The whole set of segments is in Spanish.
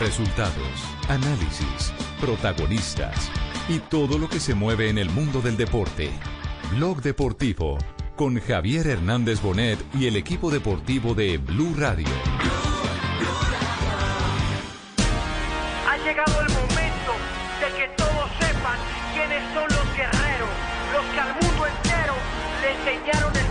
Resultados, análisis, protagonistas y todo lo que se mueve en el mundo del deporte. Blog Deportivo con Javier Hernández Bonet y el equipo deportivo de Blue Radio. Ha llegado el momento de que todos sepan quiénes son los guerreros, los que al mundo entero le enseñaron el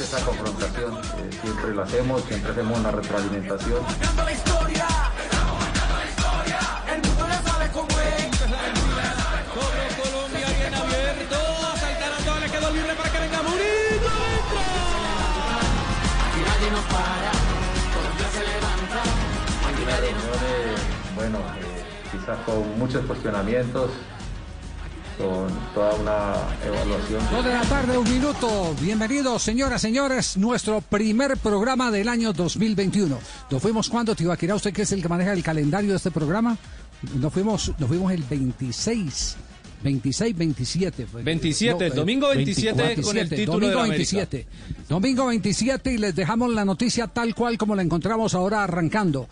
existe esa confrontación, eh, siempre lo hacemos, siempre hacemos una retroalimentación. Bueno, eh, quizás con muchos cuestionamientos, con toda una evaluación. Dos de la tarde, un minuto. Bienvenidos, señoras, señores, nuestro primer programa del año 2021. Nos fuimos cuando, Tibaquirá, usted que es el que maneja el calendario de este programa. Nos fuimos, nos fuimos el 26. 26, 27. fue. 27, eh, domingo 27 con el título Domingo de la América. 27. Domingo 27 y les dejamos la noticia tal cual como la encontramos ahora arrancando.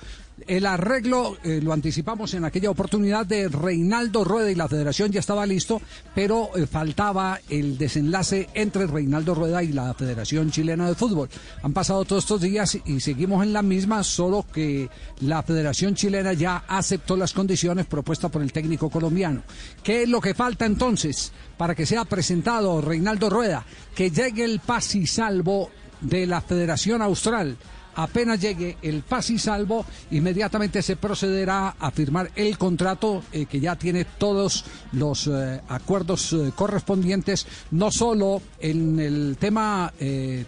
El arreglo, eh, lo anticipamos en aquella oportunidad de Reinaldo Rueda y la federación ya estaba listo, pero eh, faltaba el desenlace entre Reinaldo Rueda y la Federación Chilena de Fútbol. Han pasado todos estos días y seguimos en la misma, solo que la Federación Chilena ya aceptó las condiciones propuestas por el técnico colombiano. ¿Qué es lo que falta entonces para que sea presentado Reinaldo Rueda? Que llegue el paz y salvo de la Federación Austral. Apenas llegue el paz y salvo, inmediatamente se procederá a firmar el contrato eh, que ya tiene todos los eh, acuerdos eh, correspondientes, no solo en el tema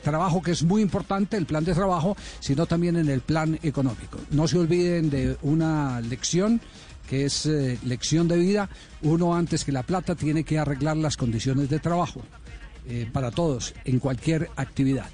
trabajo, que es muy importante, el plan de trabajo, sino también en el plan económico. No se olviden de una lección que es lección de vida, uno antes que la plata tiene que arreglar las condiciones de trabajo para todos en cualquier actividad.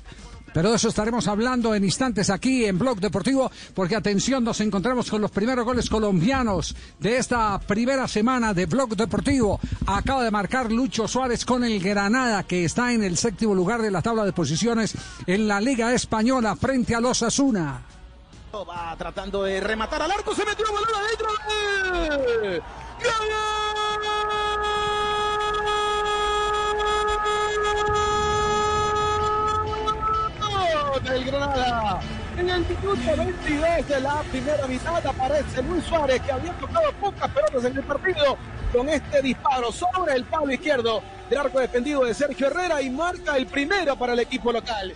Pero de eso estaremos hablando en instantes aquí en Blog Deportivo, porque atención, nos encontramos con los primeros goles colombianos de esta primera semana de Blog Deportivo. Acaba de marcar Lucho Suárez con el Granada, que está en el séptimo lugar de la tabla de posiciones en la Liga Española frente a los Asuna. Va tratando de rematar al arco, se metió adentro. ¡Eh! Del Granada. En el minuto 22 de la primera mitad aparece Luis Suárez que había tocado pocas pelotas en el partido con este disparo sobre el palo izquierdo del arco defendido de Sergio Herrera y marca el primero para el equipo local.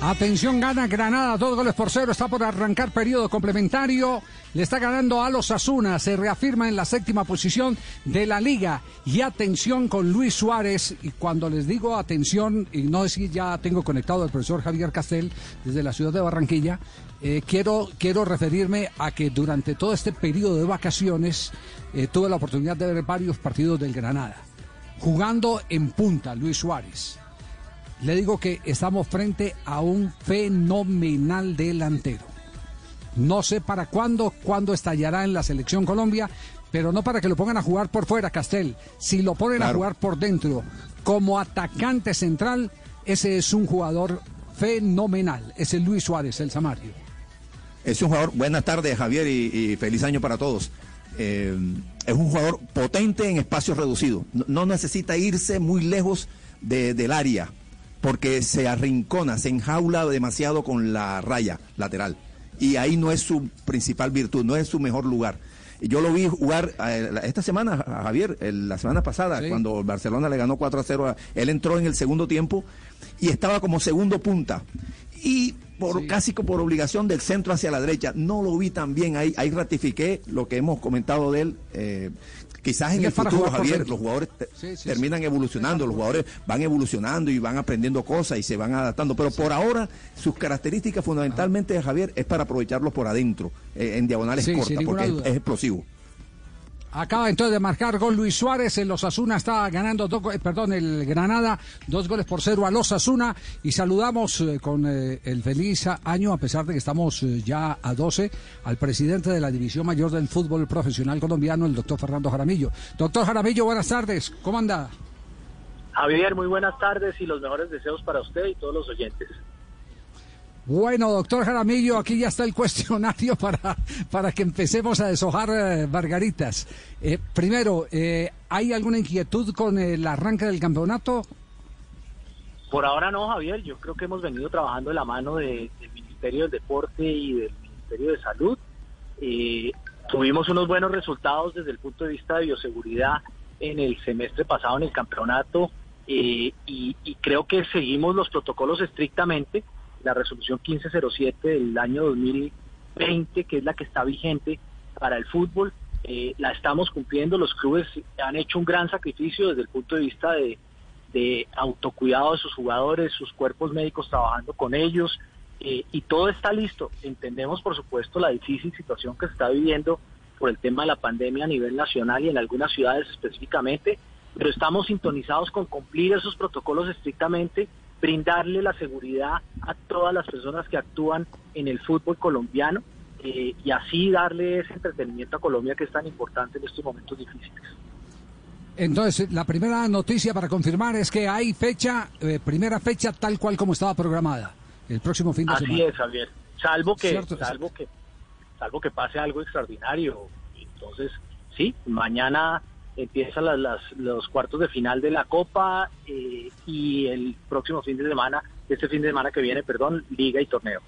Atención, gana Granada, dos goles por cero, está por arrancar periodo complementario, le está ganando a los Asuna, se reafirma en la séptima posición de la liga. Y atención con Luis Suárez, y cuando les digo atención, y no si ya tengo conectado al profesor Javier Castel desde la ciudad de Barranquilla, eh, quiero, quiero referirme a que durante todo este periodo de vacaciones eh, tuve la oportunidad de ver varios partidos del Granada, jugando en punta Luis Suárez le digo que estamos frente a un fenomenal delantero. No sé para cuándo, cuándo estallará en la selección Colombia, pero no para que lo pongan a jugar por fuera, Castel. Si lo ponen a jugar por dentro, como atacante central, ese es un jugador fenomenal. Es el Luis Suárez, el Samario. Es un jugador, buenas tardes Javier y, y feliz año para todos. Eh, es un jugador potente en espacios reducidos. No, no necesita irse muy lejos de- del área porque se arrincona, se enjaula demasiado con la raya lateral. Y ahí no es su principal virtud, no es su mejor lugar. Yo lo vi jugar eh, esta semana, a Javier, la semana pasada, Sí. cuando Barcelona le ganó 4 a 0. a- él entró en el segundo tiempo y estaba como segundo punta. Y por casi que por obligación del centro hacia la derecha, no lo vi tan bien ahí. Ahí ratifiqué lo que hemos comentado de él. eh, quizás en Y el futuro, Javier, los jugadores te- Sí, sí, terminan evolucionando, los jugadores van evolucionando y van aprendiendo cosas y se van adaptando. Pero por ahora, sus características fundamentalmente, Javier, es para aprovecharlos por adentro, eh, en diagonales cortas, porque es explosivo. Acaba entonces de marcar gol Luis Suárez. El Osasuna está ganando, dos, eh, perdón, el Granada, dos goles por cero al Osasuna. Y saludamos eh, con eh, el feliz año, a pesar de que estamos ya a 12, al presidente de la División Mayor del Fútbol Profesional Colombiano, el doctor Fernando Jaramillo. Doctor Jaramillo, buenas tardes. ¿Cómo anda? Javier, muy buenas tardes y los mejores deseos para usted y todos los oyentes. Bueno, doctor Jaramillo, aquí ya está el cuestionario para, para que empecemos a deshojar eh, margaritas. Eh, primero, eh, ¿hay alguna inquietud con el arranque del campeonato? Por ahora no, Javier. Yo creo que hemos venido trabajando de la mano de- del Ministerio del Deporte y del Ministerio de Salud. Tuvimos unos buenos resultados desde el punto de vista de bioseguridad en el semestre pasado en el campeonato y creo que seguimos los protocolos estrictamente. La resolución 1507 del año 2020, que es la que está vigente para el fútbol, eh, la estamos cumpliendo. Los clubes han hecho un gran sacrificio desde el punto de vista de, autocuidado de sus jugadores, sus cuerpos médicos trabajando con ellos, eh, y todo está listo. Entendemos, por supuesto, la difícil situación que se está viviendo por el tema de la pandemia a nivel nacional y en algunas ciudades específicamente, pero estamos sintonizados con cumplir esos protocolos estrictamente, brindarle la seguridad a todas las personas que actúan en el fútbol colombiano eh, y así darle ese entretenimiento a Colombia que es tan importante en estos momentos difíciles. Entonces, la primera noticia para confirmar es que hay fecha, eh, primera fecha tal cual como estaba programada, el próximo fin de Así semana. es, Javier. Salvo que, Cierto. salvo que, salvo que pase algo extraordinario. Entonces, sí, mañana empiezan las, las- los cuartos de final de la Copa eh, y el próximo fin de semana, este fin de semana que viene, perdón, Liga y torneo.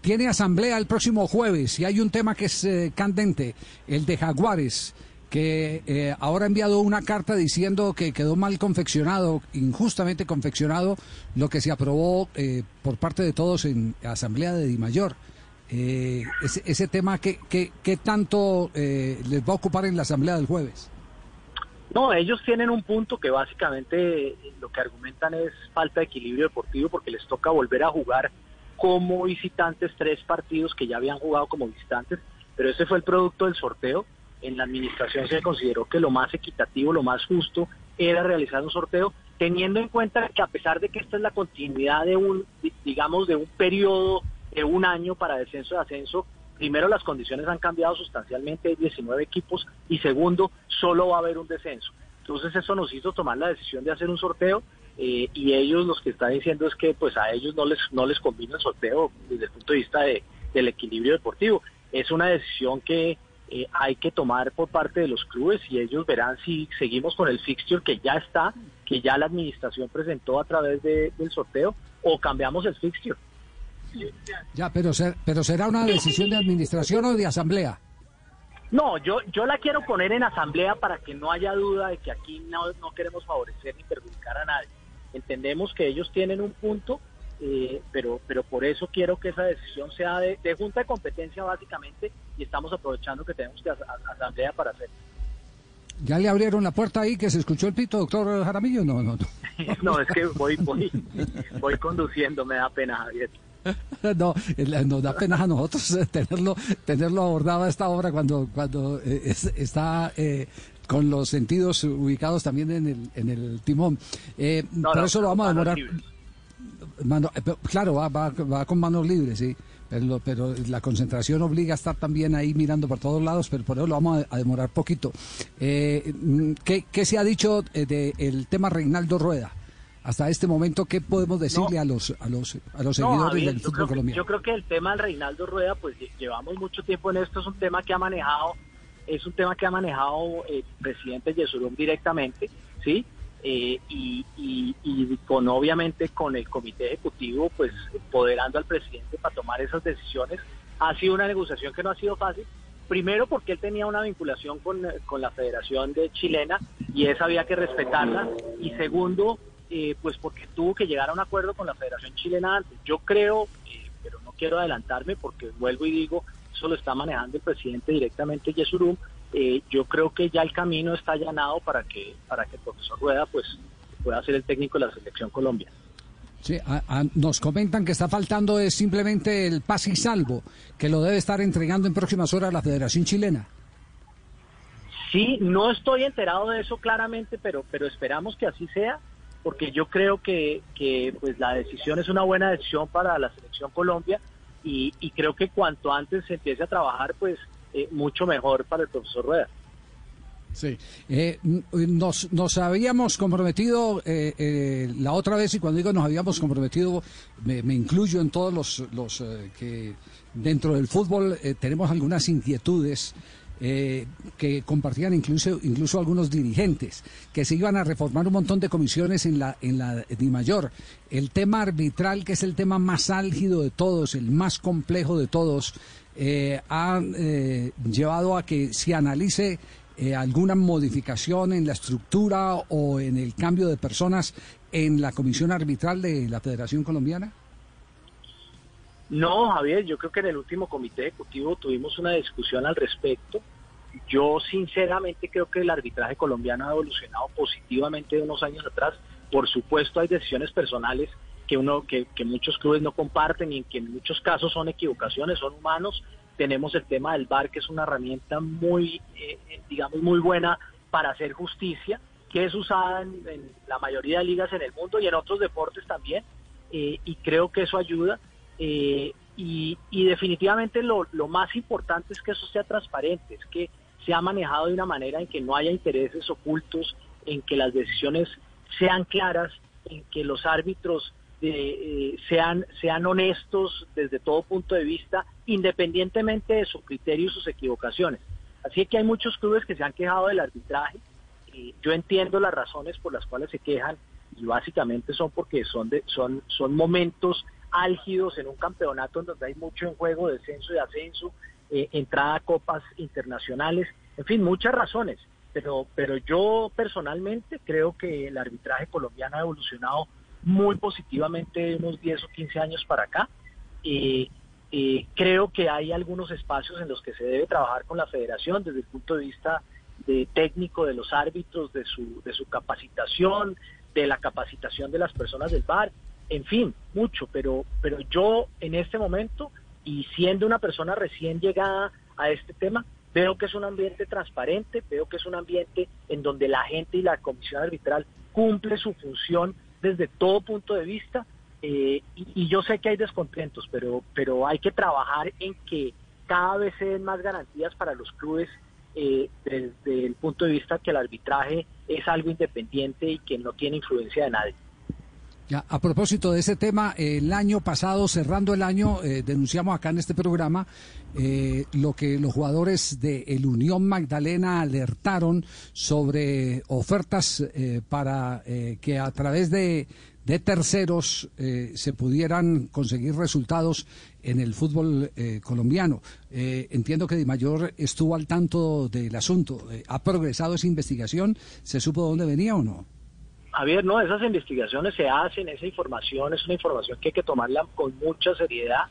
Tiene asamblea el próximo jueves y hay un tema que es eh, candente, el de Jaguares, que eh, ahora ha enviado una carta diciendo que quedó mal confeccionado, injustamente confeccionado, lo que se aprobó eh, por parte de todos en asamblea de Dimayor. Eh, ese, tema, ¿qué, qué, qué tanto eh, les va a ocupar en la asamblea del jueves? No, ellos tienen un punto que básicamente eh, lo que argumentan es falta de equilibrio deportivo porque les toca volver a jugar como visitantes tres partidos que ya habían jugado como visitantes, pero ese fue el producto del sorteo. En la administración se consideró que lo más equitativo, lo más justo era realizar un sorteo, teniendo en cuenta que a pesar de que esta es la continuidad de un, di- digamos, de un periodo de un año para descenso de ascenso, primero las condiciones han cambiado sustancialmente, hay 19 equipos, y segundo, solo va a haber un descenso. Entonces eso nos hizo tomar la decisión de hacer un sorteo eh, y ellos los que están diciendo es que pues a ellos no les no les convino el sorteo desde el punto de vista de, del equilibrio deportivo. Es una decisión que eh, hay que tomar por parte de los clubes y ellos verán si seguimos con el fixture que ya está, que ya la administración presentó a través de- del sorteo o cambiamos el fixture. Ya, pero, ser- pero será una decisión de administración o de asamblea. No, yo, yo la quiero poner en asamblea para que no haya duda de que aquí no, no queremos favorecer ni perjudicar a nadie. Entendemos que ellos tienen un punto, eh, pero, pero por eso quiero que esa decisión sea de, de junta de competencia básicamente y estamos aprovechando que tenemos que as- a- asamblea para hacer. ¿Ya le abrieron la puerta ahí que se escuchó el pito, doctor Jaramillo? No, no, no. No, es que voy, voy, voy conduciendo, me da pena, Javier. No, el- nos da pena a nosotros eh, tenerlo, tenerlo abordado a esta hora cuando, cuando eh, es- está eh, con los sentidos ubicados también en el, en el timón. Eh, No, por no, eso lo vamos a demorar. Mano- eh, claro, va, va, va con manos libres, sí. Pero, pero la concentración obliga a estar también ahí mirando por todos lados, pero por eso lo vamos a, a demorar poquito. Eh, mm, ¿qué, qué se ha dicho eh, del tema Reinaldo Rueda? Hasta este momento, ¿qué podemos decirle a los a los a los No, seguidores Javier, del fútbol colombiano? Yo creo que el tema del Reinaldo Rueda, pues lle- llevamos mucho tiempo en esto, es un tema que ha manejado, es un tema que ha manejado el presidente Yesurum directamente, ¿sí? Eh, y, y- y con obviamente con el comité ejecutivo, pues empoderando al presidente para tomar esas decisiones. Ha sido una negociación que no ha sido fácil, primero porque él tenía una vinculación con, eh, con la Federación de Chilena y esa había que respetarla, y segundo, eh, pues porque tuvo que llegar a un acuerdo con la Federación Chilena antes. Yo creo, eh, pero no quiero adelantarme porque vuelvo y digo, eso lo está manejando el presidente directamente Yesurum. Eh, yo creo que ya el camino está allanado para que para que el profesor Rueda pues pueda ser el técnico de la selección Colombia. Sí, a- a- nos comentan que está faltando es simplemente el pase y salvo, que lo debe estar entregando en próximas horas la Federación Chilena. Sí, no estoy enterado de eso claramente, pero, pero esperamos que así sea, porque yo creo que, que pues la decisión es una buena decisión para la selección Colombia y, y creo que cuanto antes se empiece a trabajar, pues eh, mucho mejor para el profesor Rueda. Sí. Eh, nos, nos habíamos comprometido eh, eh, la otra vez, y cuando digo nos habíamos comprometido, me, me incluyo en todos los, los eh, que dentro del fútbol eh, tenemos algunas inquietudes. Eh, que compartían incluso incluso algunos dirigentes que se iban a reformar un montón de comisiones en la en la DIMAYOR el tema arbitral que es el tema más álgido de todos el más complejo de todos eh, ha eh, llevado a que se analice eh, alguna modificación en la estructura o en el cambio de personas en la comisión arbitral de la Federación Colombiana? No, Javier, yo creo que en el último comité ejecutivo tuvimos una discusión al respecto. Yo sinceramente creo que el arbitraje colombiano ha evolucionado positivamente de unos años atrás. Por supuesto hay decisiones personales que uno que, que muchos clubes no comparten y que en muchos casos son equivocaciones, son humanos. Tenemos el tema del VAR que es una herramienta muy, eh, digamos, muy buena para hacer justicia, que es usada en, en, la mayoría de ligas en el mundo y en otros deportes también. Eh, y creo que eso ayuda. Eh, y, definitivamente lo, más importante es que eso sea transparente, es que sea manejado de una manera en que no haya intereses ocultos, en que las decisiones sean claras, en que los árbitros eh, sean, sean honestos desde todo punto de vista, independientemente de su criterio y sus equivocaciones. Así que hay muchos clubes que se han quejado del arbitraje. Eh, yo entiendo las razones por las cuales se quejan y básicamente son porque son, de, son, son momentos álgidos en un campeonato en donde hay mucho en juego, descenso y ascenso, eh, entrada a copas internacionales, en fin, muchas razones. Pero, pero yo personalmente creo que el arbitraje colombiano ha evolucionado muy positivamente de unos 10 o 15 años para acá. Eh, eh, creo que hay algunos espacios en los que se debe trabajar con la federación desde el punto de vista de técnico de los árbitros, de su, de su capacitación, de la capacitación de las personas del bar, en fin, mucho, pero, pero yo en este momento, y siendo una persona recién llegada a este tema, veo que es un ambiente transparente, veo que es un ambiente en donde la gente y la comisión arbitral cumple su función desde todo punto de vista, eh, y, yo sé que hay descontentos, pero, pero hay que trabajar en que cada vez se den más garantías para los clubes eh, desde el punto de vista que el arbitraje es algo independiente y que no tiene influencia de nadie. A propósito de ese tema, el año pasado, cerrando el año, eh, denunciamos acá en este programa eh, lo que los jugadores de el Unión Magdalena alertaron sobre ofertas eh, para que a través de, de terceros se pudieran conseguir resultados en el fútbol colombiano. Entiendo que Di Mayor estuvo al tanto del asunto. ¿Ha progresado esa investigación? ¿Se supo dónde venía o no? Javier, no, esas investigaciones se hacen, esa información es una información que hay que tomarla con mucha seriedad,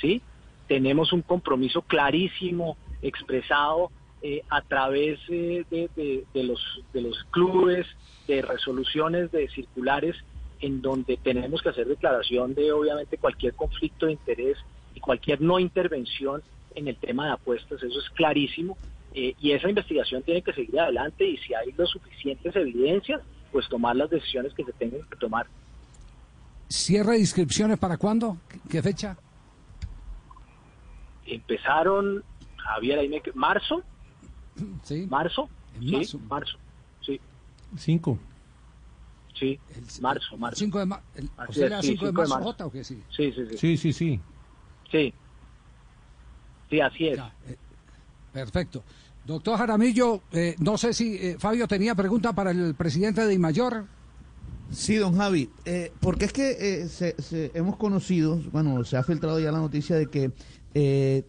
¿sí? Tenemos un compromiso clarísimo, expresado eh, a través eh, de, de, los, de los clubes, de resoluciones de circulares, en donde tenemos que hacer declaración de, obviamente, cualquier conflicto de interés y cualquier no intervención en el tema de apuestas, eso es clarísimo. Eh, y esa investigación tiene que seguir adelante y si hay las suficientes evidencias, pues tomar las decisiones que se tengan que tomar. ¿Cierre de inscripciones para cuándo? ¿Qué fecha? Empezaron, Javier, ahí me... ¿Marzo? Sí. ¿Marzo? En sí, marzo. marzo, sí. Cinco. Sí, marzo, marzo. 5 de, ma el, ¿o sea, era sí, 5 de cinco de marzo marzo. J o qué sí? Sí, sí, sí. Sí, sí, sí. Sí, sí así es. Ya, eh, perfecto. Doctor Jaramillo, eh, no sé si eh, Fabio tenía pregunta para el presidente de Imayor. Sí, don Javi, eh, porque es que eh, se, se, hemos conocido, bueno, se ha filtrado ya la noticia de que eh,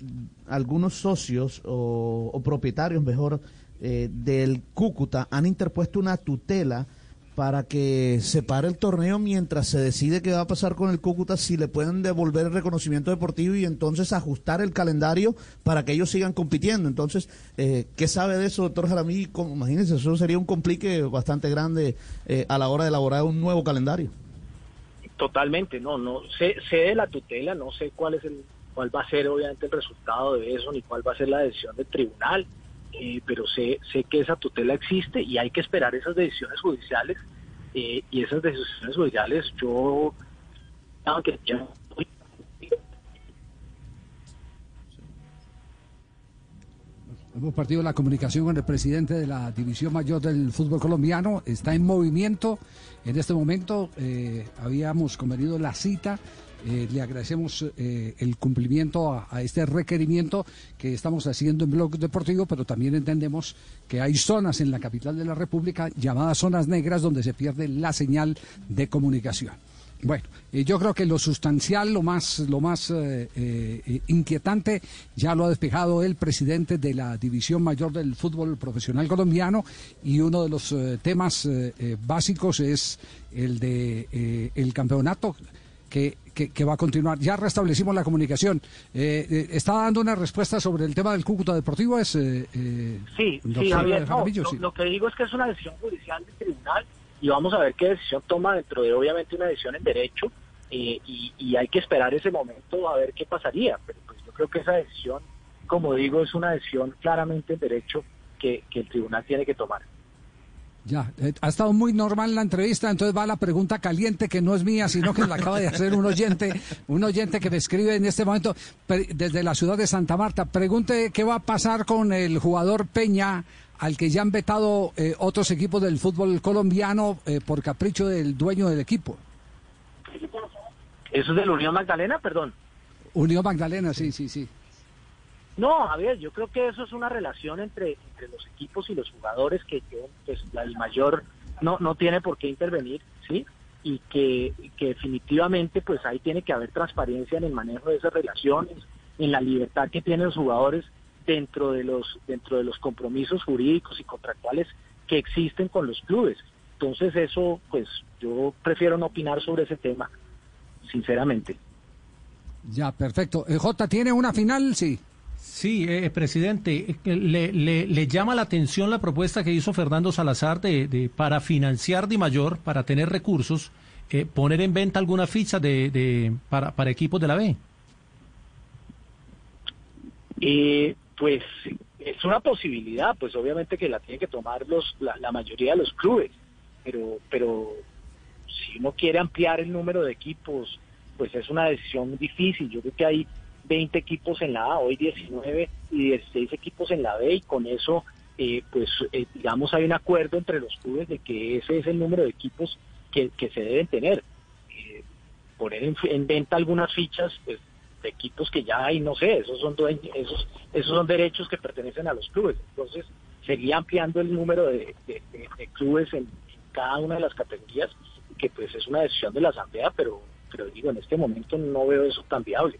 algunos socios o, o propietarios, mejor, del Cúcuta han interpuesto una tutela para que se pare el torneo mientras se decide qué va a pasar con el Cúcuta, si le pueden devolver el reconocimiento deportivo y entonces ajustar el calendario para que ellos sigan compitiendo. Entonces, eh, ¿qué sabe de eso, doctor Jaramí? Imagínense, eso sería un complique bastante grande eh, a la hora de elaborar un nuevo calendario. Totalmente, no, no sé, sé de la tutela, no sé cuál es el, cuál va a ser obviamente el resultado de eso, ni cuál va a ser la decisión del tribunal. Eh, pero sé, sé que esa tutela existe y hay que esperar esas decisiones judiciales eh, y esas decisiones judiciales yo aunque ya Hemos partido la comunicación con el presidente de la División Mayor del Fútbol Colombiano. Está en movimiento en este momento. eh, habíamos convenido la cita. Eh, le agradecemos eh, el cumplimiento a, este requerimiento que estamos haciendo en Blog Deportivo, pero también entendemos que hay zonas en la capital de la República llamadas zonas negras donde se pierde la señal de comunicación. Bueno, eh, yo creo que lo sustancial, lo más, lo más inquietante, ya lo ha despejado el presidente de la División Mayor del Fútbol Profesional Colombiano y uno de los temas básicos es el de el campeonato que, que- que va a continuar. Ya restablecimos la comunicación. Eh, eh, ¿Está dando una respuesta sobre el tema del Cúcuta Deportivo? Es, eh, eh, Sí, sí, Javier, no, lo, Sí. lo que digo es que es una decisión judicial del tribunal y vamos a ver qué decisión toma dentro de obviamente una decisión en derecho eh, y, y hay que esperar ese momento a ver qué pasaría. Pero pues yo creo que esa decisión, como digo, es una decisión claramente en derecho que, que el tribunal tiene que tomar. Ya, eh, ha estado muy normal la entrevista, entonces va la pregunta caliente que no es mía, sino que la acaba de hacer un oyente, un oyente que me escribe en este momento desde la ciudad de Santa Marta. Pregunte qué va a pasar con el jugador Peña, al que ya han vetado eh, otros equipos del fútbol colombiano eh, por capricho del dueño del equipo. ¿Eso es de la Unión Magdalena? Perdón. Unión Magdalena, sí, sí, sí. No, Javier, yo creo que eso es una relación entre, entre los equipos y los jugadores que el mayor no, no tiene por qué intervenir, ¿sí? Y que, que definitivamente, pues ahí tiene que haber transparencia en el manejo de esas relaciones, en la libertad que tienen los jugadores dentro de los, dentro de los compromisos jurídicos y contractuales que existen con los clubes. Entonces eso, pues yo prefiero no opinar sobre ese tema, sinceramente. Ya, perfecto. Eh, J, ¿tiene una final? Sí. Sí, eh, presidente, eh, que le, le- le llama la atención la propuesta que hizo Fernando Salazar de, para financiar Di Mayor, para tener recursos, eh, poner en venta alguna ficha de, de- para, para equipos de la B. Eh, pues es una posibilidad, pues obviamente que la tienen que tomar los, la, la mayoría de los clubes, pero, pero si uno quiere ampliar el número de equipos, pues es una decisión difícil. Yo creo que hay 20 equipos en la A, hoy 19 y 16 equipos en la B y con eso, eh, pues eh, digamos hay un acuerdo entre los clubes de que ese es el número de equipos que, que se deben tener. Eh, poner en, en venta algunas fichas, pues de equipos que ya hay, no sé, esos son esos, esos son derechos que pertenecen a los clubes. Entonces, seguía ampliando el número de, de- clubes en, en cada una de las categorías, que pues es una decisión de la Asamblea, pero, pero digo, en este momento no veo eso tan viable.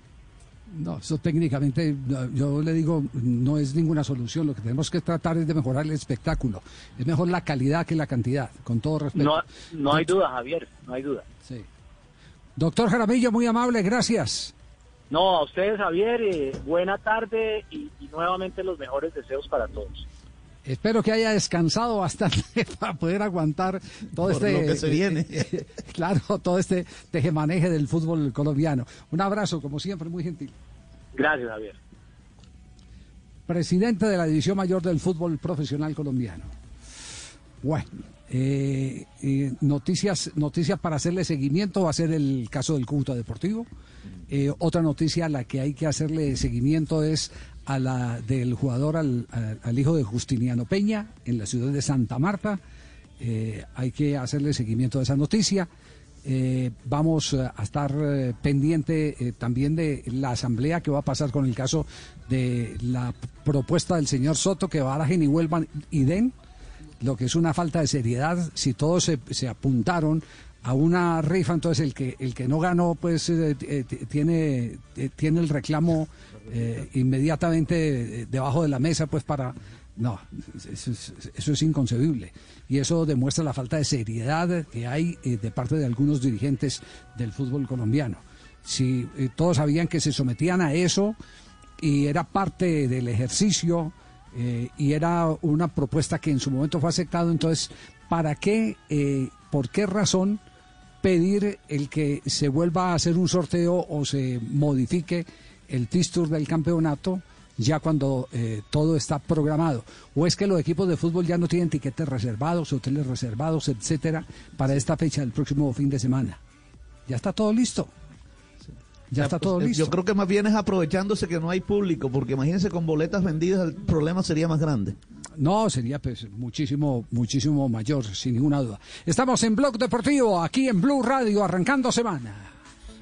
No, eso técnicamente, yo le digo, no es ninguna solución. Lo que tenemos que tratar es de mejorar el espectáculo. Es mejor la calidad que la cantidad, con todo respeto. No, no hay duda, Javier, no hay duda. Sí. Doctor Jaramillo, muy amable, gracias. No, a ustedes, Javier, eh, buena tarde y, y nuevamente los mejores deseos para todos. Espero que haya descansado bastante para poder aguantar todo Por este. lo que se viene. claro, todo este tejemaneje del fútbol colombiano. Un abrazo, como siempre, muy gentil. Gracias, Javier. Presidente de la División Mayor del Fútbol Profesional Colombiano. Bueno, eh, eh, noticias, noticias para hacerle seguimiento va a ser el caso del Cúcuta Deportivo. Eh, otra noticia a la que hay que hacerle seguimiento es a la del jugador al, hijo de Justiniano Peña en la ciudad de Santa Marta. Eh, hay que hacerle seguimiento a esa noticia. Eh, vamos eh, a estar pendiente también de la asamblea que va a pasar con el caso de la propuesta del señor Soto que barajen y vuelvan y den lo que es una falta de seriedad. Si todos se, se apuntaron a una rifa, entonces el que el que no ganó, pues tiene tiene el reclamo eh, inmediatamente eh, debajo de la mesa, pues para no, eso es, inconcebible y eso demuestra la falta de seriedad que hay eh, de parte de algunos dirigentes del fútbol colombiano. Si todos sabían que se sometían a eso y era parte del ejercicio y era una propuesta que en su momento fue aceptado, entonces, ¿para qué, por qué razón pedir el que se vuelva a hacer un sorteo o se modifique el fixture del campeonato ya cuando eh, todo está programado. O es que los equipos de fútbol ya no tienen tiquetes reservados, hoteles reservados, etcétera, para esta fecha del próximo fin de semana. Ya está todo listo. Ya está todo pues, eh, listo. Yo creo que más bien es aprovechándose que no hay público, porque imagínense con boletas vendidas el problema sería más grande. No, sería pues muchísimo, muchísimo mayor, sin ninguna duda. Estamos en Blog Deportivo, aquí en Blue Radio, arrancando semana.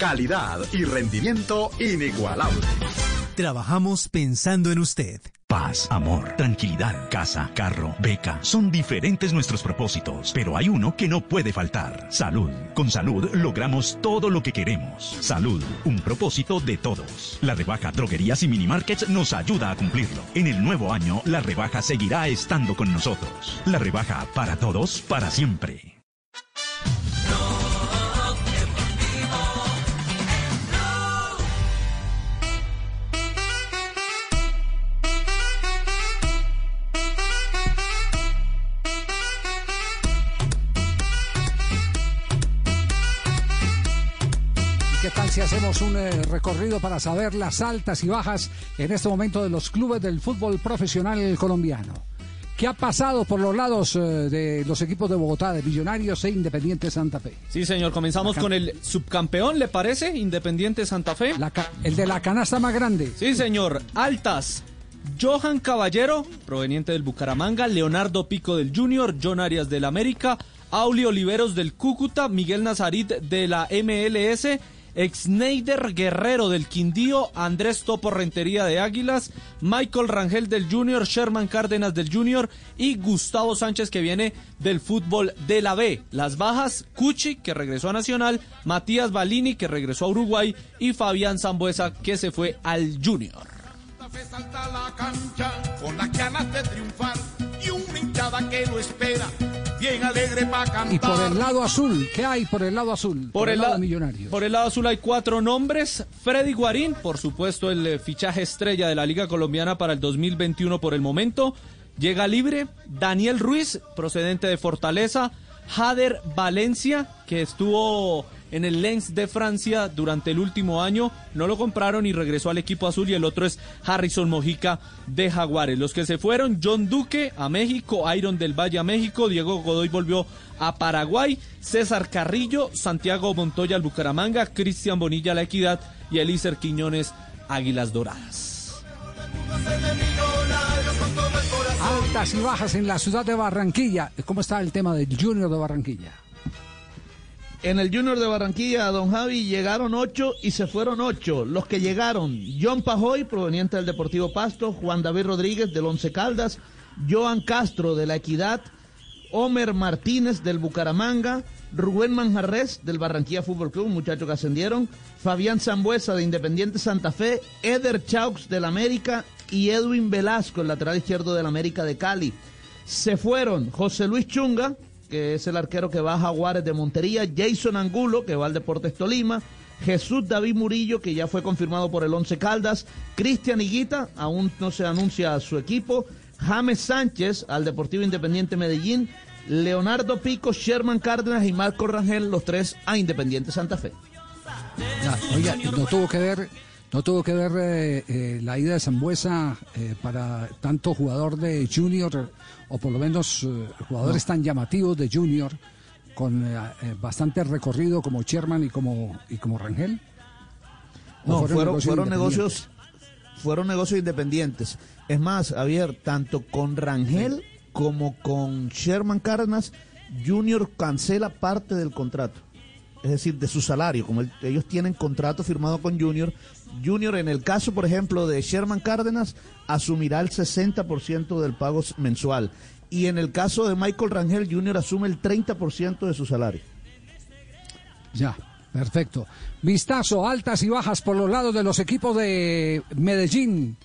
Calidad y rendimiento inigualable. Trabajamos pensando en usted. Paz, amor, tranquilidad, casa, carro, beca. Son diferentes nuestros propósitos, pero hay uno que no puede faltar. Salud. Con salud logramos todo lo que queremos. Salud, un propósito de todos. La rebaja droguerías y minimarkets nos ayuda a cumplirlo. En el nuevo año, la rebaja seguirá estando con nosotros. La rebaja para todos, para siempre. ¿Qué tal si hacemos un eh, recorrido para saber las altas y bajas en este momento de los clubes del fútbol profesional colombiano? ¿Qué ha pasado por los lados eh, de los equipos de Bogotá, de Millonarios e Independiente Santa Fe? Sí, señor, comenzamos con el subcampeón, ¿le parece? Independiente Santa Fe. el de la canasta más grande. Sí, señor. Altas. Johan Caballero, proveniente del Bucaramanga, Leonardo Pico del Junior, John Arias del América, Auli Oliveros del Cúcuta, Miguel Nazarit de la MLS, Exneider Guerrero del Quindío, Andrés Topo Rentería de Águilas, Michael Rangel del Junior, Sherman Cárdenas del Junior y Gustavo Sánchez que viene del fútbol de la B. Las bajas, Cuchi que regresó a Nacional, Matías Balini que regresó a Uruguay y Fabián Zambuesa que se fue al Junior. Hinchada que lo espera bien alegre para cantar. Y por el lado azul, ¿qué hay por el lado azul? Por, el, lado lado millonario. Por el lado azul hay cuatro nombres. Freddy Guarín, por supuesto, el eh, fichaje estrella de la Liga Colombiana para el 2021 por el momento. Llega libre. Daniel Ruiz, procedente de Fortaleza. Jader Valencia, que estuvo en el Lens de Francia durante el último año. No lo compraron y regresó al equipo azul. Y el otro es Harrison Mojica de Jaguares. Los que se fueron, John Duque a México, Iron del Valle a México, Diego Godoy volvió a Paraguay, César Carrillo, Santiago Montoya al Bucaramanga, Cristian Bonilla a la Equidad y Elícer Quiñones Águilas Doradas. Altas y bajas en la ciudad de Barranquilla. ¿Cómo está el tema del Junior de Barranquilla? En el Junior de Barranquilla, don Javi, llegaron ocho y se fueron ocho. Los que llegaron, John Pajoy, proveniente del Deportivo Pasto, Juan David Rodríguez del Once Caldas, Joan Castro de la Equidad, Homer Martínez del Bucaramanga, Rubén Manjarres del Barranquilla Fútbol Club, muchachos que ascendieron, Fabián Zambuesa de Independiente Santa Fe, Eder Chaux del América y Edwin Velasco, el lateral izquierdo del América de Cali. Se fueron José Luis Chunga, que es el arquero que va a de Montería, Jason Angulo, que va al Deportes Tolima, Jesús David Murillo, que ya fue confirmado por el Once Caldas, Cristian Higuita, aún no se anuncia su equipo, James Sánchez al Deportivo Independiente Medellín, Leonardo Pico, Sherman Cárdenas y Marco Rangel, los tres a Independiente Santa Fe. Ya, oiga, no tuvo que ver, no tuvo que ver eh, eh, la ida de Zambuesa eh, para tanto jugador de Junior o por lo menos jugadores tan llamativos de Junior con bastante recorrido como Sherman y como y como Rangel. ¿O No, fueron, negocios fueron negocios, fueron negocios independientes. Es más, Javier, tanto con Rangel como con Sherman Cárdenas, Junior cancela parte del contrato. Es decir, de su salario. Como el- ellos tienen contrato firmado con Junior, Junior, en el caso, por ejemplo, de Sherman Cárdenas, asumirá el 60% del pago mensual. Y en el caso de Michael Rangel, Junior asume el 30% de su salario. Ya, perfecto. Vistazo, altas y bajas por los lados de los equipos de Medellín.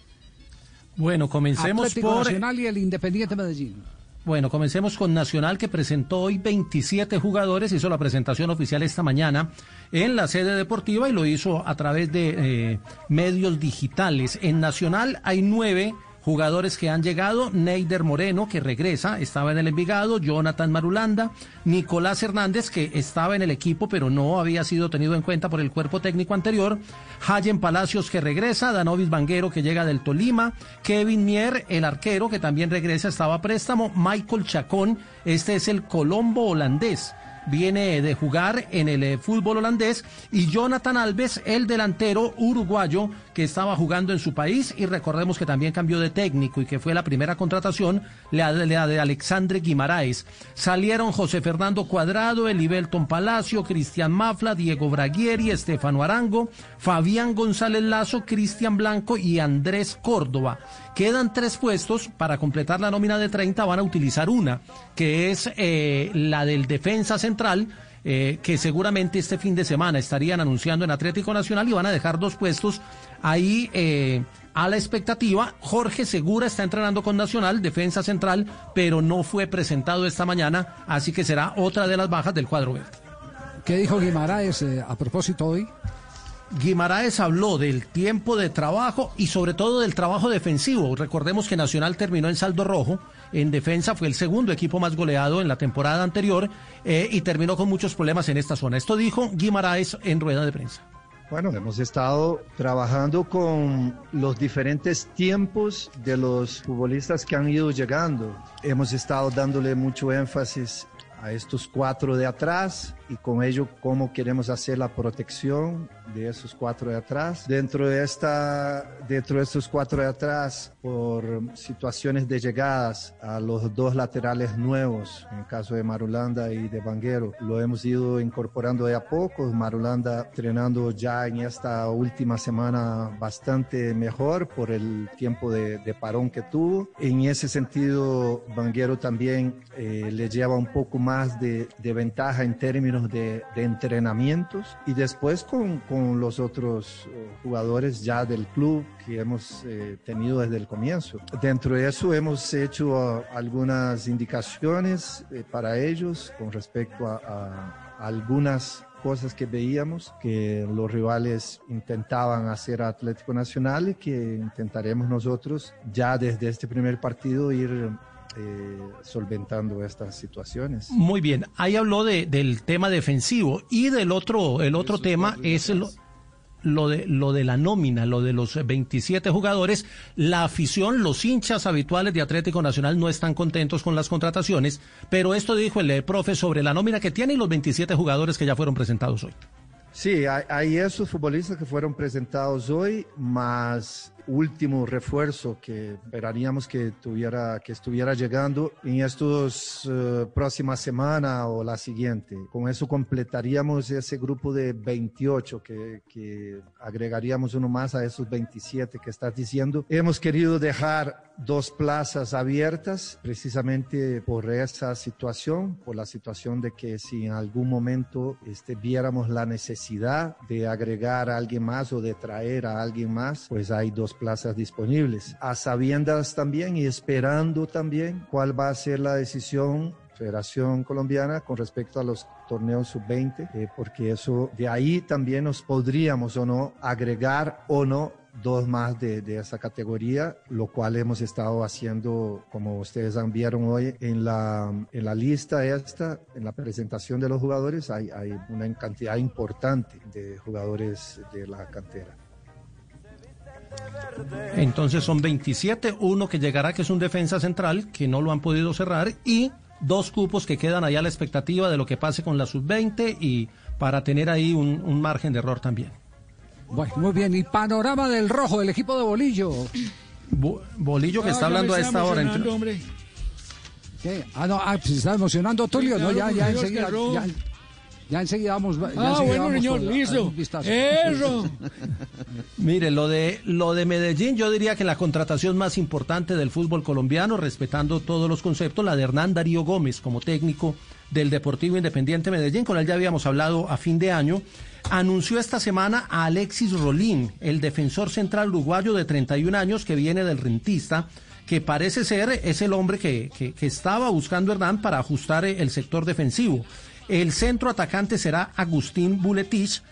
Bueno, comencemos Atlético por Nacional y el Independiente Medellín. Bueno, comencemos con Nacional que presentó hoy 27 jugadores, hizo la presentación oficial esta mañana en la sede deportiva y lo hizo a través de eh, medios digitales. En Nacional hay nueve jugadores que han llegado, Neider Moreno que regresa, estaba en el Envigado, Jonathan Marulanda, Nicolás Hernández que estaba en el equipo pero no había sido tenido en cuenta por el cuerpo técnico anterior, Hayen Palacios que regresa, Danovis Banguero que llega del Tolima, Kevin Mier, el arquero que también regresa, estaba a préstamo, Michael Chacón, este es el Colombo holandés viene de jugar en el eh, fútbol holandés y Jonathan Alves, el delantero uruguayo que estaba jugando en su país y recordemos que también cambió de técnico y que fue la primera contratación la de, Alexandre Guimaraes. Salieron José Fernando Cuadrado, Elibelton Palacio, Cristian Mafla, Diego Braguieri, Estefano Arango, Fabián González Lazo, Cristian Blanco y Andrés Córdoba. Quedan tres puestos para completar la nómina de 30, van a utilizar una, que es eh, la del defensa central, eh, que seguramente este fin de semana estarían anunciando en Atlético Nacional y van a dejar dos puestos ahí eh, a la expectativa. Jorge Segura está entrenando con Nacional, defensa central, pero no fue presentado esta mañana, así que será otra de las bajas del cuadro verde. ¿Qué dijo Guimaraes a propósito hoy? Guimaraes habló del tiempo de trabajo y sobre todo del trabajo defensivo. Recordemos que Nacional terminó en saldo rojo. En defensa fue el segundo equipo más goleado en la temporada anterior eh, y terminó con muchos problemas en esta zona. Esto dijo Guimaraes en rueda de prensa. Bueno, hemos estado trabajando con los diferentes tiempos de los futbolistas que han ido llegando. Hemos estado dándole mucho énfasis a estos cuatro de atrás y con ello cómo queremos hacer la protección de esos cuatro de atrás. Dentro de, esta, dentro de estos cuatro de atrás, por situaciones de llegadas a los dos laterales nuevos, en el caso de Marulanda y de Banguero, lo hemos ido incorporando de a poco. Marulanda entrenando ya en esta última semana bastante mejor por el tiempo de, de parón que tuvo. En ese sentido, Banguero también eh, le lleva un poco más de, de ventaja en términos de, de entrenamientos y después con, con los otros eh, jugadores ya del club que hemos eh, tenido desde el comienzo. Dentro de eso hemos hecho uh, algunas indicaciones eh, para ellos con respecto a, a algunas cosas que veíamos que los rivales intentaban hacer a Atlético Nacional y que intentaremos nosotros ya desde este primer partido ir eh, solventando estas situaciones. Muy bien, ahí habló de, del tema defensivo y del otro, el otro tema es lo, lo, de, lo de la nómina, lo de los 27 jugadores. La afición, los hinchas habituales de Atlético Nacional no están contentos con las contrataciones, pero esto dijo el profe sobre la nómina que tiene y los 27 jugadores que ya fueron presentados hoy. Sí, hay, hay esos futbolistas que fueron presentados hoy, más último refuerzo que esperaríamos que tuviera que estuviera llegando en estos uh, próxima semana o la siguiente. Con eso completaríamos ese grupo de 28 que, que agregaríamos uno más a esos 27 que estás diciendo. Hemos querido dejar dos plazas abiertas precisamente por esa situación, por la situación de que si en algún momento este, viéramos la necesidad de agregar a alguien más o de traer a alguien más, pues hay dos plazas disponibles. A sabiendas también y esperando también cuál va a ser la decisión Federación Colombiana con respecto a los torneos sub-20, eh, porque eso de ahí también nos podríamos o no agregar o no dos más de, esa categoría, lo cual hemos estado haciendo, como ustedes vieron hoy, en la, en la lista esta, en la presentación de los jugadores, hay una cantidad importante de jugadores de la cantera. Entonces son 27, uno que llegará que es un defensa central, que no lo han podido cerrar, y dos cupos que quedan allá a la expectativa de lo que pase con la sub-20 y para tener ahí un, un margen de error también. Bueno, muy bien. Y panorama del rojo, el equipo de Bolillo. Bo Bolillo que ah, está hablando a esta hora. Entre... Ah, no, ah, se está emocionando Tulio, ¿no? Ya, ya enseguida. Ya, Ya enseguida vamos. ya Ah, enseguida bueno, vamos señor, con la- listo. Eso. Mire, lo de, lo de Medellín, yo diría que la contratación más importante del fútbol colombiano, respetando todos los conceptos, la de Hernán Darío Gómez como técnico del Deportivo Independiente Medellín, con él ya habíamos hablado a fin de año, anunció esta semana a Alexis Rolín, el defensor central uruguayo de 31 años que viene del rentista, que parece ser es el hombre que, que- que estaba buscando Hernán para ajustar el sector defensivo. El centro atacante será Agustín Buletich,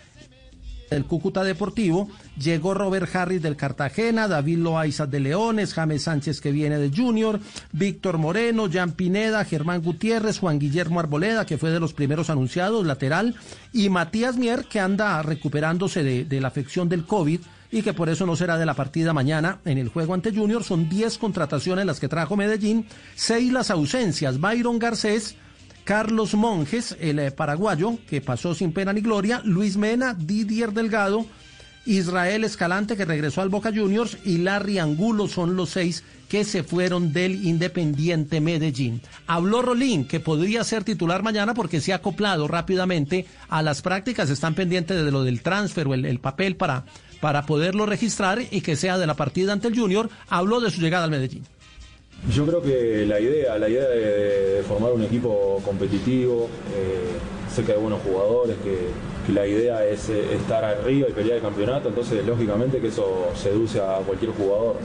del Cúcuta Deportivo, llegó Robert Harris del Cartagena, David Loaiza de Leones, James Sánchez que viene de Junior, Víctor Moreno, Jan Pineda, Germán Gutiérrez, Juan Guillermo Arboleda, que fue de los primeros anunciados, lateral, y Matías Mier, que anda recuperándose de, de la afección del COVID y que por eso no será de la partida mañana en el juego ante Junior. Son 10 contrataciones las que trajo Medellín, 6 las ausencias. Byron Garcés, Carlos Monjes, el eh, paraguayo, que pasó sin pena ni gloria, Luis Mena, Didier Delgado, Israel Escalante, que regresó al Boca Juniors, y Larry Angulo son los seis que se fueron del Independiente Medellín. Habló Rolín, que podría ser titular mañana porque se ha acoplado rápidamente a las prácticas, están pendientes de lo del transfer o el, el papel para, para poderlo registrar y que sea de la partida ante el Junior. Habló de su llegada al Medellín. Yo creo que la idea, la idea de, de formar un equipo competitivo, eh, sé que hay buenos jugadores, que, que la idea es eh, estar arriba y pelear el campeonato, entonces lógicamente que eso seduce a cualquier jugador.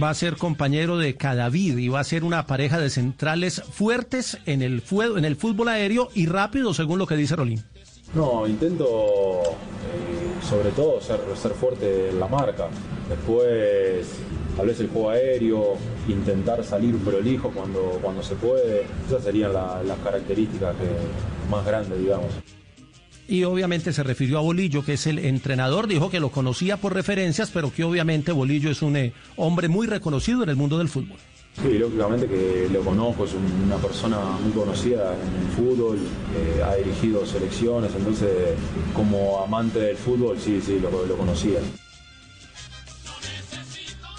va a ser compañero de Cadavid y va a ser una pareja de centrales fuertes en el, fue- en el fútbol aéreo y rápido, según lo que dice Rolín. No, intento eh, sobre todo ser, ser fuerte en la marca. Después, tal vez el juego aéreo, intentar salir prolijo cuando, cuando se puede. Esas serían la- las características que- más grandes, digamos. Y obviamente se refirió a Bolillo, que es el entrenador, dijo que lo conocía por referencias, pero que obviamente Bolillo es un eh, hombre muy reconocido en el mundo del fútbol. Sí, lógicamente que lo conozco, es un- una persona muy conocida en el fútbol, eh, ha dirigido selecciones, entonces como amante del fútbol sí, sí, lo, lo conocía.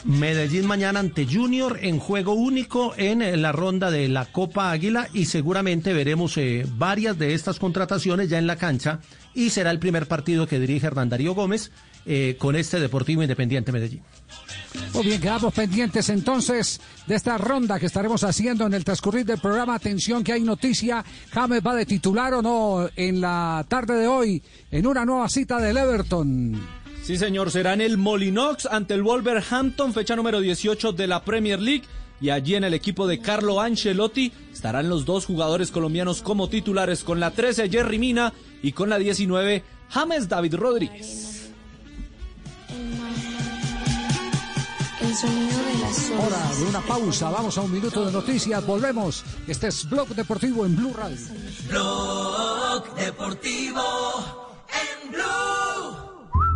Medellín mañana ante Junior en juego único en eh, la ronda de la Copa Águila y seguramente veremos eh, varias de estas contrataciones ya en la cancha y será el primer partido que dirige Hernán Darío Gómez eh, con este Deportivo Independiente Medellín. Muy bien, quedamos pendientes entonces de esta ronda que estaremos haciendo en el transcurrir del programa. Atención que hay noticia. James va de titular o no en la tarde de hoy en una nueva cita del Everton. Sí, señor, será en el Molinox ante el Wolverhampton, fecha número 18 de la Premier League. Y allí en el equipo de Carlo Ancelotti estarán los dos jugadores colombianos como titulares, con la 13 Jerry Mina y con la 19 James David Rodríguez. El sonido de las Hora de una pausa, vamos a un minuto de noticias, volvemos. Este es Blog Deportivo en Blue Radio. Blog Deportivo en Blue.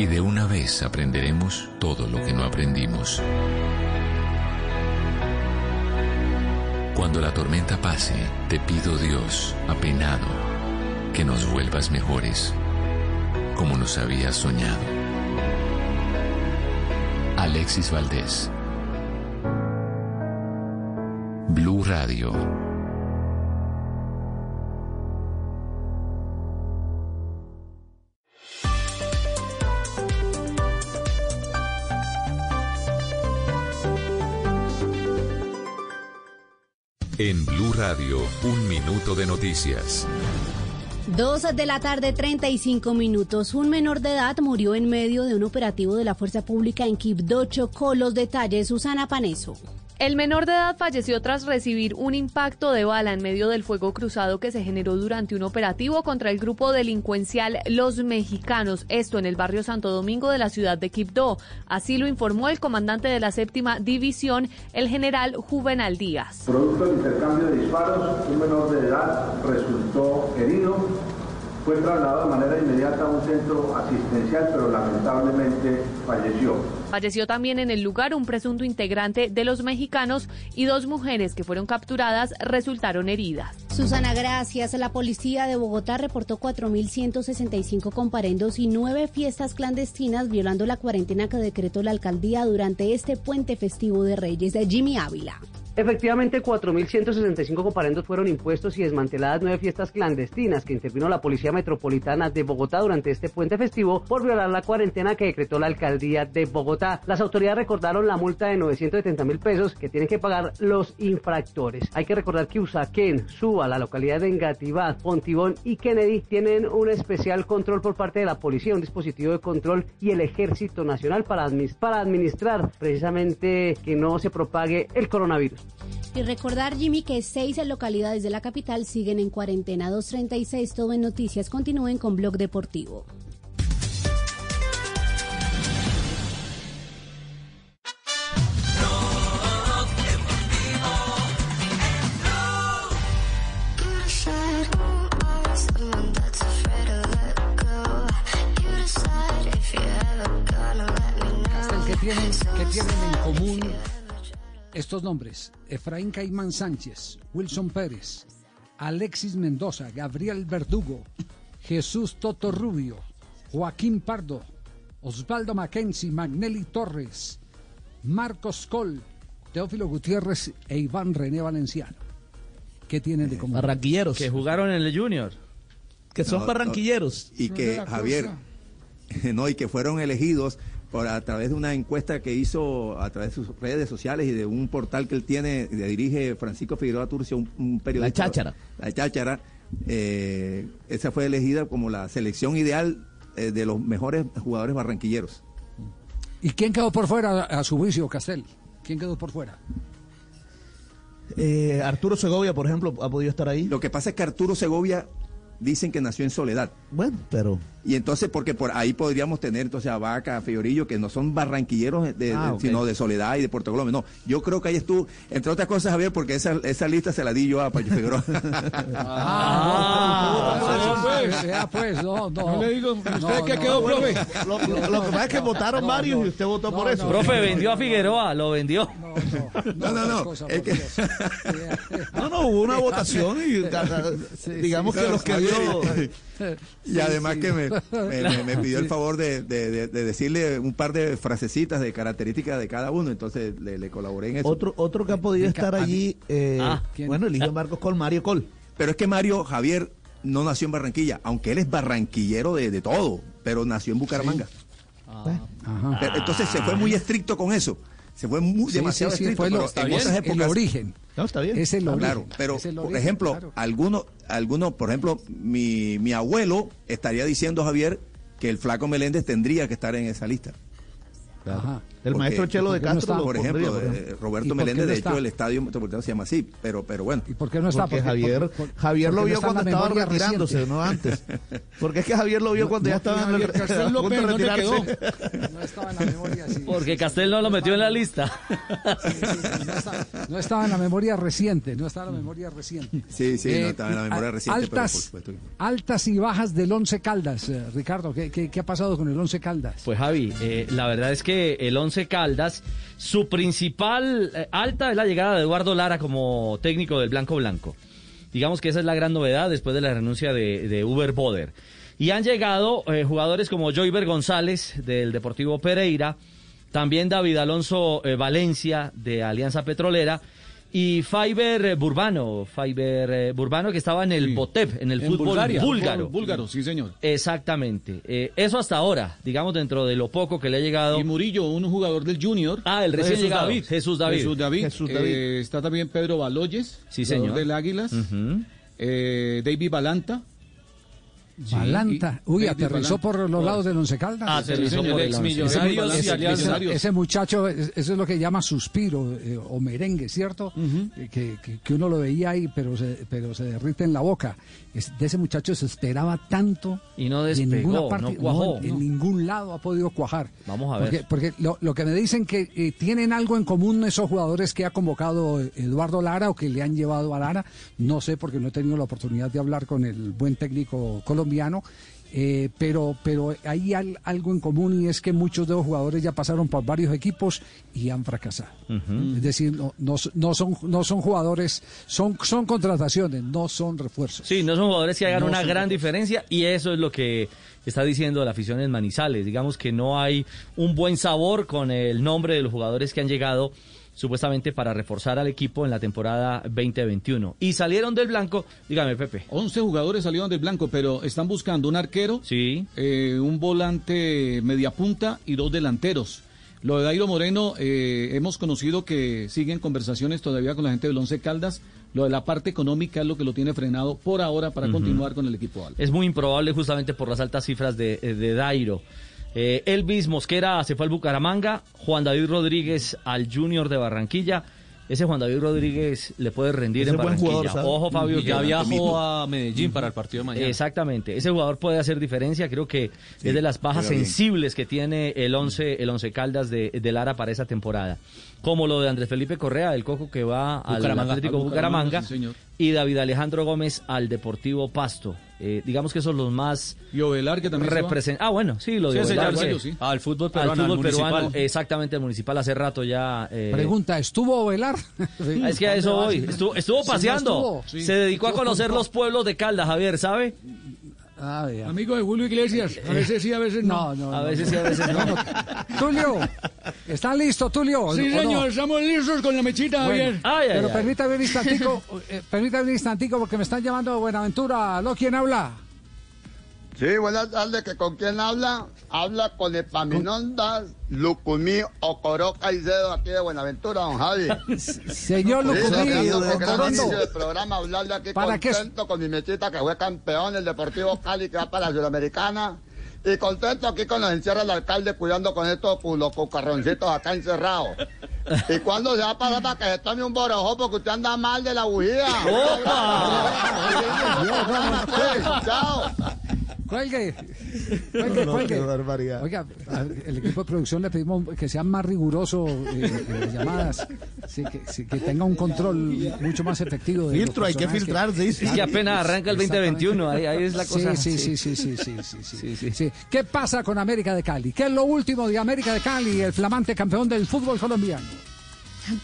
y de una vez aprenderemos todo lo que no aprendimos. Cuando la tormenta pase, te pido Dios, apenado, que nos vuelvas mejores, como nos habías soñado. Alexis Valdés. Blue Radio. En Blue Radio, un minuto de noticias. Dos de la tarde, 35 minutos. Un menor de edad murió en medio de un operativo de la Fuerza Pública en Quibdó. Chocó los detalles. Susana Paneso. El menor de edad falleció tras recibir un impacto de bala en medio del fuego cruzado que se generó durante un operativo contra el grupo delincuencial Los Mexicanos, esto en el barrio Santo Domingo de la ciudad de Quibdó. Así lo informó el comandante de la séptima división, el general Juvenal Díaz. Producto del intercambio de disparos, un menor de edad resultó herido. Fue trasladado de manera inmediata a un centro asistencial, pero lamentablemente falleció. Falleció también en el lugar un presunto integrante de los mexicanos y dos mujeres que fueron capturadas resultaron heridas. Susana, gracias. La policía de Bogotá reportó 4.165 comparendos y nueve fiestas clandestinas violando la cuarentena que decretó la alcaldía durante este puente festivo de Reyes de Jimmy Ávila. Efectivamente, 4.165 comparendos fueron impuestos y desmanteladas nueve fiestas clandestinas que intervino la Policía Metropolitana de Bogotá durante este puente festivo por violar la cuarentena que decretó la alcaldía de Bogotá. Las autoridades recordaron la multa de 970 mil pesos que tienen que pagar los infractores. Hay que recordar que Usaquén, Suba, la localidad de Engativá, Pontibón y Kennedy tienen un especial control por parte de la policía, un dispositivo de control y el Ejército Nacional para, para administrar precisamente que no se propague el coronavirus. Y recordar, Jimmy, que seis localidades de la capital siguen en cuarentena 236. Todo en noticias. Continúen con Blog Deportivo. Castel, ¿qué tienen, qué tienen en común estos nombres? Efraín Caimán Sánchez, Wilson Pérez, Alexis Mendoza, Gabriel Verdugo, Jesús Toto Rubio, Joaquín Pardo, Osvaldo Mackenzie, Magnelli Torres, Marcos Col, Teófilo Gutiérrez e Iván René Valenciano. ¿Qué tienen de común? Barranquilleros. Que jugaron en el Junior. Que son No, barranquilleros. Y que, Javier, no, y que fueron elegidos por a través de una encuesta que hizo a través de sus redes sociales y de un portal que él tiene, le dirige Francisco Figueroa Turcio, un, un periodista. La Cháchara. La Cháchara. eh, esa fue elegida como la selección ideal eh, de los mejores jugadores barranquilleros. ¿Y quién quedó por fuera a su juicio, Castel? ¿Quién quedó por fuera? Eh, Arturo Segovia, por ejemplo, ha podido estar ahí. Lo que pasa es que Arturo Segovia dicen que nació en Soledad. Bueno, pero... Y entonces, porque por ahí podríamos tener entonces a Vaca, a Fiorillo, que no son barranquilleros, de, Ah, sino de Soledad y de Puerto Colombia. No, yo creo que ahí estuvo, entre otras cosas, Javier, porque esa, esa lista se la di yo a Pacho Figueroa. Ah, pues, vea, pues, no, no. Le digo, ¿usted qué quedó, profe? Lo, lo- lo que pasa es que votaron varios y usted votó por eso. Profe, vendió a Figueroa, lo vendió. No, no, no. es que- No, no, hubo una votación y digamos que los que dio... y además que me, me- me- me pidió el favor de, de- de- de decirle un par de frasecitas de características de cada uno, entonces le, le colaboré en eso. Otro, otro que ha podido estar allí, eh, Ah, bueno, el hijo de Marcos Col, Mario Col. Pero es que Mario Javier no nació en Barranquilla, aunque él es barranquillero de, de todo, pero nació en Bucaramanga. Pero entonces se fue muy estricto con eso. Se fue muy, Sí, demasiado sí, sí, estricto. fue lo- pero en el otras épocas, origen. No, está bien. Es el origen. Claro, pero Es el por origen, ejemplo, claro. algunos, algunos, por ejemplo, mi, mi abuelo estaría diciendo, Javier, que el flaco Meléndez tendría que estar en esa lista. Ajá. El maestro Chelo de ¿por qué no Castro por ejemplo, por ejemplo. ¿Y Roberto Meléndez, no de hecho, el estadio metropolitano se llama así, pero, pero bueno. ¿Y por qué no está? Porque Javier, Javier lo no vio cuando estaba retirándose, reciente. no antes. Porque es que Javier lo vio cuando ya estaba en el, Javier Castel López, de ¿dónde retirarse. No estaba en la memoria, sí. Porque Castel no lo metió en la lista. No estaba, no estaba en la memoria reciente, no estaba en la memoria reciente. Sí, sí, no Eh, estaba en la memoria reciente, altas, y bajas del Once Caldas, eh, Ricardo, ¿qué, qué, qué ha pasado con el Once Caldas? Pues Javi, eh, la verdad es que el Once Caldas, su principal eh, alta es la llegada de Eduardo Lara como técnico del Blanco Blanco. Digamos que esa es la gran novedad después de la renuncia de, de Uber Boder. Y han llegado eh, jugadores como Joyver González del Deportivo Pereira, también David Alonso eh, Valencia de Alianza Petrolera y Fiber eh, Burbano, Fiber eh, Burbano que estaba en el Botep, en el En fútbol Bulgaria, búlgaro. fútbol búlgaro, sí, señor. Exactamente. Eh, eso hasta ahora, digamos dentro de lo poco que le ha llegado. Y Murillo, un jugador del Junior. Ah, el recién Jesús llegado. David. Jesús David. Jesús David. Jesús Eh, David. está también Pedro Baloyes. Sí, señor. del Águilas. Eh, David Balanta. Sí, Balanta. Uy, aterrizó Balanta. por los lados del Once Caldas. Aterrizó por el Once. Ese- Millonarios ese- ese- Ese muchacho, es- eso es lo que llama suspiro eh, o merengue, ¿cierto? Eh, que, que- que uno lo veía ahí, pero se, pero se derrite en la boca. Es- de ese muchacho se esperaba tanto. Y no y en despegó, ninguna parte, no cuajó. en ningún lado ha podido cuajar. Vamos a ver. Porque, porque lo, lo que me dicen que eh, tienen algo en común esos jugadores que ha convocado Eduardo Lara o que le han llevado a Lara, no sé porque no he tenido la oportunidad de hablar con el buen técnico colombiano. Eh, pero pero hay al- algo en común y es que muchos de los jugadores ya pasaron por varios equipos y han fracasado. Es decir, no, no, no son no son jugadores, son son contrataciones, no son refuerzos. Sí, no son jugadores que hagan No una gran diferencia y eso es lo que está diciendo la afición en Manizales. Digamos que no hay un buen sabor con el nombre de los jugadores que han llegado supuestamente para reforzar al equipo en la temporada 2021. Y salieron del blanco, dígame Pepe. 11 jugadores salieron del blanco, pero están buscando un arquero, sí. un volante media punta y dos delanteros. Lo de Dairo Moreno, eh, hemos conocido que siguen conversaciones todavía con la gente del Once Caldas. Lo de la parte económica es lo que lo tiene frenado por ahora para continuar con el equipo alto. Es muy improbable justamente por las altas cifras de, de Dairo. Eh, Elvis Mosquera se fue al Bucaramanga, Juan David Rodríguez al Junior de Barranquilla. Ese Juan David Rodríguez le puede rendir Ese en buen Barranquilla. jugador. Ojo, Fabio. Y ya que- viajó a Medellín para el partido de mañana. Exactamente. Ese jugador puede hacer diferencia. Creo que es de las bajas sensibles que tiene el 11, el once Caldas de, de Lara para esa temporada. Como lo de Andrés Felipe Correa, el Coco que va al. Atlético Al Bucaramanga, Bucaramanga, sí, señor. y David Alejandro Gómez al Deportivo Pasto. Eh, digamos que son los más Y Ovelar, que también represent- Ah, bueno, sí, lo Sí, de Ovelar, sí. sí. Al fútbol peruano, Al fútbol al peruano, municipal. exactamente, el municipal hace rato ya. eh, Pregunta, ¿estuvo Velar? Ah, Es que a eso voy. Estuvo, estuvo Sí, no paseando. estuvo. Se dedicó a conocer con- los pueblos de Caldas, Javier, ¿sabe? Amigo de Julio Iglesias, a veces sí, a veces no. No, no, A veces no. sí, a veces no. Tulio, ¿está listo, Tulio? Sí, señor, estamos listos con la mechita, Bueno, Javier. pero permítame un instantico, eh, permítame un instantico porque me están llamando de Buenaventura. ¿Aló, quién habla? Sí, buenas tardes, ¿que ¿con quién habla? Habla con Epaminondas, Lucumí, Ocoroca y Cedo, aquí de Buenaventura, don Javi. Señor Lucumí, del programa, hablarle aquí ¿Para qué? contento con mi mechita que fue campeón, el Deportivo Cali que va para la Sudamericana. Y contento aquí con los encierra el alcalde cuidando con estos los cucarroncitos acá encerrados. ¿Y cuándo se va a parar para que se tome un borojo? Porque usted anda mal de la bujía. Chao. Cuelgue. Cuelgue, no, cuelgue. Qué barbaridad. Oiga, el equipo de producción le pedimos que sea más riguroso eh, eh, en las llamadas, sí, que, tenga un control mucho más efectivo. De Filtro, hay que filtrar, sí. Es que apenas arranca el 2021, ahí, es la cosa. Sí sí sí sí sí, sí, sí, ¿Qué pasa con América de Cali? ¿Qué es lo último de América de Cali, el flamante campeón del fútbol colombiano?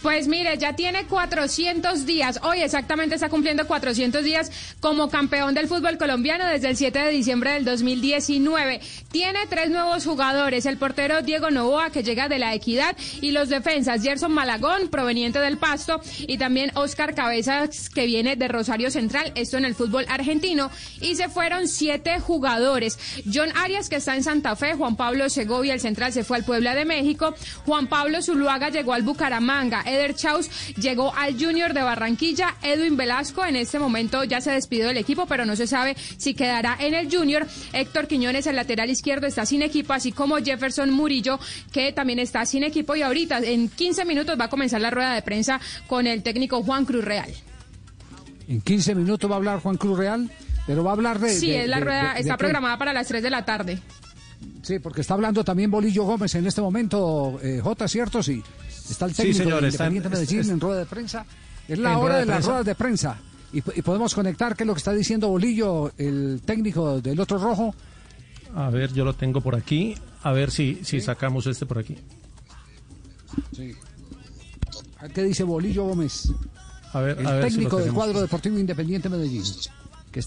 Pues mire, ya tiene 400 días, hoy exactamente está cumpliendo 400 días como campeón del fútbol colombiano desde el 7 de diciembre del 2019. Tiene tres nuevos jugadores, el portero Diego Novoa que llega de la Equidad y los defensas Gerson Malagón proveniente del Pasto y también Oscar Cabezas que viene de Rosario Central, esto en el fútbol argentino y se fueron siete jugadores. John Arias que está en Santa Fe, Juan Pablo Segovia el central se fue al Puebla de México, Juan Pablo Zuluaga llegó al Bucaramanga, Eder Chaus llegó al Junior de Barranquilla, Edwin Velasco en este momento ya se despidió del equipo, pero no se sabe si quedará en el Junior. Héctor Quiñones, el lateral izquierdo, está sin equipo, así como Jefferson Murillo, que también está sin equipo y ahorita en 15 minutos va a comenzar la rueda de prensa con el técnico Juan Cruz Real. En 15 minutos va a hablar Juan Cruz Real, pero va a hablar de... Sí, de- es la de- rueda, de- está programada para las 3 de la tarde. Sí, porque está hablando también Bolillo Gómez en este momento, eh, J, ¿cierto? Sí. Está el Sí, técnico señor, de está en- Independiente Medellín es- en rueda de prensa. Es la hora de, de las ruedas de prensa. Y, y podemos conectar qué es lo que está diciendo Bolillo, el técnico del otro rojo. A ver, yo lo tengo por aquí. A ver si, si sacamos este por aquí. ¿Qué dice Bolillo Gómez? A ver, el a ver si técnico del cuadro deportivo Independiente Medellín. Que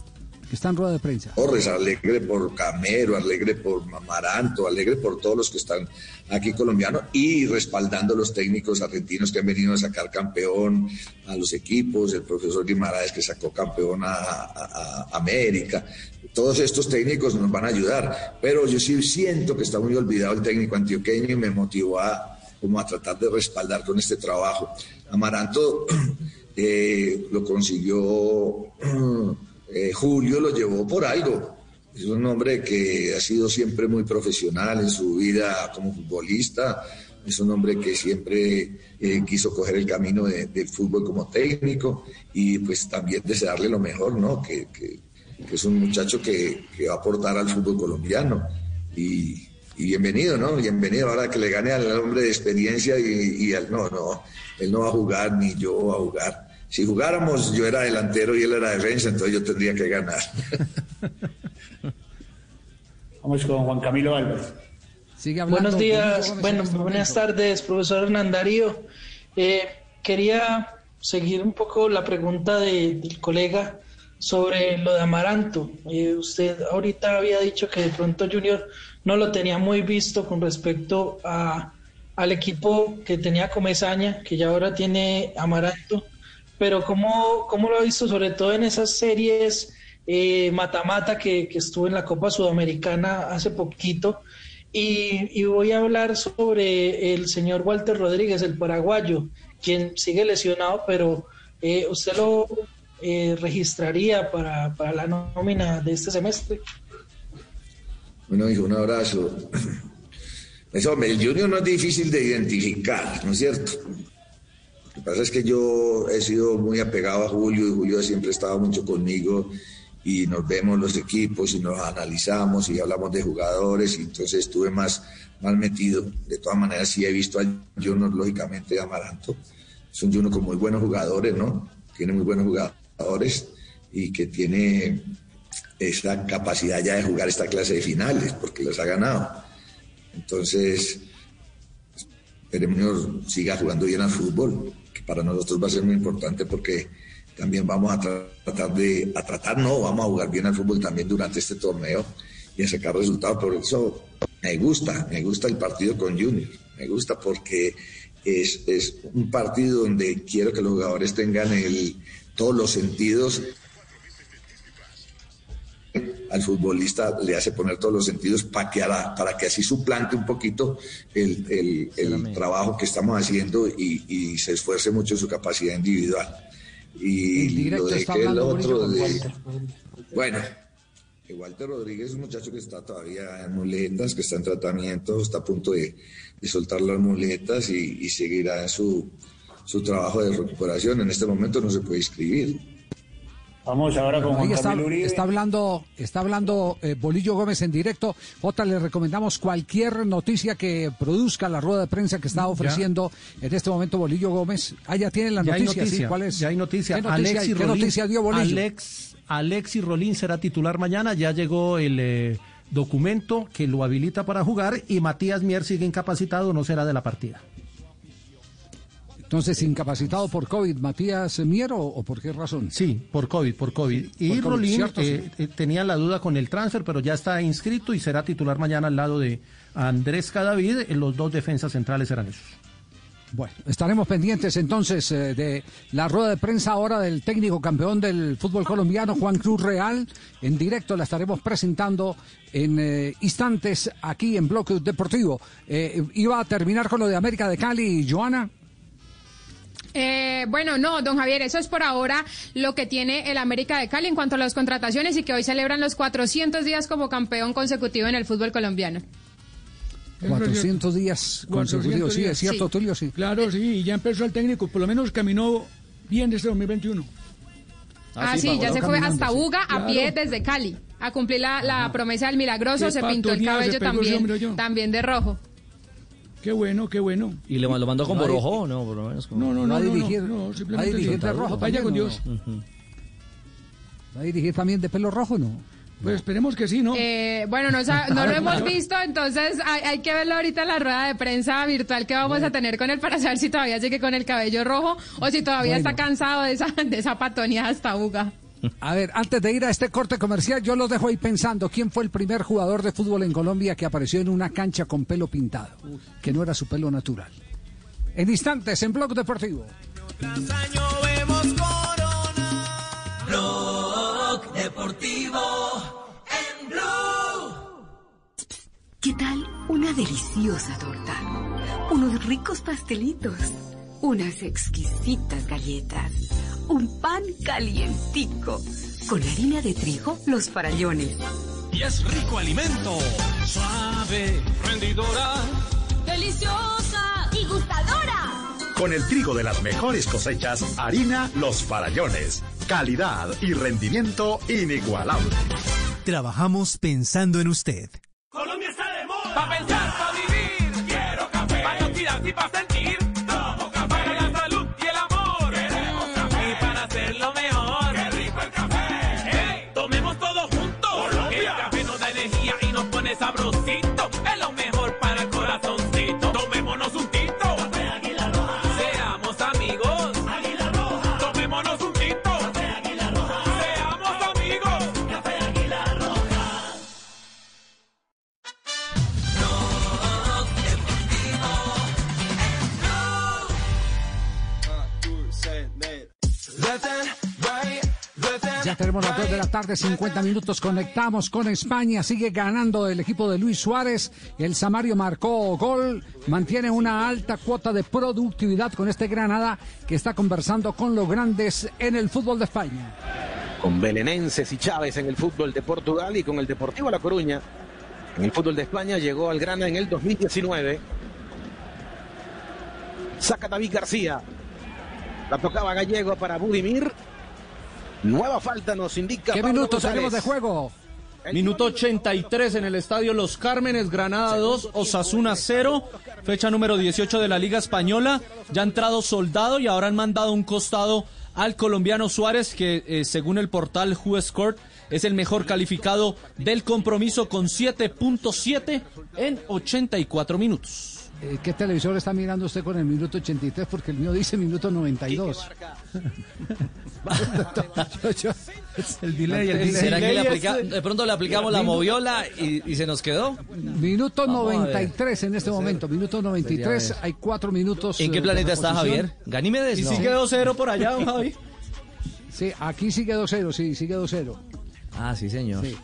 que está en rueda de prensa. Torres, alegre por Camero, alegre por Amaranto, alegre por todos los que están aquí colombianos y respaldando los técnicos argentinos que han venido a sacar campeón a los equipos, el profesor Guimaraes que sacó campeón a América. Todos estos técnicos nos van a ayudar, pero yo sí siento que está muy olvidado el técnico antioqueño y me motivó a, como a tratar de respaldar con este trabajo. Amaranto eh, lo consiguió, eh, Julio lo llevó por algo. Es un hombre que ha sido siempre muy profesional en su vida como futbolista. Es un hombre que siempre eh, quiso coger el camino de- del fútbol como técnico y pues también desearle lo mejor, ¿no? Que, es un muchacho que, va a aportar al fútbol colombiano. Y, bienvenido, ¿no? Bienvenido ahora que le gane al hombre de experiencia y, y al, no, no, él no va a jugar ni yo va a jugar. Si jugáramos, yo era delantero y él era defensa, entonces yo tendría que ganar. Vamos con Juan Camilo Álvarez. Sigue hablando, Buenos días, bueno, en este buenas tardes, profesor Hernán Darío. Eh, quería seguir un poco la pregunta de- del colega sobre lo de Amaranto. Eh, usted ahorita había dicho que de pronto Junior no lo tenía muy visto con respecto a, al equipo que tenía Comesaña, que ya ahora tiene Amaranto, pero ¿cómo, cómo lo ha visto sobre todo en esas series eh, mata-mata que, que estuvo en la Copa Sudamericana hace poquito? Y, y voy a hablar sobre el señor Walter Rodríguez, el paraguayo, quien sigue lesionado, pero eh, ¿usted lo eh, registraría para, para la nómina de este semestre? Bueno, hijo, un abrazo. Eso, el Junior no es difícil de identificar, ¿no es cierto? Lo que pasa es que yo he sido muy apegado a Julio y Julio siempre ha estado mucho conmigo y nos vemos los equipos y nos analizamos y hablamos de jugadores y entonces estuve más, más metido. De todas maneras, sí he visto al Junior, lógicamente, de Amaranto. Es un Junior con muy buenos jugadores, ¿no? Tiene muy buenos jugadores y que tiene esa capacidad ya de jugar esta clase de finales, porque los ha ganado. Entonces, esperemos siga jugando bien al fútbol, que para nosotros va a ser muy importante porque también vamos a tra- tratar de, a tratar no, vamos a jugar bien al fútbol también durante este torneo y a sacar resultados. Por eso me gusta, me gusta el partido con Junior, me gusta porque es, es un partido donde quiero que los jugadores tengan el, todos los sentidos al futbolista le hace poner todos los sentidos para que, hará- para que así suplante un poquito el, el- el trabajo que estamos haciendo y, y se esfuerce mucho en su capacidad individual. Y lo de que el otro de- bueno, Walter Rodríguez es un muchacho que está todavía en muletas, que está en tratamiento, está a punto de, de soltar las muletas y, y seguirá en su, su trabajo de recuperación. En este momento no se puede inscribir. Vamos ahora con Juan está, Uribe. está hablando, está hablando eh, Bolillo Gómez en directo. Jota, le recomendamos cualquier noticia que produzca la rueda de prensa que está ofreciendo en este momento Bolillo Gómez. Ah, ya tiene la Ya noticia, ¿Cuál es? ya hay noticia. ¿Qué noticia, Alexis ¿qué Rolín- noticia dio Bolillo? Alex, Alexis Rolín será titular mañana. Ya llegó el eh, documento que lo habilita para jugar y Matías Mier sigue incapacitado, no será de la partida. Entonces, incapacitado por COVID, Matías Miero, o por qué razón? Sí, por COVID, por COVID. Y Por COVID, Rolín ¿cierto? eh, eh, tenía la duda con el transfer, pero ya está inscrito y será titular mañana al lado de Andrés Cadavid. Eh, Los dos defensas centrales serán esos. Bueno, estaremos pendientes entonces eh, de la rueda de prensa ahora del técnico campeón del fútbol colombiano, Juan Cruz Real. En directo la estaremos presentando en eh, instantes aquí en Bloque Deportivo. Eh, iba a terminar con lo de América de Cali, Joana. Eh, bueno, no, don Javier, eso es por ahora lo que tiene el América de Cali en cuanto a las contrataciones y que hoy celebran los 400 días como campeón consecutivo en el fútbol colombiano. 400 días consecutivos, sí, es cierto, Sí. Tulio, sí. Claro, sí, y ya empezó el técnico, por lo menos caminó bien desde 2021. Ah, sí, ya se fue hasta Buga a Claro. pie desde Cali a cumplir la, la promesa del milagroso, Qué se pintó el cabello también de rojo. Qué bueno, qué bueno. ¿Y le, lo mandó con No hay- Borojó o no? Por lo menos con- No, no, Va no, a no, dirigir- no, no, va a simplemente dirigir de rojo Vaya con ¿o Dios. no? ¿Va a dirigir también de pelo rojo no? Pues esperemos que sí, ¿no? Eh, bueno, no, no lo hemos visto, entonces hay, hay que verlo ahorita en la rueda de prensa virtual que vamos a tener con él para saber si todavía sigue con el cabello rojo o si todavía Bueno. está cansado de esa, de esa patonía hasta Buga. A ver, antes de ir a este corte comercial, yo los dejo ahí pensando quién fue el primer jugador de fútbol en Colombia que apareció en una cancha con pelo pintado, que no era su pelo natural. En instantes, en Blog Deportivo. Blog Deportivo en Blue. ¿Qué tal una deliciosa torta? Unos ricos pastelitos, unas exquisitas galletas, un pan calientico, con harina de trigo, los farallones. Y es rico alimento, suave, rendidora, Deliciosa y gustadora. Con el trigo de las mejores cosechas, harina Los Farallones. Calidad y rendimiento inigualable. Trabajamos pensando en usted. Colombia está de moda. Pa' pensar, pa' vivir. Quiero café. Y pa' Ya tenemos las 2 de la tarde, 50 minutos. Conectamos con España. Sigue ganando el equipo de Luis Suárez. El Samario marcó gol. Mantiene una alta cuota de productividad con este Granada que está conversando con los grandes en el fútbol de España. con Belenenses y Chávez en el fútbol de Portugal y con el Deportivo La Coruña en el fútbol de España llegó al Grana en el 2019. Saca David García. La tocaba Gallego para Budimir. Nueva falta nos indica. ¿Qué Pablo minutos González. tenemos de juego? Minuto 83 en el estadio Los Cármenes, Granada 2, Osasuna 0, fecha número 18 de la Liga Española. Ya ha entrado soldado y ahora han mandado un costado al colombiano Suárez, que eh, según el portal WhoScored es el mejor calificado del compromiso con 7.7 en 84 minutos. Eh, ¿Qué televisor está mirando usted con el minuto 83? Porque el mío dice minuto 92. Yo- yo- el delay, el delay. ¿Será que le aplica- de pronto le aplicamos la moviola y, y se nos quedó? Minuto Vamos a ver. 93 en este momento. Minuto 93. Hay cuatro minutos. ¿En qué eh, planeta está. Javier? Ganímedes. Y no. sigue 2-0 por allá, don Javi. Sí, aquí sigue 2-0, sí, sigue 2-0. Ah, sí, señor. Sí.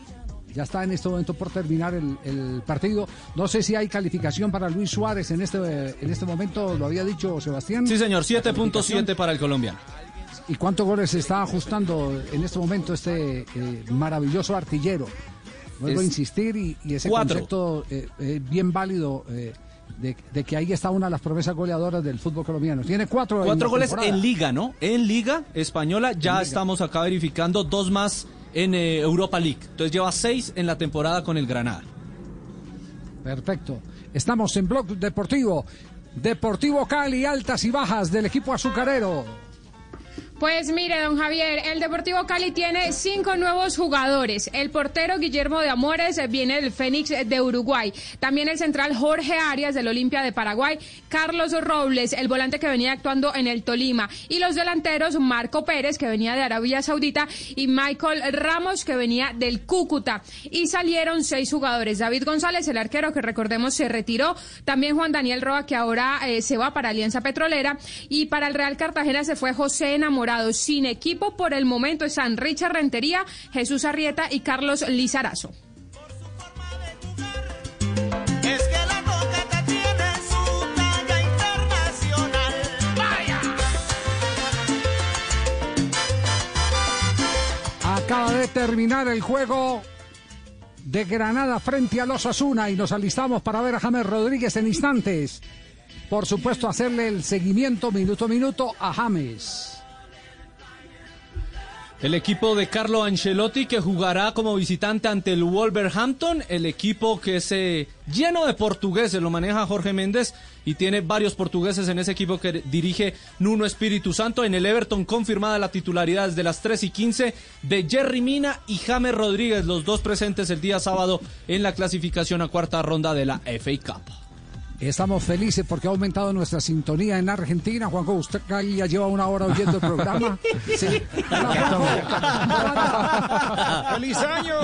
Ya está en este momento por terminar el, el partido. No sé si hay calificación para Luis Suárez en este, en este momento, lo había dicho Sebastián. Sí, señor, 7.7 para el colombiano. ¿Y cuántos goles se está ajustando en este momento este eh, maravilloso artillero? Vuelvo a insistir y, y ese cuatro. concepto eh, eh, bien válido eh, de, de que ahí está una de las promesas goleadoras del fútbol colombiano. Tiene cuatro, Cuatro goles temporada. en Liga, ¿no? En Liga Española ya estamos acá verificando dos más en eh, Europa League. Entonces lleva seis en la temporada con el Granada. Perfecto. Estamos en Blog Deportivo. Deportivo Cali, altas y bajas del equipo azucarero. Pues mire, don Javier, el Deportivo Cali tiene cinco nuevos jugadores. El portero Guillermo de Amores eh, viene del Fénix eh, de Uruguay. También el central Jorge Arias del Olimpia de Paraguay. Carlos Robles, el volante que venía actuando en el Tolima. Y los delanteros Marco Pérez, que venía de Arabia Saudita. Y Michael Ramos, que venía del Cúcuta. Y salieron seis jugadores. David González, el arquero que recordemos se retiró. También Juan Daniel Roa, que ahora eh, se va para Alianza Petrolera. Y para el Real Cartagena se fue José Enamorado. Sin equipo por el momento están Richard Rentería, Jesús Arrieta y Carlos Lizarazo. Acaba de terminar el juego de Granada frente a los Asuna y nos alistamos para ver a James Rodríguez en instantes. Por supuesto, hacerle el seguimiento minuto a minuto a James. El equipo de Carlo Ancelotti que jugará como visitante ante el Wolverhampton, el equipo que es eh, lleno de portugueses, lo maneja Jorge Méndez y tiene varios portugueses en ese equipo que dirige Nuno Espíritu Santo. En el Everton confirmada la titularidad de las 3 y 15 de Jerry Mina y James Rodríguez, los dos presentes el día sábado en la clasificación a cuarta ronda de la FA Cup. Estamos felices porque ha aumentado nuestra sintonía en Argentina. Juanjo, usted ya lleva una hora oyendo el programa. Sí. ¡Feliz año!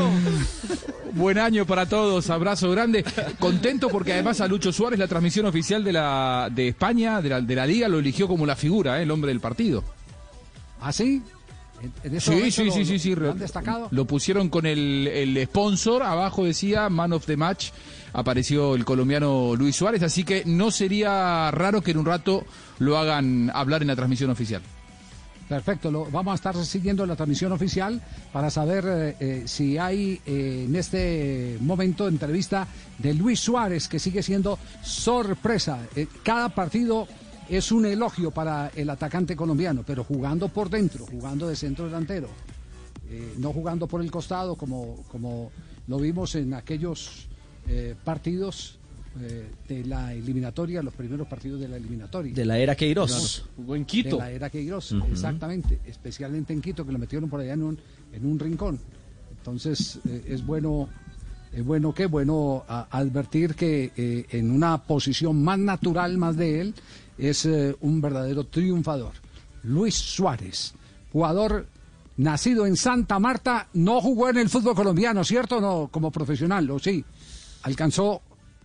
Buen año para todos, abrazo grande. Contento porque además a Lucho Suárez, la transmisión oficial de la de España, de la, de la liga, lo eligió como la figura, ¿eh? el hombre del partido. ¿Ah, sí? En- en ese Sí, sí, lo- sí, sí, lo- sí. destacado. Lo pusieron con el, el sponsor, abajo decía Man of the Match, apareció el colombiano Luis Suárez, así que no sería raro que en un rato lo hagan hablar en la transmisión oficial. Perfecto, lo, vamos a estar siguiendo la transmisión oficial para saber eh, eh, si hay eh, en este momento entrevista de Luis Suárez, que sigue siendo sorpresa. Cada partido es un elogio para el atacante colombiano, pero jugando por dentro, jugando de centro delantero, no jugando por el costado como, como lo vimos en aquellos eh, partidos eh, de la eliminatoria, los primeros partidos de la eliminatoria. De la era Queiroz. Claro. Jugó en De la era Queiroz, exactamente, especialmente en Quito, que lo metieron por allá en un, en un rincón. Entonces, eh, es bueno, es bueno que bueno a- advertir que eh, en una posición más natural, más de él, es eh, un verdadero triunfador. Luis Suárez, jugador nacido en Santa Marta, no jugó en el fútbol colombiano, ¿cierto? No, como profesional, o sí. Alcanzó,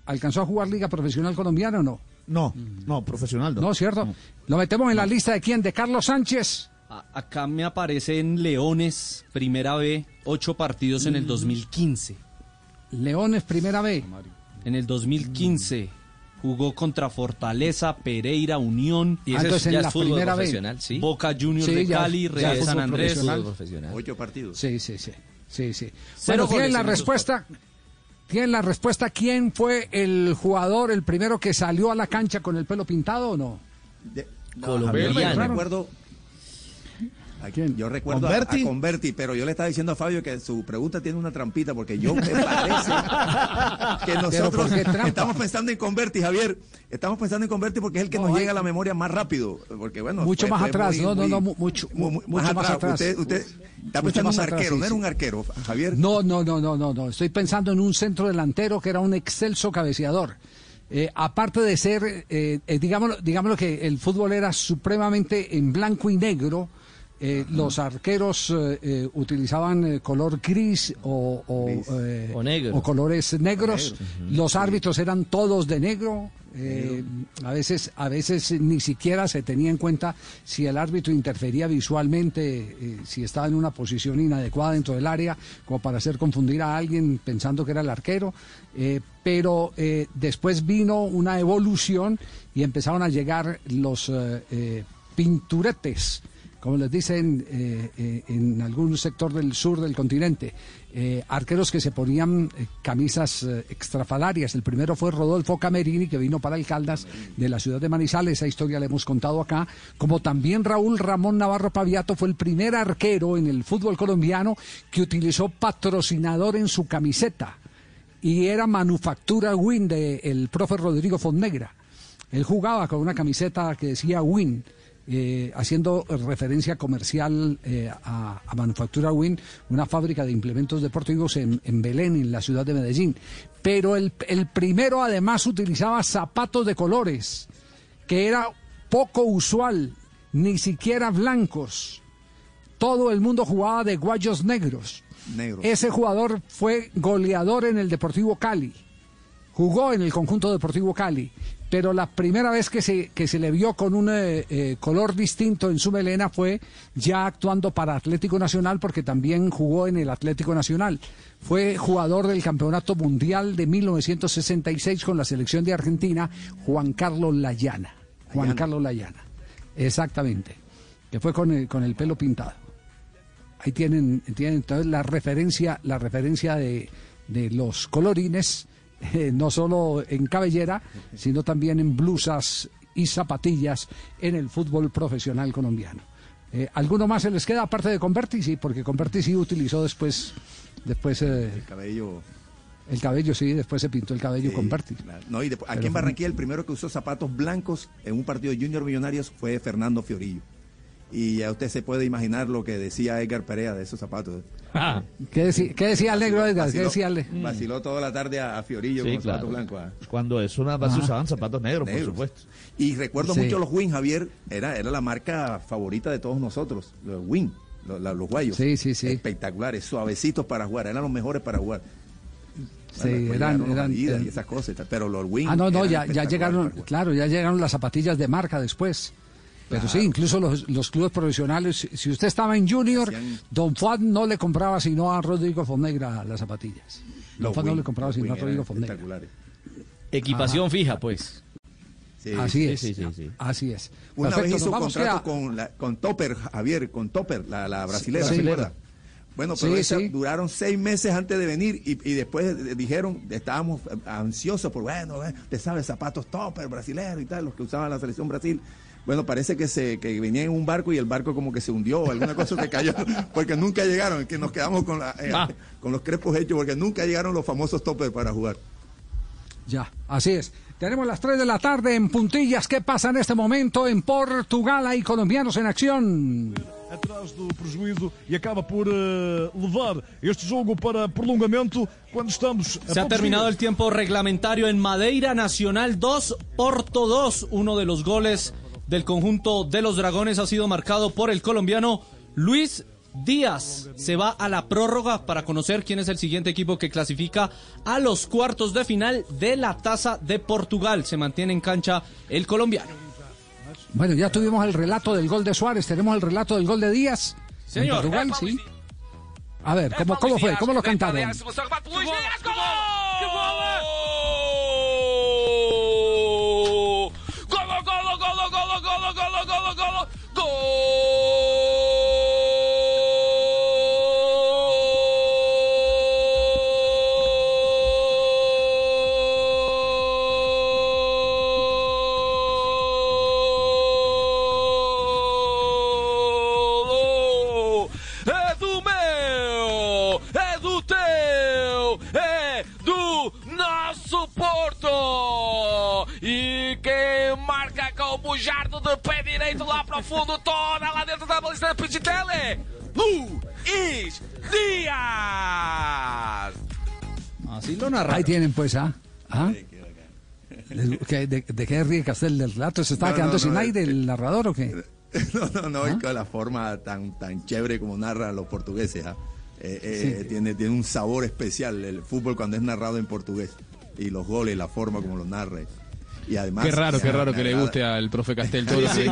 alcanzó a jugar liga profesional colombiana o no? No, no, profesional. No, ¿cierto? Lo metemos en la lista de quién, de Carlos Sánchez. A- Acá me aparecen Leones, primera B, ocho partidos en el 2015. Leones, primera B. En el 2015 jugó contra Fortaleza, Pereira, Unión. Y ese Ah, entonces es- ya en es la fútbol primera B. profesional, sí. Boca Juniors Sí, de Cali, ya Real San Andrés. profesional. Ocho partidos. Sí, sí, sí. sí, sí. Cero Bueno, tienen la respuesta. ¿Tienen la respuesta quién fue el jugador, el primero que salió a la cancha con el pelo pintado o no? Colombiano. Javier, Yo recuerdo, ¿A quién? Yo recuerdo a, ¿Converti? a Converti, pero yo le estaba diciendo a Fabio que su pregunta tiene una trampita porque yo me parece que nosotros estamos pensando en Converti, Javier. Estamos pensando en Converti porque es el que nos llega a la memoria más rápido. Porque bueno, Mucho más atrás, muy- no, no, no, mu- mucho, muy- mucho más atrás. Usted, usted está pensando en un atrás, arquero, sí, no era un arquero, Javier. No, no, no, no, no, no. Estoy pensando en un centro delantero que era un excelso cabeceador. Eh, aparte de ser, eh, eh, digámoslo, digámoslo que el fútbol era supremamente en blanco y negro. Eh, los arqueros eh, eh, utilizaban eh, color gris o, o, eh, O negro. o colores negros. Negro. Los árbitros eran todos de negro. eh, a veces, a veces ni siquiera se tenía en cuenta si el árbitro interfería visualmente, eh, si estaba en una posición inadecuada dentro del área, como para hacer confundir a alguien pensando que era el arquero. Eh, pero eh, después vino una evolución y empezaron a llegar los eh, eh, pinturetes como les dicen eh, eh, en algún sector del sur del continente, eh, arqueros que se ponían camisas extrafalarias. El primero fue Rodolfo Camerini, que vino para el Caldas de la ciudad de Manizales, esa historia la hemos contado acá, como también Raúl Ramón Navarro Paviato fue el primer arquero en el fútbol colombiano que utilizó patrocinador en su camiseta y era manufactura Win del profe Rodrigo Fonnegra. Él jugaba con una camiseta que decía Win, eh, haciendo referencia comercial eh, a, a Manufactura Win, una fábrica de implementos deportivos en, en Belén, en la ciudad de Medellín. Pero el, el primero además utilizaba zapatos de colores, que era poco usual, ni siquiera blancos. Todo el mundo jugaba de guayos negros. Negro. Ese jugador fue goleador en el Deportivo Cali. Jugó en el conjunto Deportivo Cali. Pero la primera vez que se, que se le vio con un eh, eh, color distinto en su melena fue ya actuando para Atlético Nacional, porque también jugó en el Atlético Nacional. Fue jugador del Campeonato Mundial de 1966 con la selección de Argentina, Juan Carlos Layana. Juan Carlos Layana. Exactamente. Que fue con el, con el pelo pintado. Ahí tienen, tienen entonces la referencia, la referencia de, de los colorines, eh, no solo en cabellera, sino también en blusas y zapatillas en el fútbol profesional colombiano. Eh, ¿Alguno más se les queda aparte de Converti? Sí, porque Converti sí utilizó después, después eh, El cabello. el cabello, sí, después se pintó el cabello Sí, claro. No, y después- aquí Pero en fue- Barranquilla el primero que usó zapatos blancos en un partido de Junior Millonarios fue Fernando Fiorillo. Y ya usted se puede imaginar lo que decía Edgar Perea de esos zapatos. ¿Qué, decía, qué decía el negro Edgar? ¿Qué Vaciló- decía el- Vaciló toda la tarde a, a Fiorillo Sí, con los claro. zapatos blancos. ah. Cuando eso nada más se Ajá. usaban zapatos negros, Negros. por supuesto. Y recuerdo Sí. mucho los Win, Javier, era, era la marca favorita de todos nosotros, los Win, los, guayos. Sí, sí, sí. Espectaculares, suavecitos para jugar, eran los mejores para jugar. Sí, eran- y esas cosas, pero los Win. Ah, no, no, ya, ya llegaron, claro, ya llegaron las zapatillas de marca después. Pero sí, incluso los, los clubes profesionales, si- usted estaba en Junior, Don Juan no le compraba sino a Rodrigo Fonegra las zapatillas. Don Juan no le compraba sino a Rodrigo Fonegra. Equipación Ajá. fija, pues. Así es, así es. Una Perfecto, vez hizo vamos contrato a- con, la- con Topper, Javier, con Topper, la, la brasilera, Sí. ¿se acuerda? Bueno, pero Sí, esa sí. duraron seis meses antes de venir y, y después dijeron, estábamos ansiosos por, bueno, eh, te sabes, zapatos Topper, brasilero y tal, los que usaban la selección Brasil. Bueno, parece que se que venía en un barco y el barco como que se hundió o alguna cosa que cayó, porque nunca llegaron, que nos quedamos con, la, eh, Ah. con los crepos hechos, porque nunca llegaron los famosos Topper para jugar. Ya, así es. Tenemos las 3 de la tarde en puntillas. ¿Qué pasa en este momento en Portugal? Hay colombianos en acción. atrás do prejuízo e acaba por eh, levar este jogo para prolongamento quando estamos a Se ha terminado días. el tiempo reglamentario en Madeira Nacional 2, Porto 2. Uno de los goles del conjunto de los Dragones ha sido marcado por el colombiano Luis Díaz. Se va a la prórroga para conocer quién es el siguiente equipo que clasifica a los cuartos de final de la Taza de Portugal. Se mantiene en cancha el colombiano. Bueno, ya tuvimos el relato del gol de Suárez, tenemos el relato del gol de Díaz. Señor. En Portugal, sí. A ver, ¿cómo, cómo fue? ¿Cómo lo cantaron? Gol, direito lá para o fundo, toda lá dentro da baliza de Pichitele. Luis Díaz. Así lo narra. Ahí tienen pues, ¿ah? ¿Ah? ¿De, que- de, de qué ríe Castel del relato? ¿Se estaba No, quedando no, sin no, aire el narrador o qué? No, no, no, ¿Ah? es que la forma tan, tan chévere como narran los portugueses. ¿ah? Eh, eh, tiene, tiene un sabor especial el fútbol cuando es narrado en portugués. Y los goles, la forma como lo narra. Y además. Qué raro, qué raro que le guste al profe Castel todo lo que Sí,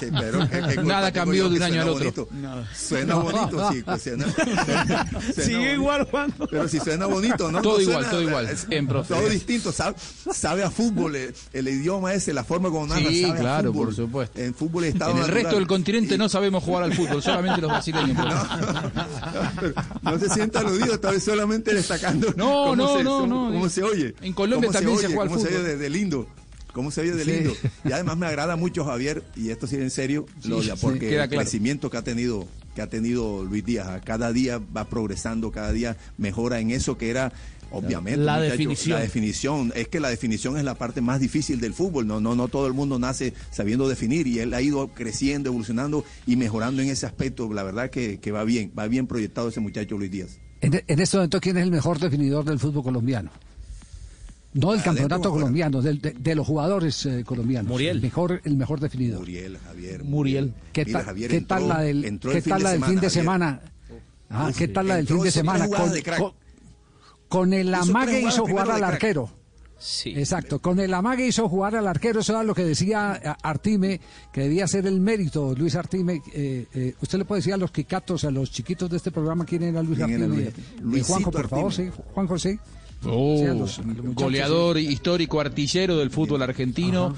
sí, pero ¿qué- Nada cambió de un año al otro. bonito? Suena bonito, sí. pues, suena- suena Sigue bonito. igual, Juan. Pero si suena bonito, ¿no? Todo No igual, suena- todo igual. es- Bien, profe. Todo distinto, sabe, sabe a fútbol, el, el idioma ese, la forma como narra, Sí, sabe a claro, fútbol. por supuesto. En fútbol estado En el natural. resto del continente no sabemos jugar al fútbol, solamente los brasileños. profe. No se sienta aludido, esta vez solamente destacando No, cómo, no, se, no, cómo- no. cómo se oye. En Colombia también se juega al cómo se fútbol. de lindo. Cómo se oye de Sí. lindo. Y además me agrada mucho, Javier, y esto sí en serio, lo Sí, de, sí, porque el claro. crecimiento que ha tenido que ha tenido Luis Díaz, ¿ah? cada día va progresando, cada día mejora en eso que era obviamente La muchacho, definición. la definición es que la definición es la parte más difícil del fútbol no no no todo el mundo nace sabiendo definir y él ha ido creciendo evolucionando y mejorando en ese aspecto la verdad que, que va bien va bien proyectado ese muchacho Luis Díaz En, en este momento, ¿quién es el mejor definidor del fútbol colombiano? No del campeonato colombiano, del- de, de los jugadores eh, colombianos. Muriel. El mejor, el mejor definidor. Muriel Javier Muriel. ¿Qué, Javier qué entró- tal la del, entró qué tal de la del fin de semana? Ah, ¿Qué tal la del entró fin de semana? Con, de con- con el amague hizo jugar al arquero. Sí. Exacto, con el amague hizo jugar al arquero, eso era lo que decía eh, Artime, que debía ser el mérito, Luis Artime. eh, eh, usted le puede decir a los quicatos, a los chiquitos de este programa, quién era Luis ¿Quién era Artime. Luis Artime? Eh, Luisito Juanjo, por favor, sí. Artime. Juanjo, sí. Oh, los- los goleador histórico, artillero del fútbol argentino.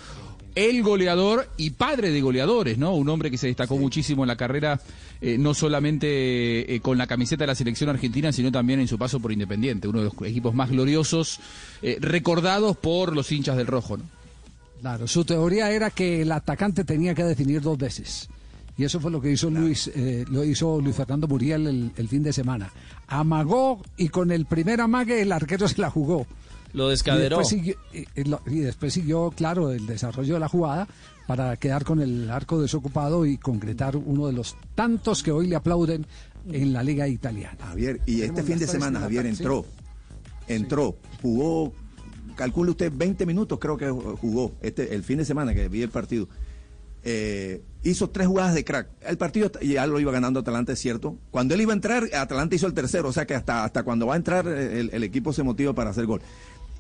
El goleador y padre de goleadores, ¿no? Un hombre que se destacó muchísimo en la carrera, eh, no solamente eh, con la camiseta de la selección argentina, sino también en su paso por Independiente, uno de los equipos más gloriosos, eh, recordados por los hinchas del rojo, ¿no? Claro, su teoría era que el atacante tenía que definir dos veces. Y eso fue lo que hizo Luis, eh, lo hizo Luis Fernando Muriel el, el fin de semana. Amagó y con el primer amague el arquero se la jugó. Lo Y descaderó. después, siguió, y- después siguió, claro, el desarrollo de la jugada para quedar con el arco desocupado y concretar uno de los tantos que hoy le aplauden en la liga italiana. Javier, y Tenemos este fin de semana, Javier, sí. entró, entró, jugó, calcule usted 20 minutos, creo que jugó, este, el fin de semana que vi el partido. Eh, hizo tres jugadas de crack. El partido ya lo iba ganando Atalanta, es cierto. Cuando él iba a entrar, Atalanta hizo el tercero, o sea que hasta, hasta cuando va a entrar eh, el, el equipo se motiva para hacer gol.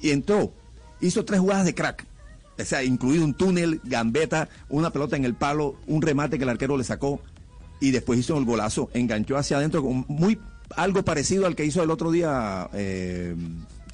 Y entró, hizo tres jugadas de crack. O sea, incluido un túnel, gambeta, una pelota en el palo, un remate que el arquero le sacó y después hizo el golazo, enganchó hacia adentro, con muy algo parecido al que hizo el otro día eh,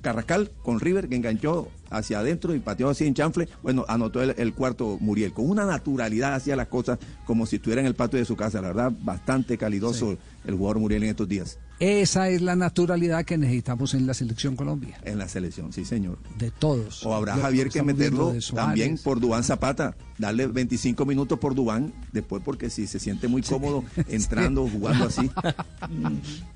Carrascal con River, que enganchó hacia adentro y pateó así en chanfle. Bueno, anotó el, el cuarto Muriel, con una naturalidad hacía las cosas como si estuviera en el patio de su casa. La verdad, bastante calidoso el jugador Muriel en estos días. Esa es la naturalidad que necesitamos en la selección Colombia. En la selección, sí, señor. De todos. O habrá Javier que meterlo también por Dubán Zapata, darle 25 minutos por Dubán, después porque si se siente muy cómodo entrando, jugando así.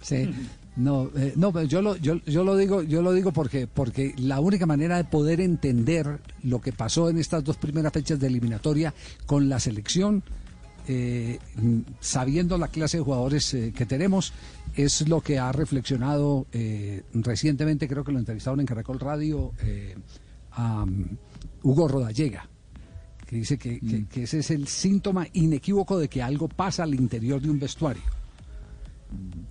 Sí. No, eh, no, pero yo lo, yo, yo lo digo, yo lo digo porque, porque la única manera de poder entender lo que pasó en estas dos primeras fechas de eliminatoria con la selección, eh, mm, sabiendo la clase de jugadores eh, que tenemos, es lo que ha reflexionado eh, recientemente, creo que lo entrevistaron en Caracol Radio, eh, a um, Hugo Rodallega que dice que, que- que ese es el síntoma inequívoco de que algo pasa al interior de un vestuario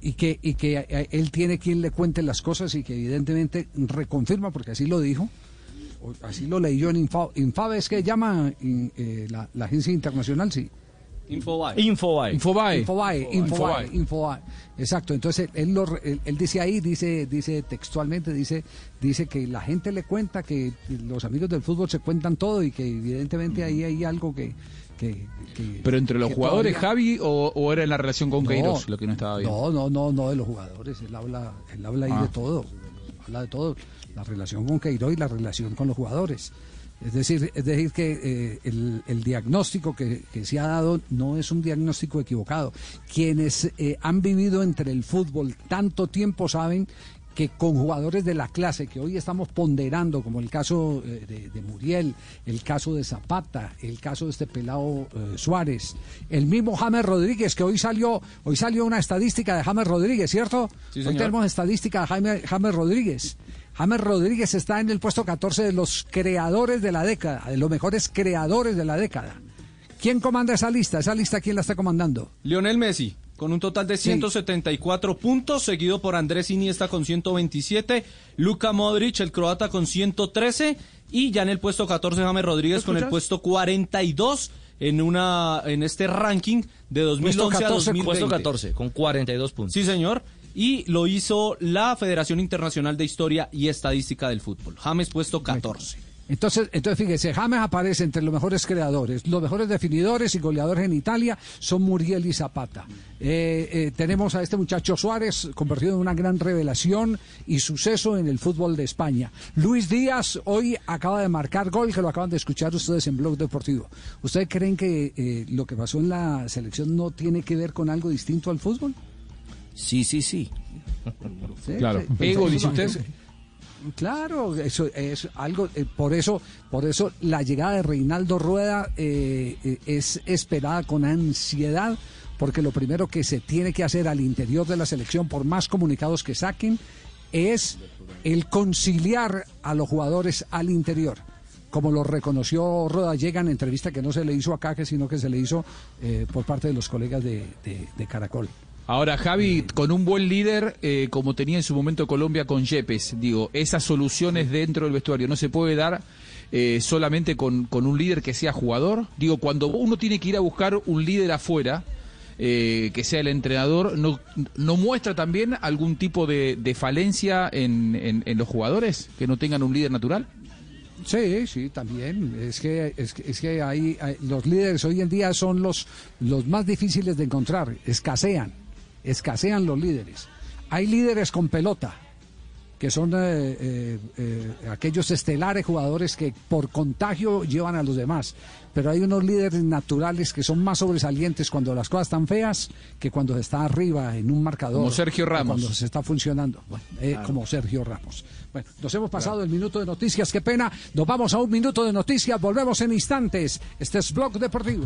y que, y que eh, él tiene quien le cuente las cosas y que evidentemente reconfirma, porque así lo dijo, o así lo leí yo en Info, Infabe, es que llama in- eh, la, la agencia internacional, sí. Infobae. Infobae. Infobae. Infobae, Infobae, Infobae. Infobae. Exacto. Entonces él, lo re- él, él dice ahí, dice, dice textualmente, dice, dice que la gente le cuenta que los amigos del fútbol se cuentan todo y que evidentemente ahí hay algo que, que- que- Pero entre los jugadores, todavía- Javi, o, o era en la relación con No, Queiroz, lo que no estaba bien. No, no, no, no de los jugadores. Él habla, él habla ahí Ah. de todo. Habla de todo. La relación con Queiroz y la relación con los jugadores. Es decir, es decir que eh, el, el diagnóstico que, que se ha dado no es un diagnóstico equivocado. Quienes eh, han vivido entre el fútbol tanto tiempo saben que con jugadores de la clase que hoy estamos ponderando, como el caso eh, de, de Muriel, el caso de Zapata, el caso de este pelado eh, Suárez, el mismo James Rodríguez, que hoy salió, hoy salió una estadística de James Rodríguez, ¿cierto? Sí, hoy tenemos estadística de Jaime- James Rodríguez. James Rodríguez está en el puesto 14 de los creadores de la década, de los mejores creadores de la década. ¿Quién comanda esa lista? ¿Esa lista quién la está comandando? Lionel Messi, con un total de Sí. 174 puntos, seguido por Andrés Iniesta con 127, Luka Modric, el croata, con 113, y ya en el puesto 14, James Rodríguez con el puesto 42 en una en este ranking de 2011 a 2020. Puesto 14, con 42 puntos. Sí, señor. Y lo hizo la Federación Internacional de Historia y Estadística del Fútbol. James puesto 14. Entonces, entonces fíjese, James aparece entre los mejores creadores, los mejores definidores y goleadores en Italia son Muriel y Zapata. Eh, eh, tenemos a este muchacho Suárez, convertido en una gran revelación y suceso en el fútbol de España. Luis Díaz hoy acaba de marcar gol, que lo acaban de escuchar ustedes en Blog Deportivo. ¿Ustedes creen que eh, lo que pasó en la selección no tiene que ver con algo distinto al fútbol? Sí, sí, sí. Sí, Claro. sí, Ego, dice usted. Claro, eso es algo, eh, por eso, por eso la llegada de Reinaldo Rueda eh, eh, es esperada con ansiedad, porque lo primero que se tiene que hacer al interior de la selección, por más comunicados que saquen, es el conciliar a los jugadores al interior. Como lo reconoció Rueda Llega en entrevista que no se le hizo acá, que sino que se le hizo eh, por parte de los colegas de Caracol. Ahora, Javi, con un buen líder, eh, como tenía en su momento Colombia con Yepes, digo, esas soluciones dentro del vestuario no se puede dar eh, solamente con, con un líder que sea jugador. Digo, cuando uno tiene que ir a buscar un líder afuera, eh, que sea el entrenador, ¿no, no muestra también algún tipo de, de falencia en, en- en los jugadores que no tengan un líder natural? Sí, sí, también. Es que, es que, es que hay, hay- los líderes hoy en día son los, los más difíciles de encontrar. Escasean, escasean los líderes. Hay líderes con pelota, que son eh, eh, eh, aquellos estelares jugadores que por contagio llevan a los demás. Pero hay unos líderes naturales que son más sobresalientes cuando las cosas están feas que cuando se está arriba en un marcador. Como Sergio Ramos. Cuando se está funcionando. Bueno, eh, Como Sergio Ramos. Bueno, nos hemos pasado el minuto de noticias, qué pena. Nos vamos a un minuto de noticias, volvemos en instantes. Este es Blog Deportivo.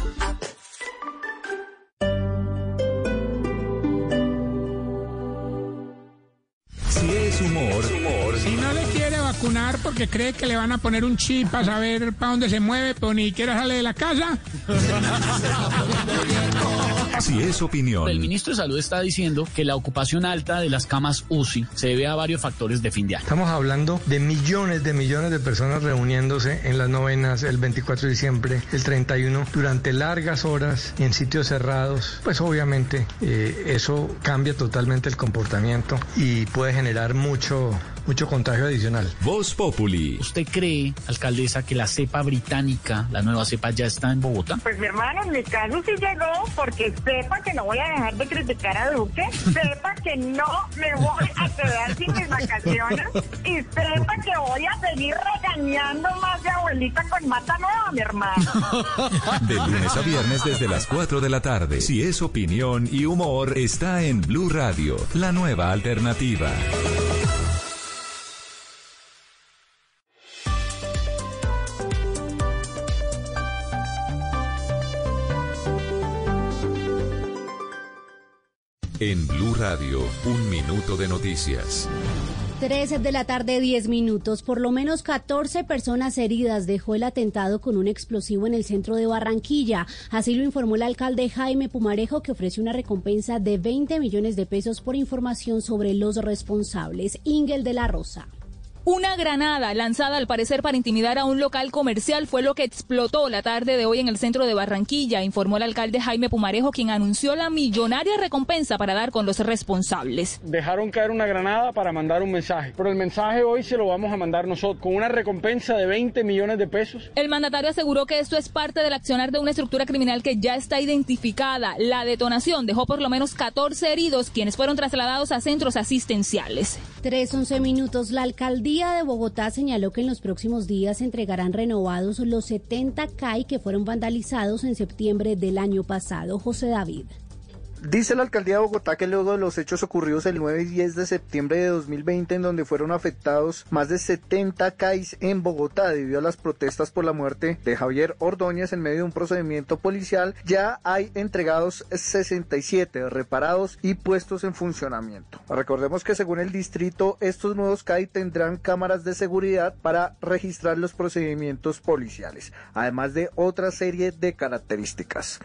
Vacunar porque cree que le van a poner un chip para saber para dónde se mueve, pero ni siquiera sale de la casa. si es opinión, El ministro de Salud está diciendo que la ocupación alta de las camas UCI se debe a varios factores de fin de año. Estamos hablando de millones de millones de personas reuniéndose en las novenas el 24 de diciembre, el 31, durante largas horas en sitios cerrados. Pues obviamente eh, eso cambia totalmente el comportamiento y puede generar mucho, mucho contagio adicional. Voz Populi. ¿Usted cree, alcaldesa, que la cepa británica, la nueva cepa, ya está en Bogotá? Pues mi hermano, en mi caso sí llegó porque sepa que no voy a dejar de criticar a Duque, sepa que no me voy a quedar sin mis vacaciones y sepa que voy a seguir regañando más de abuelita con mata nueva, mi hermano. De lunes a viernes desde las 4 de la tarde. Si es opinión y humor, está en Blue Radio, la nueva alternativa. En Blue Radio, un minuto de noticias. 13 de la tarde, 10 minutos. Por lo menos 14 personas heridas dejó el atentado con un explosivo en el centro de Barranquilla. Así lo informó el alcalde Jaime Pumarejo, que ofreció una recompensa de 20 millones de pesos por información sobre los responsables. Ingel de la Rosa. Una granada lanzada al parecer para intimidar a un local comercial fue lo que explotó la tarde de hoy en el centro de Barranquilla, informó el alcalde Jaime Pumarejo, quien anunció la millonaria recompensa para dar con los responsables. Dejaron caer una granada para mandar un mensaje, pero el mensaje hoy se lo vamos a mandar nosotros con una recompensa de 20 millones de pesos. El mandatario aseguró que esto es parte del accionar de una estructura criminal que ya está identificada. La detonación dejó por lo menos 14 heridos, quienes fueron trasladados a centros asistenciales. 3.11 minutos. La alcaldía de Bogotá señaló que en los próximos días se entregarán renovados los 70 CAI que fueron vandalizados en septiembre del año pasado. José David. Dice la alcaldía de Bogotá que luego de los hechos ocurridos el 9 y 10 de septiembre de 2020, en donde fueron afectados más de 70 CAIs en Bogotá debido a las protestas por la muerte de Javier Ordóñez en medio de un procedimiento policial, ya hay entregados 67 reparados y puestos en funcionamiento. Recordemos que según el distrito, estos nuevos CAI tendrán cámaras de seguridad para registrar los procedimientos policiales, además de otra serie de características.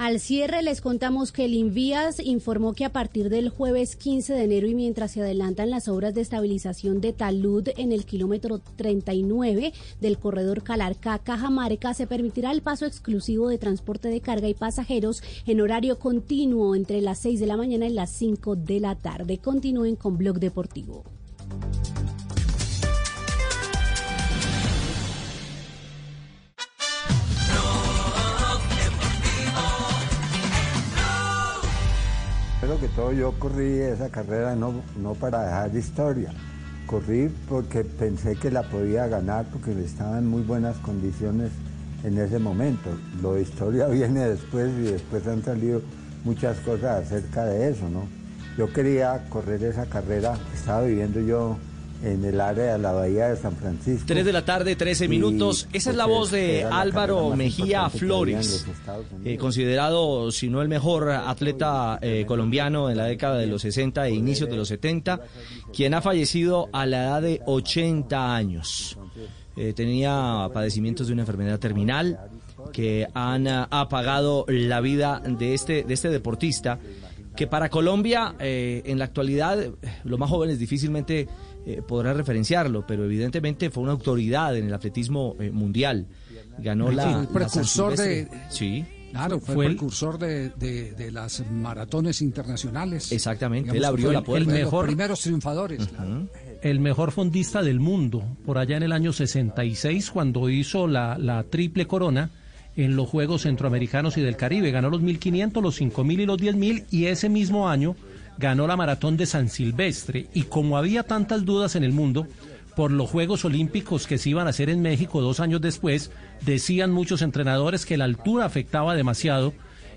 Al cierre les contamos que el Invías informó que a partir del jueves 15 de enero y mientras se adelantan las obras de estabilización de talud en el kilómetro 39 del corredor Calarcá-Cajamarca se permitirá el paso exclusivo de transporte de carga y pasajeros en horario continuo entre las 6 de la mañana y las 5 de la tarde. Continúen con Blog Deportivo. Primero que todo yo corrí esa carrera no, no para dejar historia, corrí porque pensé que la podía ganar porque estaba en muy buenas condiciones en ese momento. Lo de historia viene después y después han salido muchas cosas acerca de eso, ¿no? Yo quería correr esa carrera, estaba viviendo yo en el área de la bahía de San Francisco. 3 de la tarde, 13 Y, minutos. Esa es la voz de Álvaro Mejía Flores, eh, considerado, si no el mejor atleta eh, colombiano en la década de los 60 e inicios de los 70, quien ha fallecido a la edad de 80 años. Eh, tenía padecimientos de una enfermedad terminal que han apagado la vida de este, de este deportista que para Colombia eh, en la actualidad los más jóvenes difícilmente eh, podrán referenciarlo, pero evidentemente fue una autoridad en el atletismo eh, mundial. Ganó la, el precursor de. Sí. Claro, fue, Fue el precursor de, de- de las maratones internacionales. Exactamente, Digamos, él abrió fue la puerta. el mejor- Los primeros triunfadores. claro. el mejor fondista del mundo, por allá en el año 66, cuando hizo la, la triple corona en los Juegos Centroamericanos y del Caribe. Ganó los 1500, los 5000 y los 10000 y ese mismo año ganó la maratón de San Silvestre. Y como había tantas dudas en el mundo por los Juegos Olímpicos que se iban a hacer en México dos años después, decían muchos entrenadores que la altura afectaba demasiado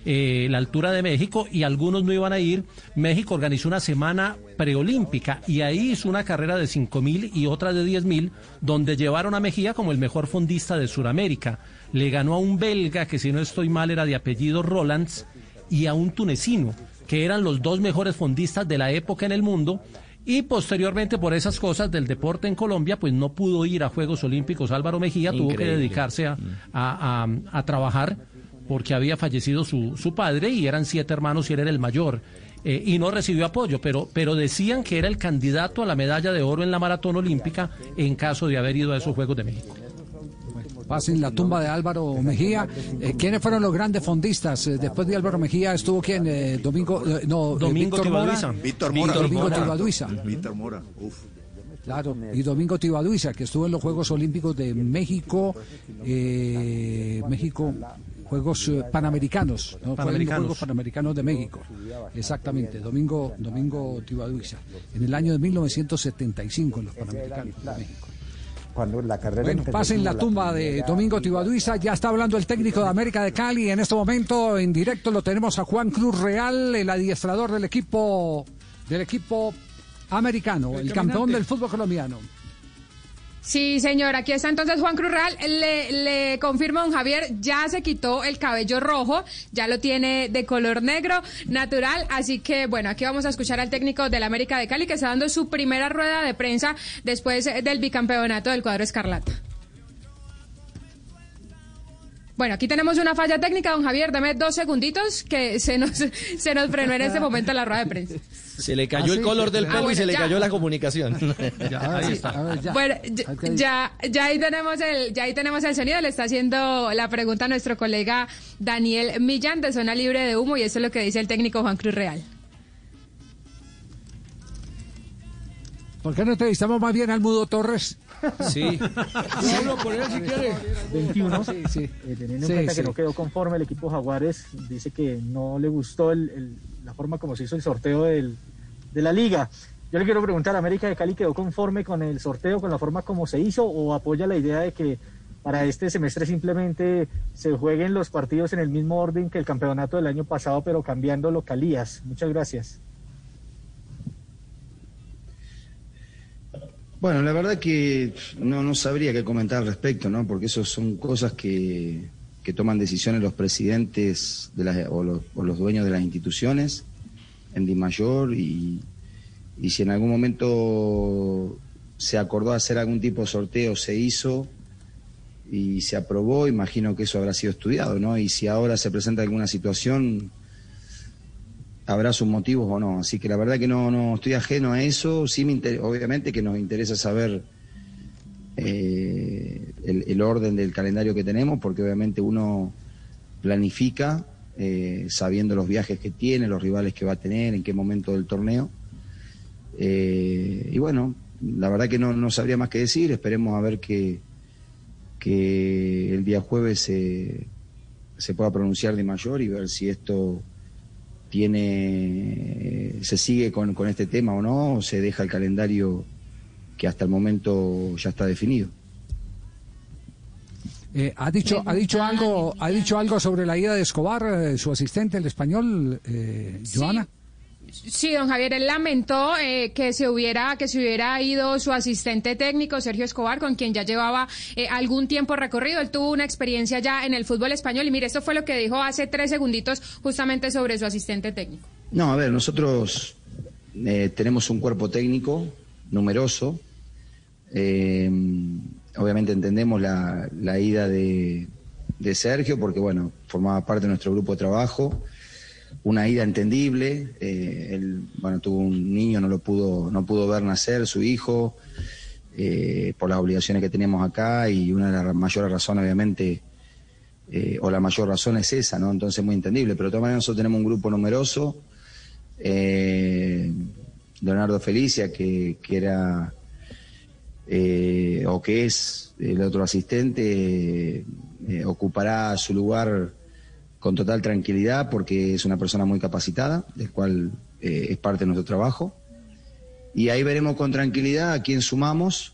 eh, la altura de México y algunos no iban a ir. México organizó una semana preolímpica y ahí hizo una carrera de 5.000 y otra de 10.000 donde llevaron a Mejía como el mejor fondista de Sudamérica. Le ganó a un belga que si no estoy mal era de apellido Rolands y a un tunecino que eran los dos mejores fondistas de la época en el mundo y posteriormente por esas cosas del deporte en Colombia pues no pudo ir a Juegos Olímpicos Álvaro Mejía, tuvo que dedicarse a, a- a- a trabajar porque había fallecido su, su padre y eran siete hermanos y él era el mayor. eh, y no recibió apoyo, pero, pero decían que era el candidato a la medalla de oro en la maratón olímpica en caso de haber ido a esos Juegos de México. Pasen la tumba de Álvaro Mejía. Eh, ¿Quiénes fueron los grandes fondistas? Eh, después de Álvaro Mejía estuvo quién? Eh, Domingo, eh, no, eh, Domingo Víctor Mora. Tibaduiza. Víctor Mora. Domingo Mora. Tibaduiza. Víctor Mora. Uf. Claro, y Domingo Tibaduiza, que estuvo en los Juegos Olímpicos de México, eh, México, Juegos Panamericanos, ¿no? En Panamericanos. Juegos Panamericanos de México. Exactamente, Domingo, Domingo Tibaduiza, en el año de 1975 en los Panamericanos de México. Cuando la carrera Bueno, pasen la tumba de Domingo Tibaduiza. Ya está hablando el técnico de América de Cali. En este momento, en directo, lo tenemos a Juan Cruz Real, el adiestrador del equipo del equipo americano, el, campeón del fútbol colombiano. Sí, señor, aquí está entonces Juan Cruz Real. Le, le confirmo, don Javier, ya se quitó el cabello rojo, ya lo tiene de color negro, natural. Así que, bueno, aquí vamos a escuchar al técnico del América de Cali que está dando su primera rueda de prensa después eh, del bicampeonato del cuadro Escarlata. Bueno, aquí tenemos una falla técnica, don Javier. Dame dos segunditos que se nos, se nos frenó en este momento la rueda de prensa. Se le cayó Ah, el sí. color del Ah, pelo y se le cayó la comunicación. ahí está. Ya, ya, ya ahí tenemos el, ya ahí tenemos el sonido. Le está haciendo la pregunta a nuestro colega Daniel Millán de Zona Libre de Humo y eso es lo que dice el técnico Juan Cruz Real. ¿Por qué no entrevistamos más bien al Mudo Torres? Sí. Yo hablo por él si quiere. 21. Sí, sí. Eh, teniendo Sí, en cuenta sí. que no quedó conforme el equipo Jaguares, dice que no le gustó el- el- la forma como se hizo el sorteo del- de la liga. Yo le quiero preguntar, ¿América de Cali quedó conforme con el sorteo, con la forma como se hizo, o apoya la idea de que para este semestre simplemente se jueguen los partidos en el mismo orden que el campeonato del año pasado, pero cambiando localías? Muchas gracias. Bueno, la verdad que no, no sabría qué comentar al respecto, ¿no? Porque eso son cosas que, que toman decisiones los presidentes de las, o, los, o los dueños de las instituciones en Dimayor y, y si en algún momento se acordó hacer algún tipo de sorteo, se hizo y se aprobó, imagino que eso habrá sido estudiado, ¿no? Y si ahora se presenta alguna situación, habrá sus motivos o no. Así que la verdad que no, no estoy ajeno a eso. Sí, me obviamente que nos interesa saber eh, el, el orden del calendario que tenemos, porque obviamente uno planifica eh, sabiendo los viajes que tiene, los rivales que va a tener, en qué momento del torneo. Eh, y bueno, la verdad que no, no sabría más que decir. Esperemos a ver que, que el día jueves se, se pueda pronunciar de mayor y ver si esto tiene se sigue con, con este tema o no, o se deja el calendario que hasta el momento ya está definido. Eh, ¿Ha dicho, ha dicho algo, ha dicho algo sobre la ida de Escobar, eh, su asistente, el español, eh, Joana? Sí, don Javier, él lamentó eh, que se hubiera que se hubiera ido su asistente técnico Sergio Escobar, con quien ya llevaba eh, algún tiempo recorrido. Él tuvo una experiencia ya en el fútbol español y mire, esto fue lo que dijo hace tres segunditos justamente sobre su asistente técnico. No, a ver, nosotros eh, tenemos un cuerpo técnico numeroso. Obviamente entendemos la, la ida de, de Sergio porque, bueno, formaba parte de nuestro grupo de trabajo. Una ida entendible. eh, él, bueno, tuvo un niño, no lo pudo, no pudo ver nacer, su hijo. eh, por las obligaciones que tenemos acá y una de las mayores razones, obviamente, eh, o la mayor razón es esa, ¿no? Entonces, muy entendible. Pero de todas maneras, nosotros tenemos un grupo numeroso. Leonardo Felicia, que, que era o que es el otro asistente, ocupará su lugar con total tranquilidad porque es una persona muy capacitada, del cual eh, es parte de nuestro trabajo. Y ahí veremos con tranquilidad a quién sumamos,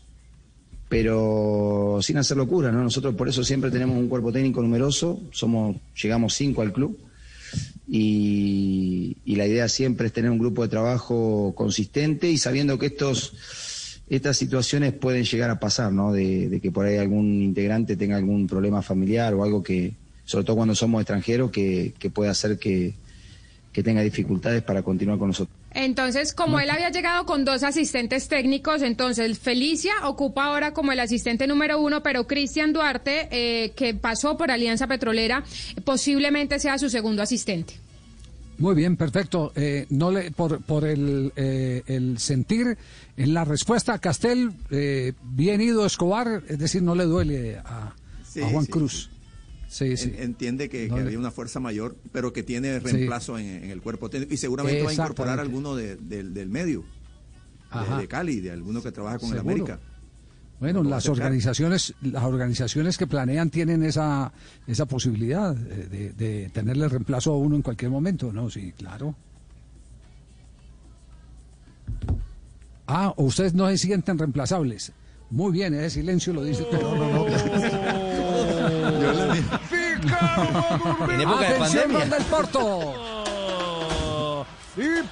pero sin hacer locura, ¿no? Nosotros por eso siempre tenemos un cuerpo técnico numeroso, somos, llegamos cinco al club. Y, y la idea siempre es tener un grupo de trabajo consistente y sabiendo que estos, estas situaciones pueden llegar a pasar, ¿no? De, de que por ahí algún integrante tenga algún problema familiar o algo que, sobre todo cuando somos extranjeros, que, que puede hacer que, que tenga dificultades para continuar con nosotros. Entonces, como él había llegado con dos asistentes técnicos, entonces Felicia ocupa ahora como el asistente número uno, pero Cristian Duarte, eh, que pasó por Alianza Petrolera, posiblemente sea su segundo asistente. Muy bien, perfecto. Eh, no le, por por el, eh, el sentir en la respuesta a Castel, eh, bien ido Escobar, es decir, no le duele a, Sí, a Juan sí, Cruz. Sí, sí. En- Entiende que, No que había una fuerza mayor, pero que tiene Sí. reemplazo en, en el cuerpo técnico y seguramente va a incorporar alguno de- del- del medio, de, Ajá. de Cali, de alguno que trabaja con el. América. Bueno, las organizaciones, las organizaciones que planean tienen esa, esa posibilidad eh, de, de tenerle reemplazo a uno en cualquier momento, ¿no? Sí, claro. Ah, ustedes no se sienten reemplazables. Muy bien, ese silencio lo dice todo. No, En época de pandemia. del Porto. E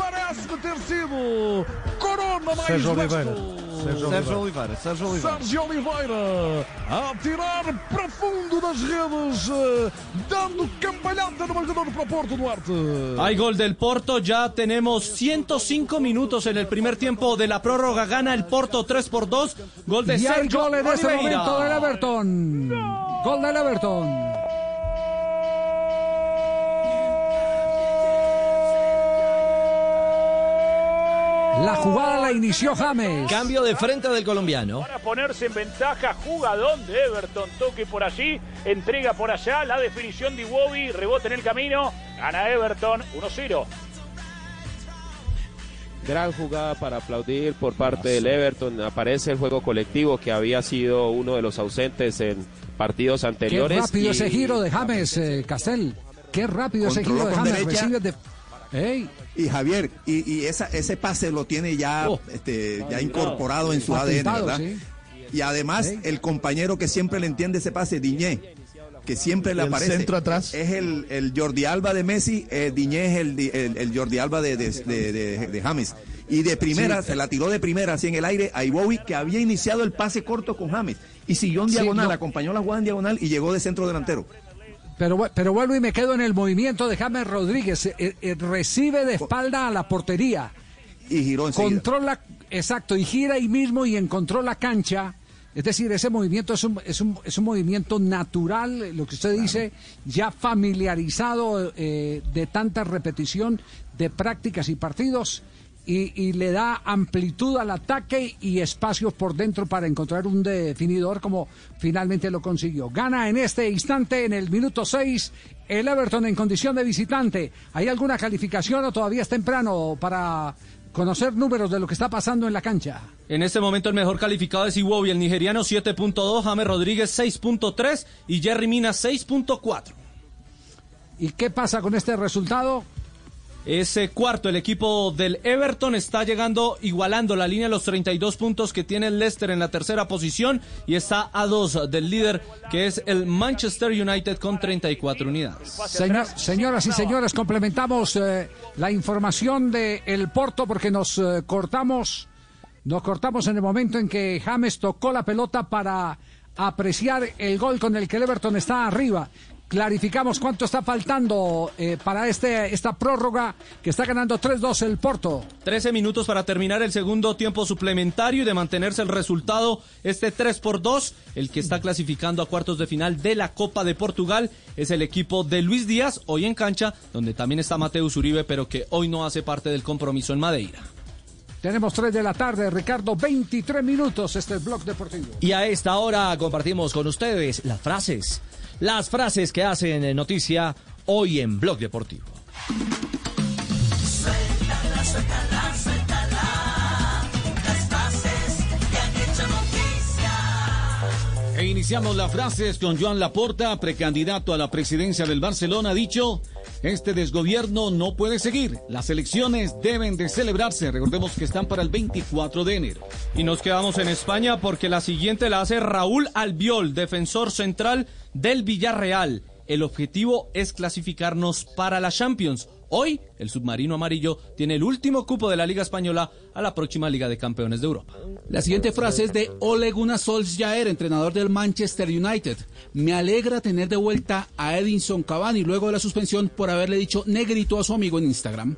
parece-me, parece-me ter sido Corona mais Sérgio. Oliveira. Sérgio Oliveira. Sérgio Oliveira. Sérgio Oliveira a tirar para fundo das redes, eh, dando cambalhota no marcador para Porto Duarte. Hay gol del Porto, ya tenemos 105 minutos en el primer tiempo de la prórroga, gana el Porto 3 por 2, gol de Y hay Sergio gol en Oliveira. momento del Everton. Gol del Everton. La jugada la inició James. Cambio de frente del colombiano. Para ponerse en ventaja, jugadón de Everton, toque por allí, entrega por allá, la definición de Iwobi, rebote en el camino, gana Everton 1-0. Gran jugada para aplaudir por parte del Everton. Aparece el juego colectivo que había sido uno de los ausentes en partidos Qué anteriores. rápido y- ese giro de James, eh, Castel. Qué rápido ese giro de James. derecha. Recibe de... Ey. Y Javier, y, y esa, ese pase lo tiene ya, Oh. este, ya incorporado en su ADN, ¿verdad? sí. Y además, el compañero que siempre le entiende ese pase, Diñé, que siempre le aparece. centro atrás. Es el, el Jordi Alba de Messi, eh, Diñé es el, di- el, el Jordi Alba de, de, de- de- de James. Y de primera, Sí. se la tiró de primera, así en el aire, a Iwobi, que había iniciado el pase corto con James. Y siguió en Sí, diagonal, no. acompañó la jugada en diagonal y llegó de centro delantero. Pero, pero vuelvo y me quedo en el movimiento de James Rodríguez. Eh, eh, recibe de espalda a la portería. Y giró enseguida. Controla, exacto, y gira ahí mismo y encontró la cancha. Es decir, ese movimiento es un, es un, es un movimiento natural, eh, lo que usted dice, ya familiarizado eh, de tanta repetición de prácticas y partidos. Y, y le da amplitud al ataque y espacios por dentro para encontrar un definidor como finalmente lo consiguió. Gana en este instante, en el minuto 6, el Everton en condición de visitante. ¿Hay alguna calificación o todavía es temprano para conocer números de lo que está pasando en la cancha? En este momento el mejor calificado es Iwobi, el nigeriano 7.2, James Rodríguez 6.3 y Jerry Mina 6.4. ¿Y qué pasa con este resultado? Ese cuarto, el equipo del Everton está llegando, igualando la línea de los 32 puntos que tiene el Leicester en la tercera posición y está a dos del líder que es el Manchester United con 34 unidades. Señor- señoras y señores, complementamos eh, la información de el Porto porque nos eh, cortamos, nos cortamos en el momento en que James tocó la pelota para apreciar el gol con el que el Everton está arriba. Clarificamos cuánto está faltando eh, para este esta prórroga que está ganando 3-2 el Porto. 13 minutos para terminar el segundo tiempo suplementario y de mantenerse el resultado este 3 por 2. El que está clasificando a cuartos de final de la Copa de Portugal es el equipo de Luis Díaz, hoy en cancha, donde también está Mateus Uribe, pero que hoy no hace parte del compromiso en Madeira. Tenemos 3 de la tarde, Ricardo, 23 minutos, este es Blog Deportivo. Y a esta hora compartimos con ustedes las frases, las frases que hacen noticia hoy en Blog Deportivo. Suéltala, suéltala, suéltala. E iniciamos las frases con Joan Laporta, precandidato a la presidencia del Barcelona, ha dicho, este desgobierno no puede seguir, las elecciones deben de celebrarse, recordemos que están para el 24 de enero. Y nos quedamos en España porque la siguiente la hace Raúl Albiol, defensor central del Villarreal. El objetivo es clasificarnos para la Champions. Hoy, el submarino amarillo tiene el último cupo de la Liga Española a la próxima Liga de Campeones de Europa. La siguiente frase es de Ole Gunnar Solskjaer, entrenador del Manchester United. Me alegra tener de vuelta a Edinson Cavani luego de la suspensión por haberle dicho negrito a su amigo en Instagram.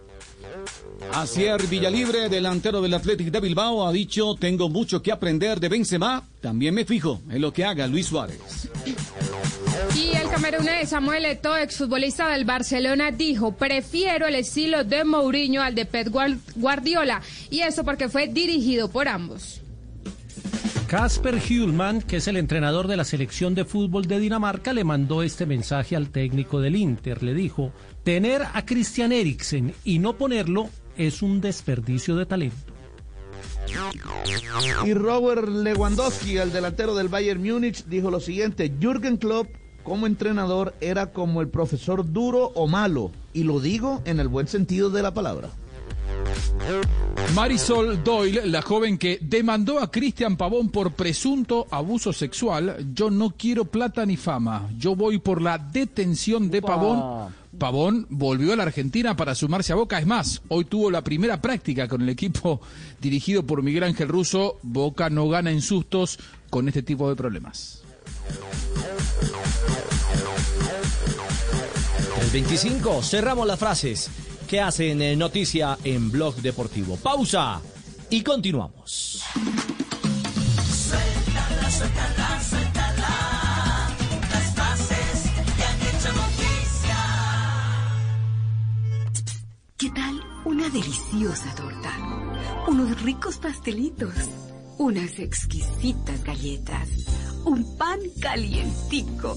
Asier Villalibre, delantero del Athletic de Bilbao, ha dicho, tengo mucho que aprender de Benzema, también me fijo en lo que haga Luis Suárez. Y el camerunés Samuel Eto'o, exfutbolista del Barcelona, dijo, prefiero el estilo de Mourinho al de Pep Guar- Guardiola. Y eso porque fue dirigido por ambos. Casper Hjulman, que es el entrenador de la selección de fútbol de Dinamarca, le mandó este mensaje al técnico del Inter. Le dijo, tener a Christian Eriksen y no ponerlo es un desperdicio de talento. Y Robert Lewandowski, el delantero del Bayern Múnich, dijo lo siguiente, Jürgen Klopp como entrenador era como el profesor duro o malo, y lo digo en el buen sentido de la palabra. Marisol Doyle, la joven que demandó a Cristian Pavón por presunto abuso sexual, yo no quiero plata ni fama, yo voy por la detención de Pavón. Pavón volvió a la Argentina para sumarse a Boca, es más, hoy tuvo la primera práctica con el equipo dirigido por Miguel Ángel Russo, Boca no gana en sustos con este tipo de problemas. El 25, cerramos las frases que hacen eh, noticia en Blog Deportivo. Pausa y continuamos. Suéltala, suéltala, suéltala. Las frases que han hecho noticia. ¿Qué tal una deliciosa torta? Unos ricos pastelitos, unas exquisitas galletas, un pan calientico,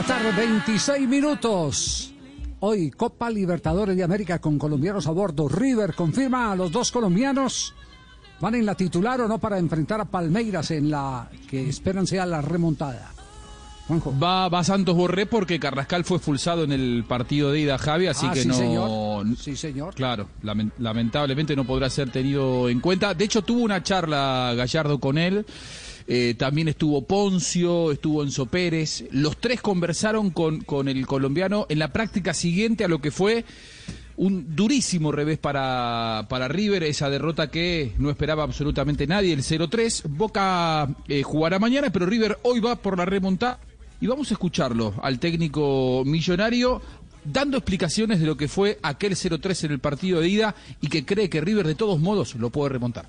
la tarde, 26 minutos. Hoy Copa Libertadores de América con colombianos a bordo. River confirma a los dos colombianos. ¿Van en la titular o no para enfrentar a Palmeiras en la que esperan sea la remontada? Va, va Santos Borré porque Carrascal fue expulsado en el partido de ida, Javi, así Ah, que sí, no. señor. Sí, señor. Claro, lamen- lamentablemente no podrá ser tenido en cuenta. De hecho, tuvo una charla Gallardo con él. Eh, también estuvo Poncio, estuvo Enzo Pérez. Los tres conversaron con, con el colombiano en la práctica siguiente a lo que fue un durísimo revés para, para River, esa derrota que no esperaba absolutamente nadie, el 0-3. Boca eh, jugará mañana, pero River hoy va por la remontada. Y vamos a escucharlo al técnico millonario dando explicaciones de lo que fue aquel 0-3 en el partido de ida y que cree que River de todos modos lo puede remontar.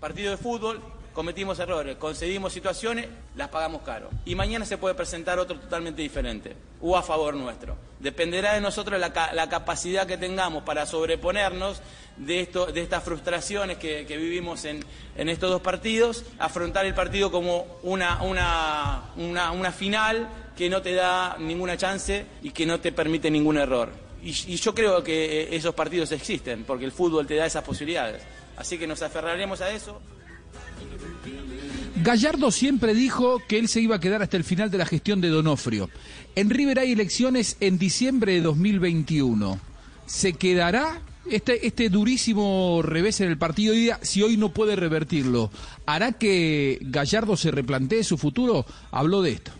Partido de fútbol, cometimos errores, concedimos situaciones, las pagamos caro. Y mañana se puede presentar otro totalmente diferente, o a favor nuestro. Dependerá de nosotros la, ca- la capacidad que tengamos para sobreponernos de, esto, de estas frustraciones que, vivimos en, estos dos partidos, afrontar el partido como una, una, una, una final que no te da ninguna chance y que no te permite ningún error. Y, y yo creo que eh, esos partidos existen, porque el fútbol te da esas posibilidades. Así que nos aferraremos a eso. Gallardo siempre dijo que él se iba a quedar hasta el final de la gestión de Donofrio. En River hay elecciones en diciembre de 2021. ¿Se quedará este, este durísimo revés en el partido de ida si hoy no puede revertirlo? ¿Hará que Gallardo se replantee su futuro? Habló de esto.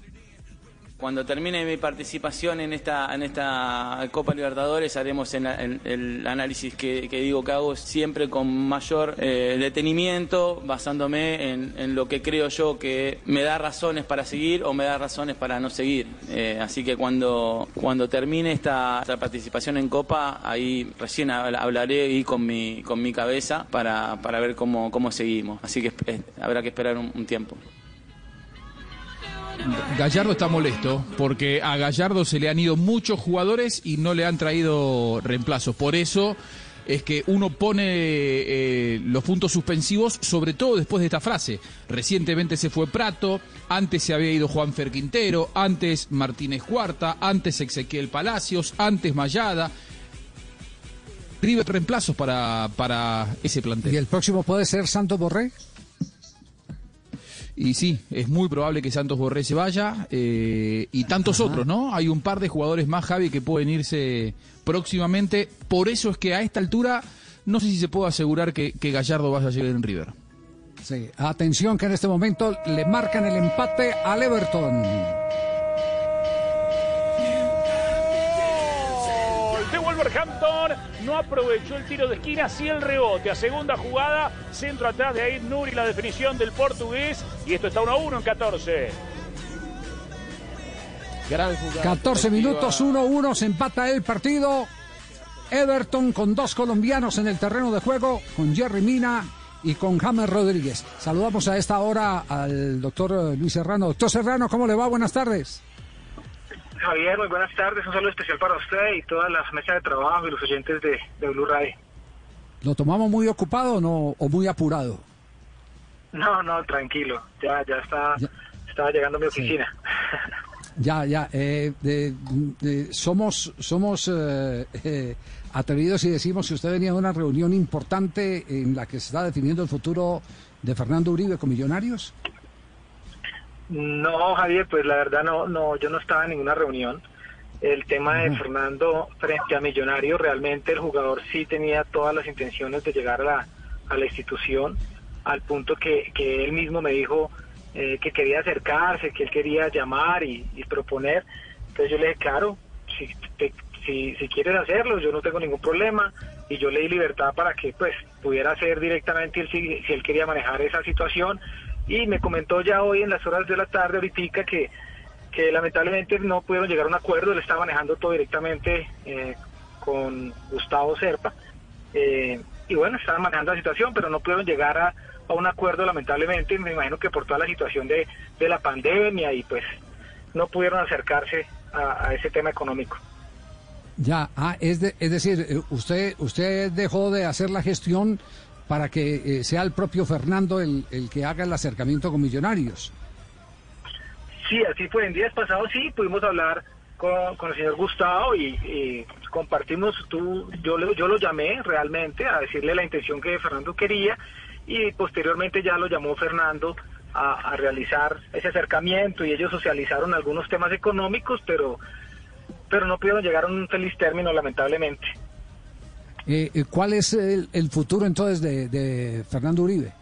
Cuando termine mi participación en esta, en esta Copa Libertadores haremos el, el- análisis que, digo que hago siempre con mayor eh, detenimiento, basándome en, en lo que creo yo que me da razones para seguir o me da razones para no seguir. Eh, así que cuando, cuando termine esta, esta participación en Copa, ahí recién habl- hablaré y con mi, con mi cabeza para, para ver cómo, cómo seguimos. Así que eh, habrá que esperar un tiempo. Gallardo está molesto porque a Gallardo se le han ido muchos jugadores y no le han traído reemplazos. Por eso es que uno pone eh, los puntos suspensivos, sobre todo después de esta frase. Recientemente se fue Prato, antes se había ido Juan Quintero, antes Martínez Cuarta, antes Ezequiel Palacios, antes Mayada. River reemplazos para, para ese plantel. ¿Y el próximo puede ser Santos Borré? Y sí, es muy probable que Santos Borré se vaya eh, y tantos otros, ¿no? Hay un par de jugadores más, Javi, que pueden irse próximamente. Por eso es que a esta altura no sé si se puede asegurar que, que Gallardo vaya a llegar en River. Sí, atención que en este momento le marcan el empate al Everton. Wolverhampton. No aprovechó el tiro de esquina, sí el rebote. A segunda jugada, centro atrás de Aid Nuri, la definición del portugués. Y esto está 1 a 1 en 14. Gran jugada. 14 minutos, 1-1, se empata el partido. Everton con dos colombianos en el terreno de juego, con Jerry Mina y con James Rodríguez. Saludamos a esta hora al doctor eh, Luis Serrano. Doctor Serrano, ¿cómo le va? Buenas tardes. Javier, muy buenas tardes. Un saludo especial para usted y todas las mesas de trabajo y los oyentes de, de Blue Radio. ¿Lo tomamos muy ocupado o, no, o muy apurado? No, no, tranquilo. Ya, ya está. Estaba llegando a mi oficina. Ya, ya. eh, de- de- somos somos eh, eh, atrevidos y decimos que usted venía de una reunión importante en la que se está definiendo el futuro de Fernando Uribe con Millonarios. No, Javier, pues la verdad no, no, yo no estaba en ninguna reunión. El tema de Fernando frente a Millonario, realmente el jugador sí tenía todas las intenciones de llegar a la, a la institución, al punto que, que él mismo me dijo eh, que quería acercarse, que él quería llamar y, y proponer. Entonces yo le dije, claro, si, te- si, si quieres hacerlo, yo no tengo ningún problema. Y yo le di libertad para que pues pudiera hacer directamente él si, si él quería manejar esa situación. Y me comentó ya hoy en las horas de la tarde, ahorita, que, que lamentablemente no pudieron llegar a un acuerdo. Él está manejando todo directamente eh, con Gustavo Serpa. Eh, y bueno, estaban manejando la situación, pero no pudieron llegar a, a un acuerdo, lamentablemente. Me imagino que por toda la situación de, de la pandemia y pues no pudieron acercarse a, a ese tema económico. Ya, ah, es, de- es decir, eh, usted usted dejó de hacer la gestión para que eh, sea el propio Fernando el, el que haga el acercamiento con Millonarios. Sí, así fue. En días pasados sí pudimos hablar con, con el señor Gustavo y, compartimos, tú, yo, yo lo llamé realmente a decirle la intención que Fernando quería y posteriormente ya lo llamó Fernando a, a realizar ese acercamiento y ellos socializaron algunos temas económicos, pero, pero no pudieron llegar a un feliz término lamentablemente. Eh, eh, ¿Cuál es el, futuro entonces de, Fernando Uribe?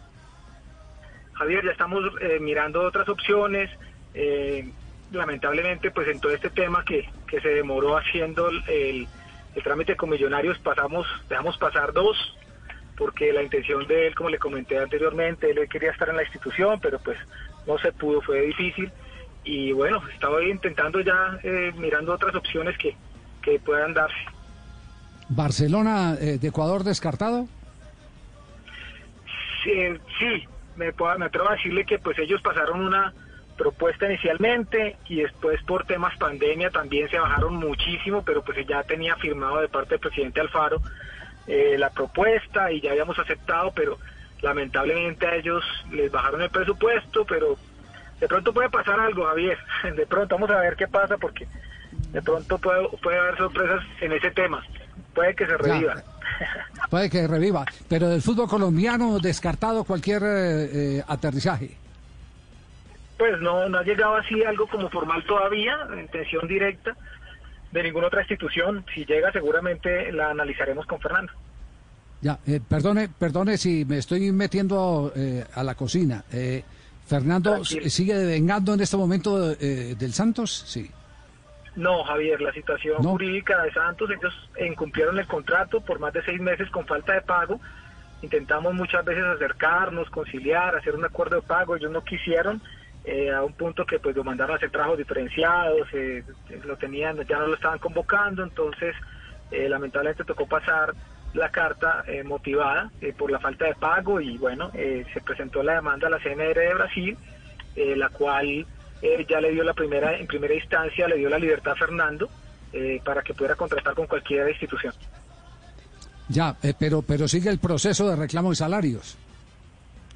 Javier, ya estamos eh, mirando otras opciones. eh, lamentablemente, pues en todo este tema que, que se demoró haciendo el trámite con Millonarios, pasamos, dejamos pasar dos, porque la intención de él, como le comenté anteriormente, él quería estar en la institución, pero pues no se pudo, fue difícil. Y bueno, estaba intentando ya, eh, mirando otras opciones que, que puedan darse. ¿Barcelona eh, de Ecuador descartado? Sí, eh, sí, me, me atrevo a decirle que pues ellos pasaron una propuesta inicialmente y después por temas pandemia también se bajaron muchísimo, pero pues ya tenía firmado de parte del presidente Alfaro eh, la propuesta y ya habíamos aceptado, pero lamentablemente a ellos les bajaron el presupuesto, pero de pronto puede pasar algo, Javier, de pronto vamos a ver qué pasa porque de pronto puede, puede haber sorpresas en ese tema, puede que se reviva. Puede que reviva, pero del fútbol colombiano descartado cualquier eh, eh, aterrizaje. Pues no, no ha llegado así algo como formal todavía, intención directa de ninguna otra institución. Si llega, seguramente la analizaremos con Fernando. Ya, eh, perdone, perdone si me estoy metiendo eh, a la cocina. Eh, Fernando. ¿sigue devengando en este momento eh, del Santos? Sí. No, Javier, la situación No. jurídica de Santos, ellos incumplieron el contrato por más de seis meses con falta de pago. Intentamos muchas veces acercarnos, conciliar, hacer un acuerdo de pago. Ellos no quisieron, eh, a un punto que pues lo mandaron a hacer trabajos diferenciados, eh, lo tenían, ya no lo estaban convocando, entonces eh, lamentablemente tocó pasar la carta eh, motivada eh, por la falta de pago y bueno, eh, se presentó la demanda a la CNR de Brasil, eh, la cual eh, ya le dio la primera, en primera instancia, le dio la libertad a Fernando eh, para que pudiera contratar con cualquier institución. Ya, eh, pero, pero sigue el proceso de reclamo de salarios.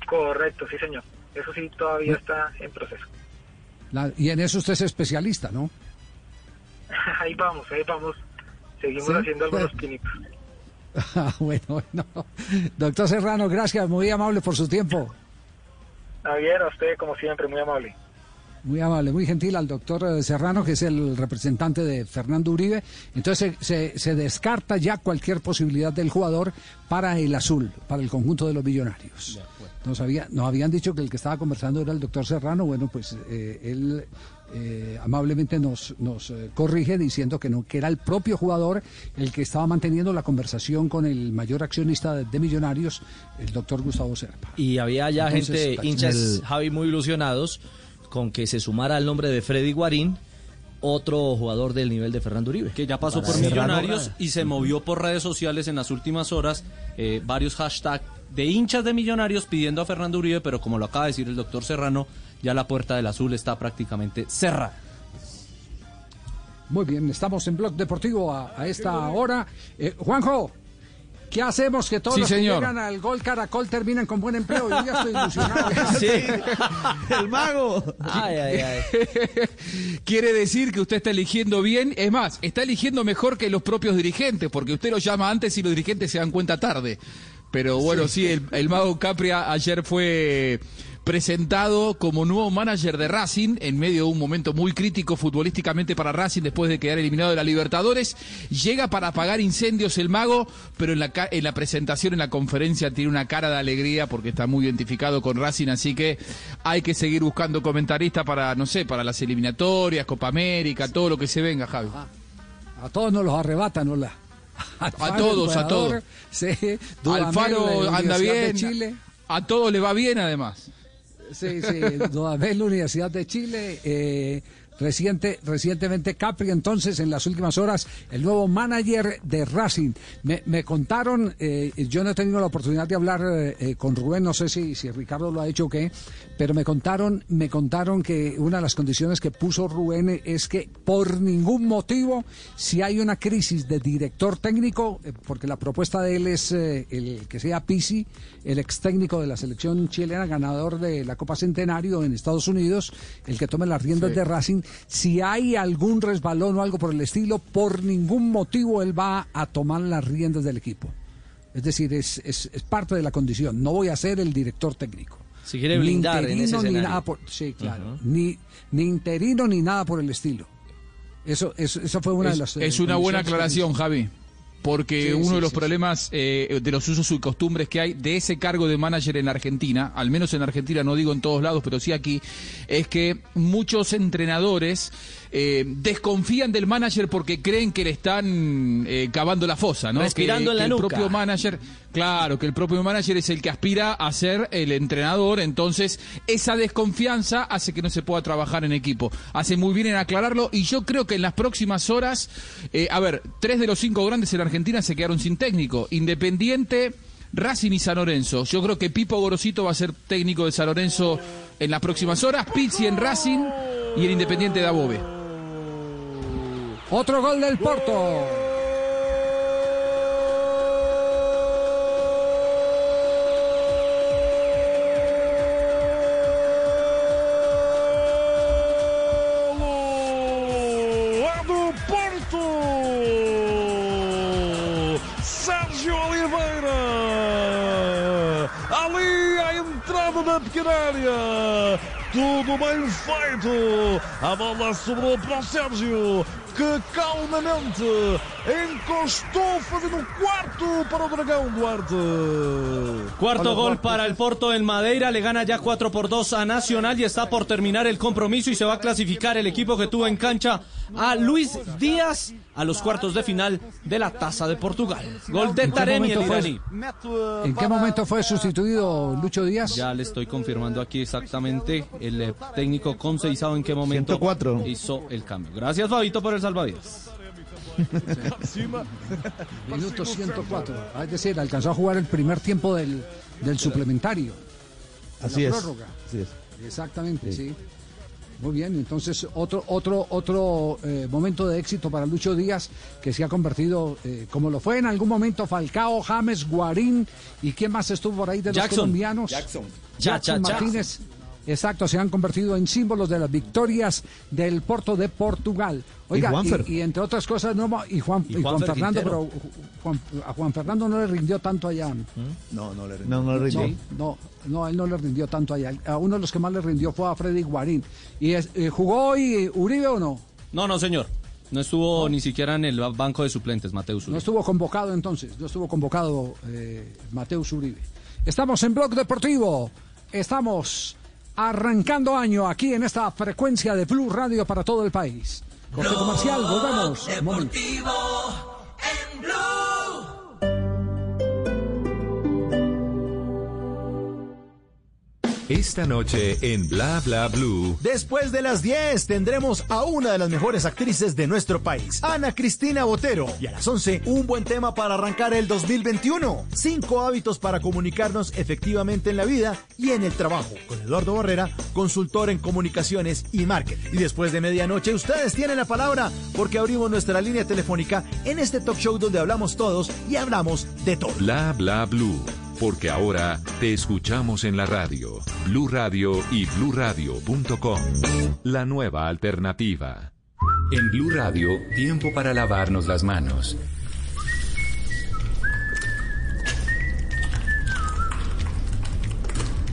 Correcto, sí señor. Eso sí todavía está en proceso. La- y en eso usted es especialista, ¿no? ahí vamos, ahí vamos. Seguimos Sí. haciendo algunos pinitos. Ah, bueno, bueno. Doctor Serrano, gracias, muy amable por su tiempo. Javier, a usted como siempre, muy amable. Muy amable, muy gentil al doctor eh, Serrano, que es el representante de Fernando Uribe. Entonces se, se- se descarta ya cualquier posibilidad del jugador para el azul, para el conjunto de los millonarios. Nos, había, nos habían dicho que el que estaba conversando era el doctor Serrano. Bueno, pues eh, él eh, amablemente nos, nos eh, corrige diciendo que no, que era el propio jugador el que estaba manteniendo la conversación con el mayor accionista de, de Millonarios, el doctor Gustavo Serpa. Y había ya Entonces, gente, hinchas, el- Javi, muy ilusionados con que se sumara al nombre de Freddy Guarín, otro jugador del nivel de Fernando Uribe. Que ya pasó por Millonarios y se movió por redes sociales en las últimas horas eh, varios hashtags de hinchas de Millonarios pidiendo a Fernando Uribe, pero como lo acaba de decir el doctor Serrano, ya la puerta del azul está prácticamente cerrada. Muy bien, estamos en Blog Deportivo a, a esta hora. Eh, Juanjo, ¿qué hacemos que todos Sí, los que señor. llegan al gol Caracol terminan con buen empleo? Yo ya estoy ilusionado. El mago. Ay, ay, ay. Quiere decir que usted está eligiendo bien. Es más, está eligiendo mejor que los propios dirigentes, porque usted lo llama antes y los dirigentes se dan cuenta tarde. Pero bueno, sí, el, el mago Capria ayer fue presentado como nuevo manager de Racing en medio de un momento muy crítico futbolísticamente para Racing después de quedar eliminado de la Libertadores. Llega para apagar incendios el mago, pero en la, en la presentación, en la conferencia, tiene una cara de alegría porque está muy identificado con Racing, así que hay que seguir buscando comentaristas para, no sé, para las eliminatorias, Copa América, todo lo que se venga, Javi. A todos nos los arrebatan, hola. A todos, a todos. Sí, Alfaro anda Universidad de bien, Chile. a todos le va bien además. Sí, sí, Dudamel, Universidad de Chile. eh, reciente, recientemente Capri, entonces, en las últimas horas, el nuevo manager de Racing. Me, me contaron, eh, yo no he tenido la oportunidad de hablar eh, eh, con Rubén, no sé si, si Ricardo lo ha hecho o qué, pero me contaron, me contaron que una de las condiciones que puso Rubén es que por ningún motivo, si hay una crisis de director técnico, eh, porque la propuesta de él es eh, el que sea Pisi, el ex técnico de la selección chilena, ganador de la Copa Centenario en Estados Unidos, el que tome las riendas de Racing, si hay algún resbalón o algo por el estilo, por ningún motivo él va a tomar las riendas del equipo. Es decir, es, es, es parte de la condición. No voy a ser el director técnico. Si quiere Ni blindar en ese interino, ni nada por, sí, claro. ni, ni interino ni nada por el estilo. Eso, eso, esa fue una es, de las. eh, es una buena aclaración, Javi. Porque Sí, uno sí, de los sí, problemas eh, de los usos y costumbres que hay de ese cargo de manager en Argentina, al menos en Argentina, no digo en todos lados, pero sí aquí, es que muchos entrenadores eh, desconfían del manager porque creen que le están eh, cavando la fosa, ¿no? Respirando que, en la que nuca. El propio manager, claro, que el propio manager es el que aspira a ser el entrenador, entonces esa desconfianza hace que no se pueda trabajar en equipo. Hace muy bien en aclararlo y yo creo que en las próximas horas, eh, a ver, tres de los cinco grandes en Argentina se quedaron sin técnico. Independiente. Racing y San Lorenzo. Yo creo que Pipo Gorosito va a ser técnico de San Lorenzo en las próximas horas. Pizzi en Racing y el Independiente de Above. Otro gol del Porto. Da pequena área! Tudo bem feito! A bola sobrou para o Sérgio, que calmamente encostou fazendo um quarto para o Dragão Duarte. Cuarto Olha, gol para el Porto del Madeira, le gana ya 4 por 2 a Nacional y está por terminar el compromiso y se va a clasificar el equipo que tuvo en cancha a Luis Díaz a los cuartos de final de la Taza de Portugal. Gol de ¿En Taremi el iraní. ¿En qué momento fue sustituido Lucho Díaz? Ya le estoy confirmando aquí exactamente el eh, técnico Conceizado en qué momento 104. hizo el cambio. Gracias Fabito por el salvavidas. Minuto 104. Ah, Es decir, alcanzó a jugar el primer tiempo del, del suplementario. Así la es. prórroga. Así es. Exactamente, sí. Muy bien, entonces otro otro otro eh, momento de éxito para Lucho Díaz que se ha convertido eh, como lo fue en algún momento Falcao, James, Guarín y quién más estuvo por ahí de los Jackson. colombianos. Jackson. Jackson cha. Exacto, se han convertido en símbolos de las victorias del Porto de Portugal. Oiga, Y Juanfer. y, y entre otras cosas, no, y Juan, Y y Juan Juanfer Fernando, Quintero. pero Juan- a Juan Fernando no le rindió tanto allá. No, no le No, no le rindió. No, no, él no le rindió tanto allá. A uno de los que más le rindió fue a Freddy Guarín. ¿Y es- eh, jugó hoy Uribe o no? No, no señor. No estuvo ni siquiera en el banco de suplentes, Mateus. No Uribe. estuvo convocado entonces, no estuvo convocado eh, Mateus Uribe. Estamos en Blog Deportivo, estamos arrancando año aquí en esta frecuencia de Blue Radio para todo el país. Corte comercial, volvemos. Un momento. Deportivo en Blue. Esta noche en Bla Bla Blue. Después de las 10 tendremos a una de las mejores actrices de nuestro país, Ana Cristina Botero. Y a las 11, un buen tema para arrancar el 2021. Cinco hábitos para comunicarnos efectivamente en la vida y en el trabajo. Con Eduardo Barrera, consultor en comunicaciones y marketing. Y después de medianoche, ustedes tienen la palabra porque abrimos nuestra línea telefónica en este talk show donde hablamos todos y hablamos de todo. Bla Bla Blue. Porque ahora te escuchamos en la radio. Blue Radio y bluradio.com. La nueva alternativa. En Blue Radio, tiempo para lavarnos las manos.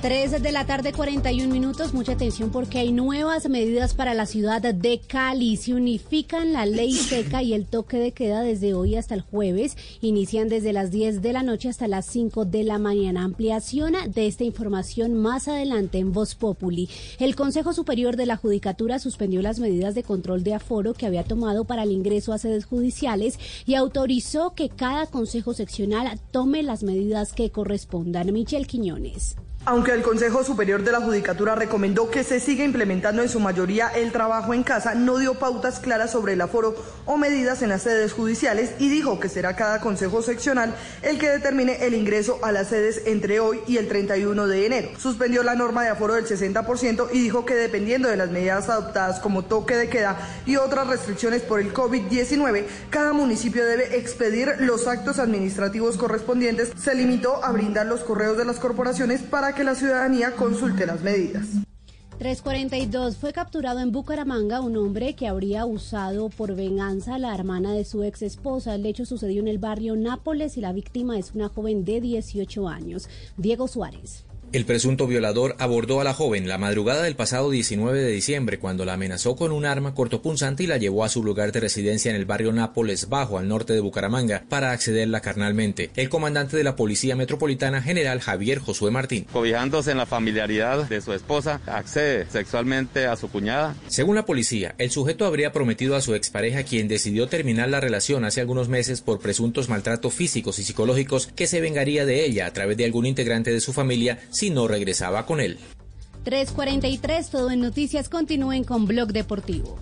3 de la tarde, 41 minutos. Mucha atención porque hay nuevas medidas para la ciudad de Cali. Se unifican la ley seca y el toque de queda desde hoy hasta el jueves. Inician desde las 10 de la noche hasta las 5 de la mañana. Ampliación de esta información más adelante en Voz Populi. El Consejo Superior de la Judicatura suspendió las medidas de control de aforo que había tomado para el ingreso a sedes judiciales y autorizó que cada consejo seccional tome las medidas que correspondan. Michel Quiñones. Aunque el Consejo Superior de la Judicatura recomendó que se siga implementando en su mayoría el trabajo en casa, no dio pautas claras sobre el aforo o medidas en las sedes judiciales y dijo que será cada consejo seccional el que determine el ingreso a las sedes entre hoy y el 31 de enero. Suspendió la norma de aforo del 60% y dijo que dependiendo de las medidas adoptadas como toque de queda y otras restricciones por el COVID-19, cada municipio debe expedir los actos administrativos correspondientes. Se limitó a brindar los correos de las corporaciones para que la ciudadanía consulte las medidas. 342 fue capturado en Bucaramanga un hombre que habría usado por venganza a la hermana de su ex esposa. El hecho sucedió en el barrio Nápoles y la víctima es una joven de 18 años. Diego Suárez. El presunto violador abordó a la joven la madrugada del pasado 19 de diciembre cuando la amenazó con un arma cortopunzante y la llevó a su lugar de residencia en el barrio Nápoles Bajo, al norte de Bucaramanga, para accederla carnalmente. El comandante de la Policía Metropolitana, general Javier Josué Martín. Cobijándose en la familiaridad de su esposa, accede sexualmente a su cuñada. Según la policía, el sujeto habría prometido a su expareja, quien decidió terminar la relación hace algunos meses por presuntos maltratos físicos y psicológicos, que se vengaría de ella a través de algún integrante de su familia si no regresaba con él. 343, todo en noticias. Continúen con Blog Deportivo.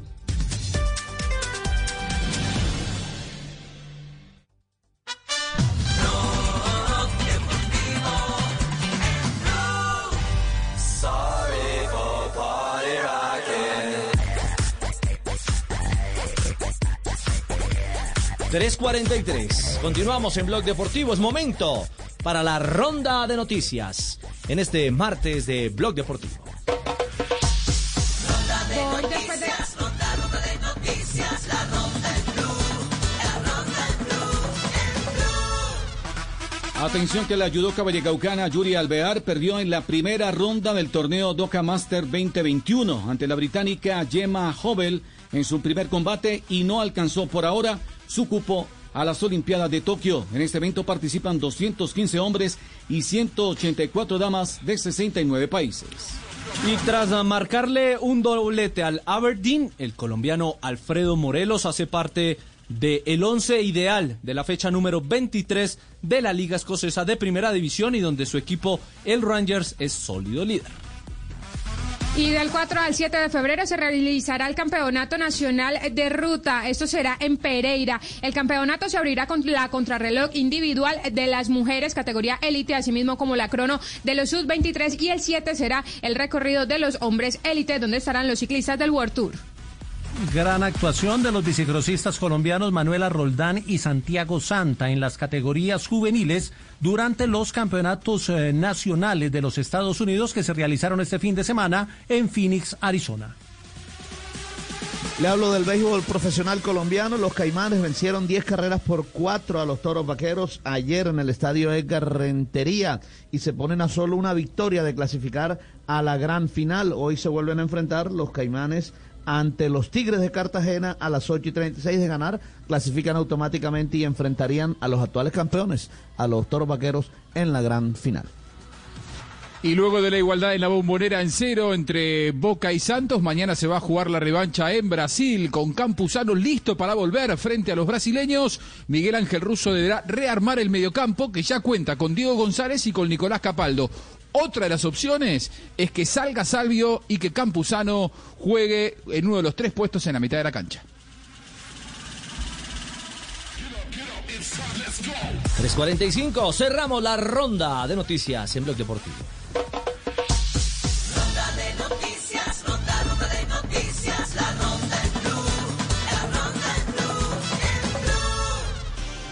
343. Continuamos en Blog Deportivo. Es momento para la ronda de noticias en este martes de Blog Deportivo. Después de... Ronda, ronda de noticias, la ronda en blue, la ronda en blue, Atención que la judoka vallecaucana Yuri Alvear perdió en la primera ronda del torneo Doca Master 2021 ante la británica Gemma Hobel en su primer combate y no alcanzó por ahora su cupo a las Olimpiadas de Tokio. En este evento participan 215 hombres y 184 damas de 69 países. Y tras marcarle un doblete al Aberdeen, el colombiano Alfredo Morelos hace parte del el once ideal de la fecha número 23 de la Liga Escocesa de Primera División y donde su equipo, el Rangers, es sólido líder. Y del 4 al 7 de febrero se realizará el Campeonato Nacional de Ruta. Esto será en Pereira. El campeonato se abrirá con la contrarreloj individual de las mujeres, categoría élite, asimismo como la crono de los sub-23. Y el 7 será el recorrido de los hombres élite, donde estarán los ciclistas del World Tour. Gran actuación de los bicicrosistas colombianos Manuela Roldán y Santiago Santa en las categorías juveniles durante los campeonatos eh, nacionales de los Estados Unidos que se realizaron este fin de semana en Phoenix, Arizona. Le hablo del béisbol profesional colombiano. Los Caimanes vencieron 10 carreras por 4 a los Toros Vaqueros ayer en el estadio Edgar Rentería y se ponen a solo una victoria de clasificar a la gran final. Hoy se vuelven a enfrentar los Caimanes ante los Tigres de Cartagena a las 8 y 36 de ganar, clasifican automáticamente y enfrentarían a los actuales campeones, a los Toros Vaqueros, en la gran final. Y luego de la igualdad en la bombonera en cero entre Boca y Santos, mañana se va a jugar la revancha en Brasil con Campuzano listo para volver frente a los brasileños. Miguel Ángel Russo deberá rearmar el mediocampo que ya cuenta con Diego González y con Nicolás Capaldo. Otra de las opciones es que salga Salvio y que Campuzano juegue en uno de los tres puestos en la mitad de la cancha. 345. Cerramos la ronda de noticias en Blog Deportivo.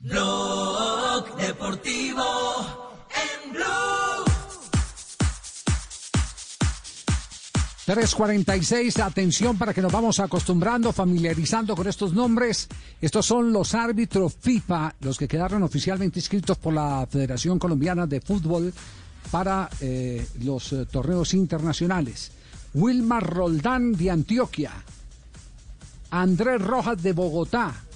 Blog deportivo en blue. 346, atención para que nos vamos acostumbrando, familiarizando con estos nombres. Estos son los árbitros FIFA, los que quedaron oficialmente inscritos por la Federación Colombiana de Fútbol para eh, los eh, torneos internacionales. Wilmar Roldán de Antioquia, Andrés Rojas de Bogotá,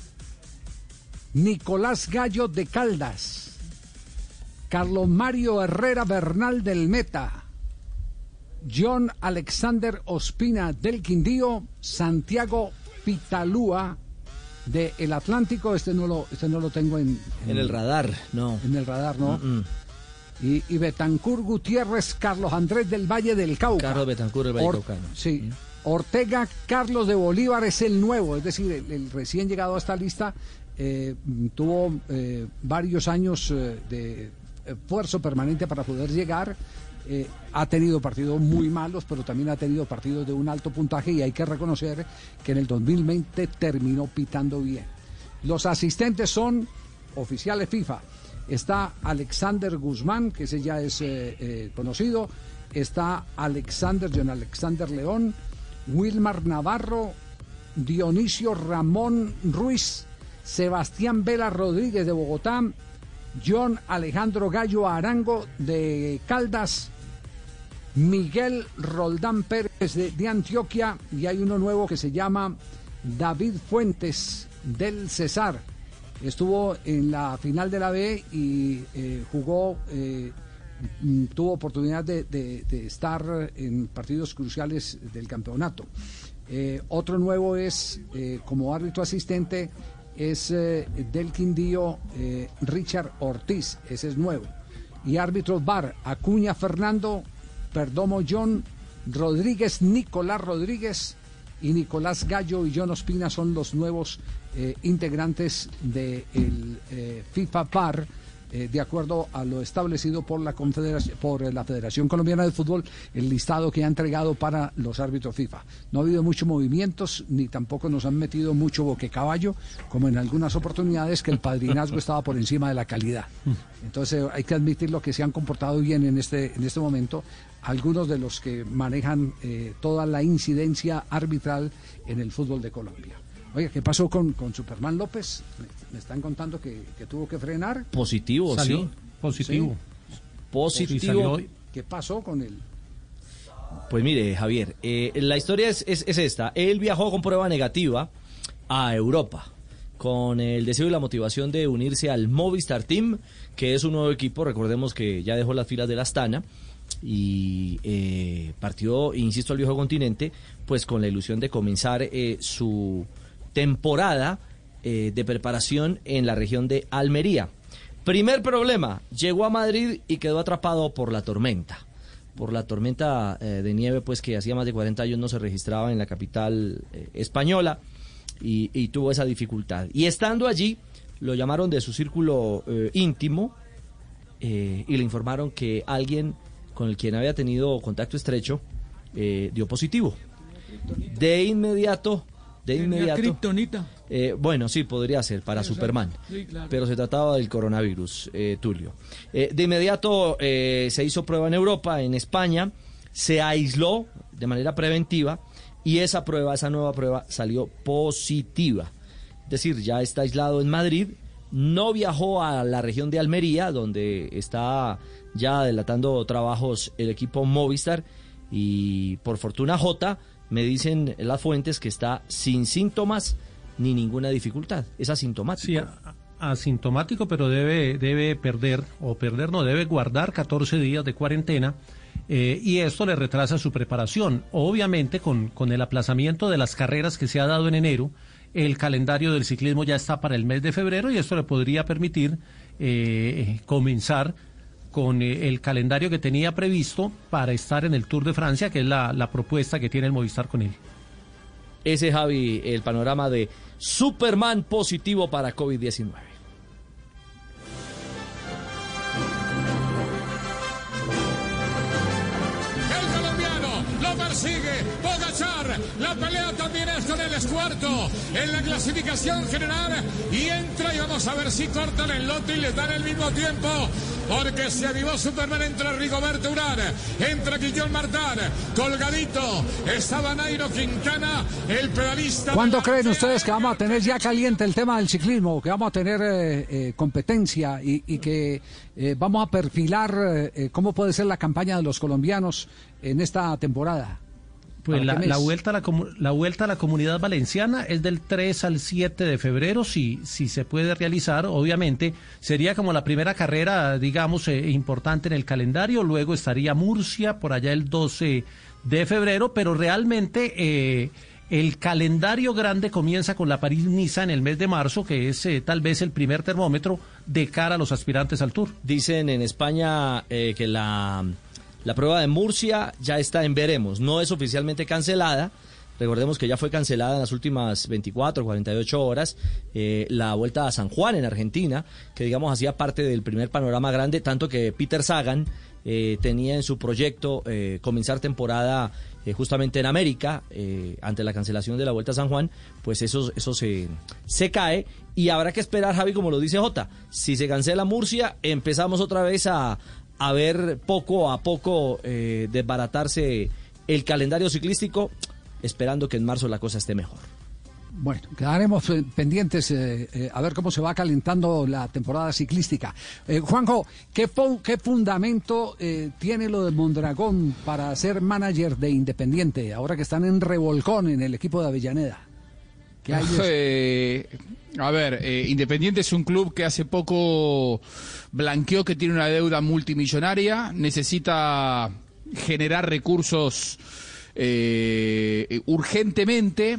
Nicolás Gallo de Caldas, Carlos Mario Herrera Bernal del Meta, John Alexander Ospina del Quindío, Santiago Pitalúa de El Atlántico, este no lo, este no lo tengo en, En el radar, no. En el radar, ¿no? Mm, mm. Y, y Betancur Gutiérrez, Carlos Andrés del Valle del Cauca. Carlos Betancur del Valle Or- Caucano. Sí. Ortega Carlos de Bolívar es el nuevo, es decir, el, el recién llegado a esta lista eh, tuvo eh, varios años eh, de esfuerzo permanente para poder llegar. ha tenido partidos muy malos, pero también ha tenido partidos de un alto puntaje y hay que reconocer que en el 2020 terminó pitando bien. Los asistentes son oficiales FIFA. Está Alexander Guzmán, que ese ya es conocido. Está Alexander, John Alexander León, Wilmar Navarro, Dionisio Ramón Ruiz, Sebastián Vela Rodríguez de Bogotá, John Alejandro Gallo Arango de Caldas, Miguel Roldán Pérez de, Antioquia y hay uno nuevo que se llama David Fuentes del Cesar. Estuvo en la final de la B y eh, jugó, eh, mm, tuvo oportunidad de, estar en partidos cruciales del campeonato. Eh, otro nuevo es, como árbitro asistente, es eh, del Quindío eh, Richard Ortiz, ese es nuevo. Y árbitros VAR, Acuña Fernando, Perdomo John, Rodríguez Nicolás Rodríguez y Nicolás Gallo y John Ospina son los nuevos eh, integrantes del FIFA VAR. Eh, de acuerdo a lo establecido por la confederación, por la Federación Colombiana de Fútbol, el listado que ha entregado para los árbitros FIFA. No ha habido muchos movimientos, ni tampoco nos han metido mucho boquecaballo, como en algunas oportunidades que el padrinazgo estaba por encima de la calidad. Entonces hay que admitir lo que se han comportado bien en este, en este momento algunos de los que manejan eh, toda la incidencia arbitral en el fútbol de Colombia. Oiga, ¿qué pasó con, con Superman López? Me, me están contando que, que tuvo que frenar. Positivo, Salió sí. positivo. Positivo. ¿Qué pasó con él? Pues mire, Javier, eh, la historia es, es- es esta. Él viajó con prueba negativa a Europa con el deseo y la motivación de unirse al Movistar Team, que es un nuevo equipo, recordemos que ya dejó las filas de la Astana y eh, partió, insisto, al viejo continente, pues con la ilusión de comenzar eh, su temporada eh, de preparación en la región de Almería. Primer problema, llegó a Madrid y quedó atrapado por la tormenta por la tormenta eh, de nieve pues que hacía más de 40 años no se registraba en la capital eh, española y, y tuvo esa dificultad. Y estando allí, lo llamaron de su círculo íntimo y le informaron que alguien con el quien había tenido contacto estrecho dio positivo. De inmediato, de inmediato. Eh, bueno, sí, podría ser para Exacto. Superman. Sí, claro. Pero se trataba del coronavirus, eh, Tulio. Eh, de inmediato se hizo prueba en Europa, en España, se aisló de manera preventiva y esa prueba, esa nueva prueba salió positiva. Es decir, ya está aislado en Madrid, no viajó a la región de Almería, donde está ya adelantando trabajos el equipo Movistar y por fortuna J, me dicen las fuentes que está sin síntomas ni ninguna dificultad. Es asintomático. Sí, asintomático, pero debe, debe perder, o perder no, debe guardar 14 días de cuarentena. eh, y esto le retrasa su preparación. Obviamente, con, con el aplazamiento de las carreras que se ha dado en enero, el calendario del ciclismo ya está para el mes de febrero y esto le podría permitir eh, comenzar con eh, el calendario que tenía previsto para estar en el Tour de Francia, que es la, propuesta que tiene el Movistar con él. Ese Javi, el panorama de Superman positivo para COVID-19. La pelea también es con el escuarto en la clasificación general. Y entra y vamos a ver si cortan el lote y le dan el mismo tiempo. Porque se avivó Superman entre Rigoberto Urán, entra Guillón Martán, colgadito. Estaba Nairo Quintana, el pedalista. ¿Cuándo creen ustedes que vamos a tener ya caliente el tema del ciclismo, que vamos a tener eh, eh, competencia y, y que eh, vamos a perfilar cómo puede ser la campaña de los colombianos en esta temporada? Pues ¿Para la, vuelta a la, la vuelta a la comunidad valenciana es del 3 al 7 de febrero, si, si se puede realizar, obviamente. Sería como la primera carrera, digamos, eh, importante en el calendario, luego estaría Murcia por allá el 12 de febrero, pero realmente eh, el calendario grande comienza con la París-Niza en el mes de marzo, que es eh, tal vez el primer termómetro de cara a los aspirantes al Tour. Dicen en España eh, que la, la prueba de Murcia ya está en veremos. No es oficialmente cancelada. Recordemos que ya fue cancelada en las últimas 24, 48 horas eh, la vuelta a San Juan en Argentina, que digamos hacía parte del primer panorama grande, tanto que Peter Sagan eh, tenía en su proyecto eh, comenzar temporada justamente en América, ante la cancelación de la Vuelta a San Juan, pues eso, eso se, se cae y habrá que esperar, Javi, como lo dice Jota, si se cancela Murcia, empezamos otra vez a, a ver poco a poco eh, desbaratarse el calendario ciclístico, esperando que en marzo la cosa esté mejor. Bueno, quedaremos eh, pendientes eh, a ver cómo se va calentando la temporada ciclística. Juanjo, ¿qué, qué fundamento tiene lo de Mondragón para ser manager de Independiente, ahora que están en revolcón en el equipo de Avellaneda? Eh, a ver, eh, Independiente es un club que hace poco blanqueó que tiene una deuda multimillonaria, necesita generar recursos eh, urgentemente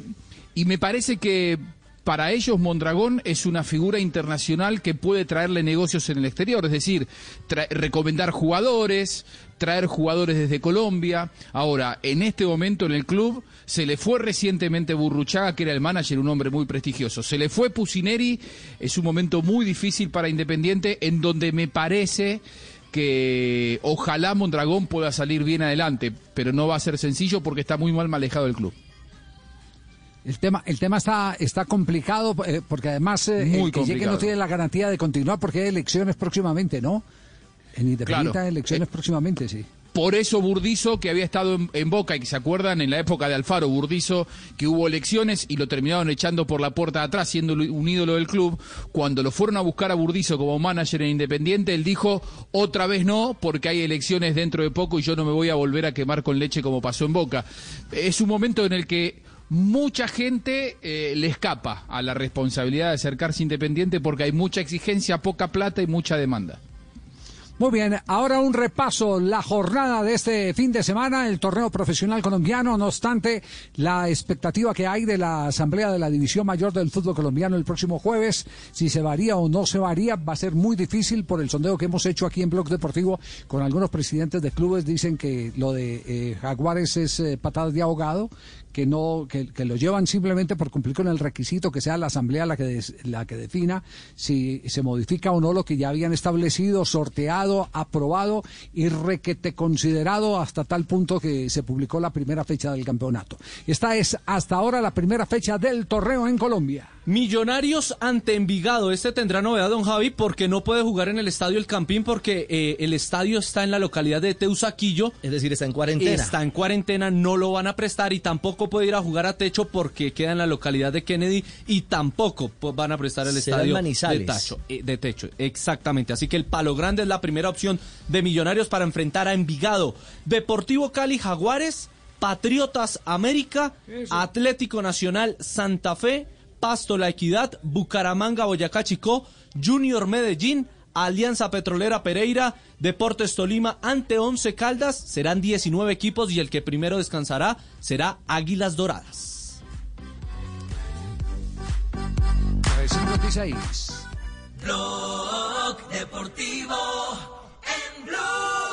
y me parece que para ellos Mondragón es una figura internacional que puede traerle negocios en el exterior, es decir, recomendar jugadores, traer jugadores desde Colombia. Ahora, en este momento en el club se le fue recientemente Burruchaga, que era el manager, un hombre muy prestigioso. Se le fue Pusineri, es un momento muy difícil para Independiente, en donde me parece que ojalá Mondragón pueda salir bien adelante, pero no va a ser sencillo porque está muy mal manejado el club. El tema, el tema está, está complicado eh, porque además eh, Muy el que llegue no tiene la garantía de continuar porque hay elecciones próximamente, ¿no? En Independiente Claro. hay elecciones próximamente, sí. Por eso Burdizo, que había estado en, en Boca y que se acuerdan en la época de Alfaro, Burdizo, que hubo elecciones y lo terminaron echando por la puerta de atrás, siendo un ídolo del club. Cuando lo fueron a buscar a Burdizo como manager en Independiente, él dijo, otra vez no, porque hay elecciones dentro de poco y yo no me voy a volver a quemar con leche como pasó en Boca. Es un momento en el que mucha gente eh, le escapa a la responsabilidad de acercarse Independiente porque hay mucha exigencia, poca plata y mucha demanda. Muy bien, ahora un repaso, la jornada de este fin de semana, el torneo profesional colombiano, no obstante, la expectativa que hay de la Asamblea de la División Mayor del Fútbol Colombiano el próximo jueves, si se varía o no se varía, va a ser muy difícil por el sondeo que hemos hecho aquí en Blog Deportivo con algunos presidentes de clubes, dicen que lo de eh, Jaguares es eh, patadas de ahogado, que no que, que lo llevan simplemente por cumplir con el requisito que sea la asamblea la que la que defina si se modifica o no lo que ya habían establecido, sorteado, aprobado y requete considerado hasta tal punto que se publicó la primera fecha del campeonato. Esta es hasta ahora la primera fecha del torneo en Colombia. Millonarios ante Envigado. Este tendrá novedad, don Javi, porque no puede jugar en el estadio El Campín porque eh, el estadio está en la localidad de Teusaquillo. Es decir, está en cuarentena. Está en cuarentena, no lo van a prestar y tampoco puede ir a jugar a Techo porque queda en la localidad de Kennedy y tampoco van a prestar el estadio Manizales. de, Tacho, eh, de Techo. Exactamente. Así que el Palo Grande es la primera opción de Millonarios para enfrentar a Envigado. Deportivo Cali Jaguares, Patriotas América, Atlético Nacional Santa Fe, Pasto La Equidad, Bucaramanga Boyacá Chicó, Junior Medellín, Alianza Petrolera Pereira, Deportes Tolima ante Once Caldas, serán 19 equipos y el que primero descansará será Águilas Doradas. 356. Blog Deportivo en Blue.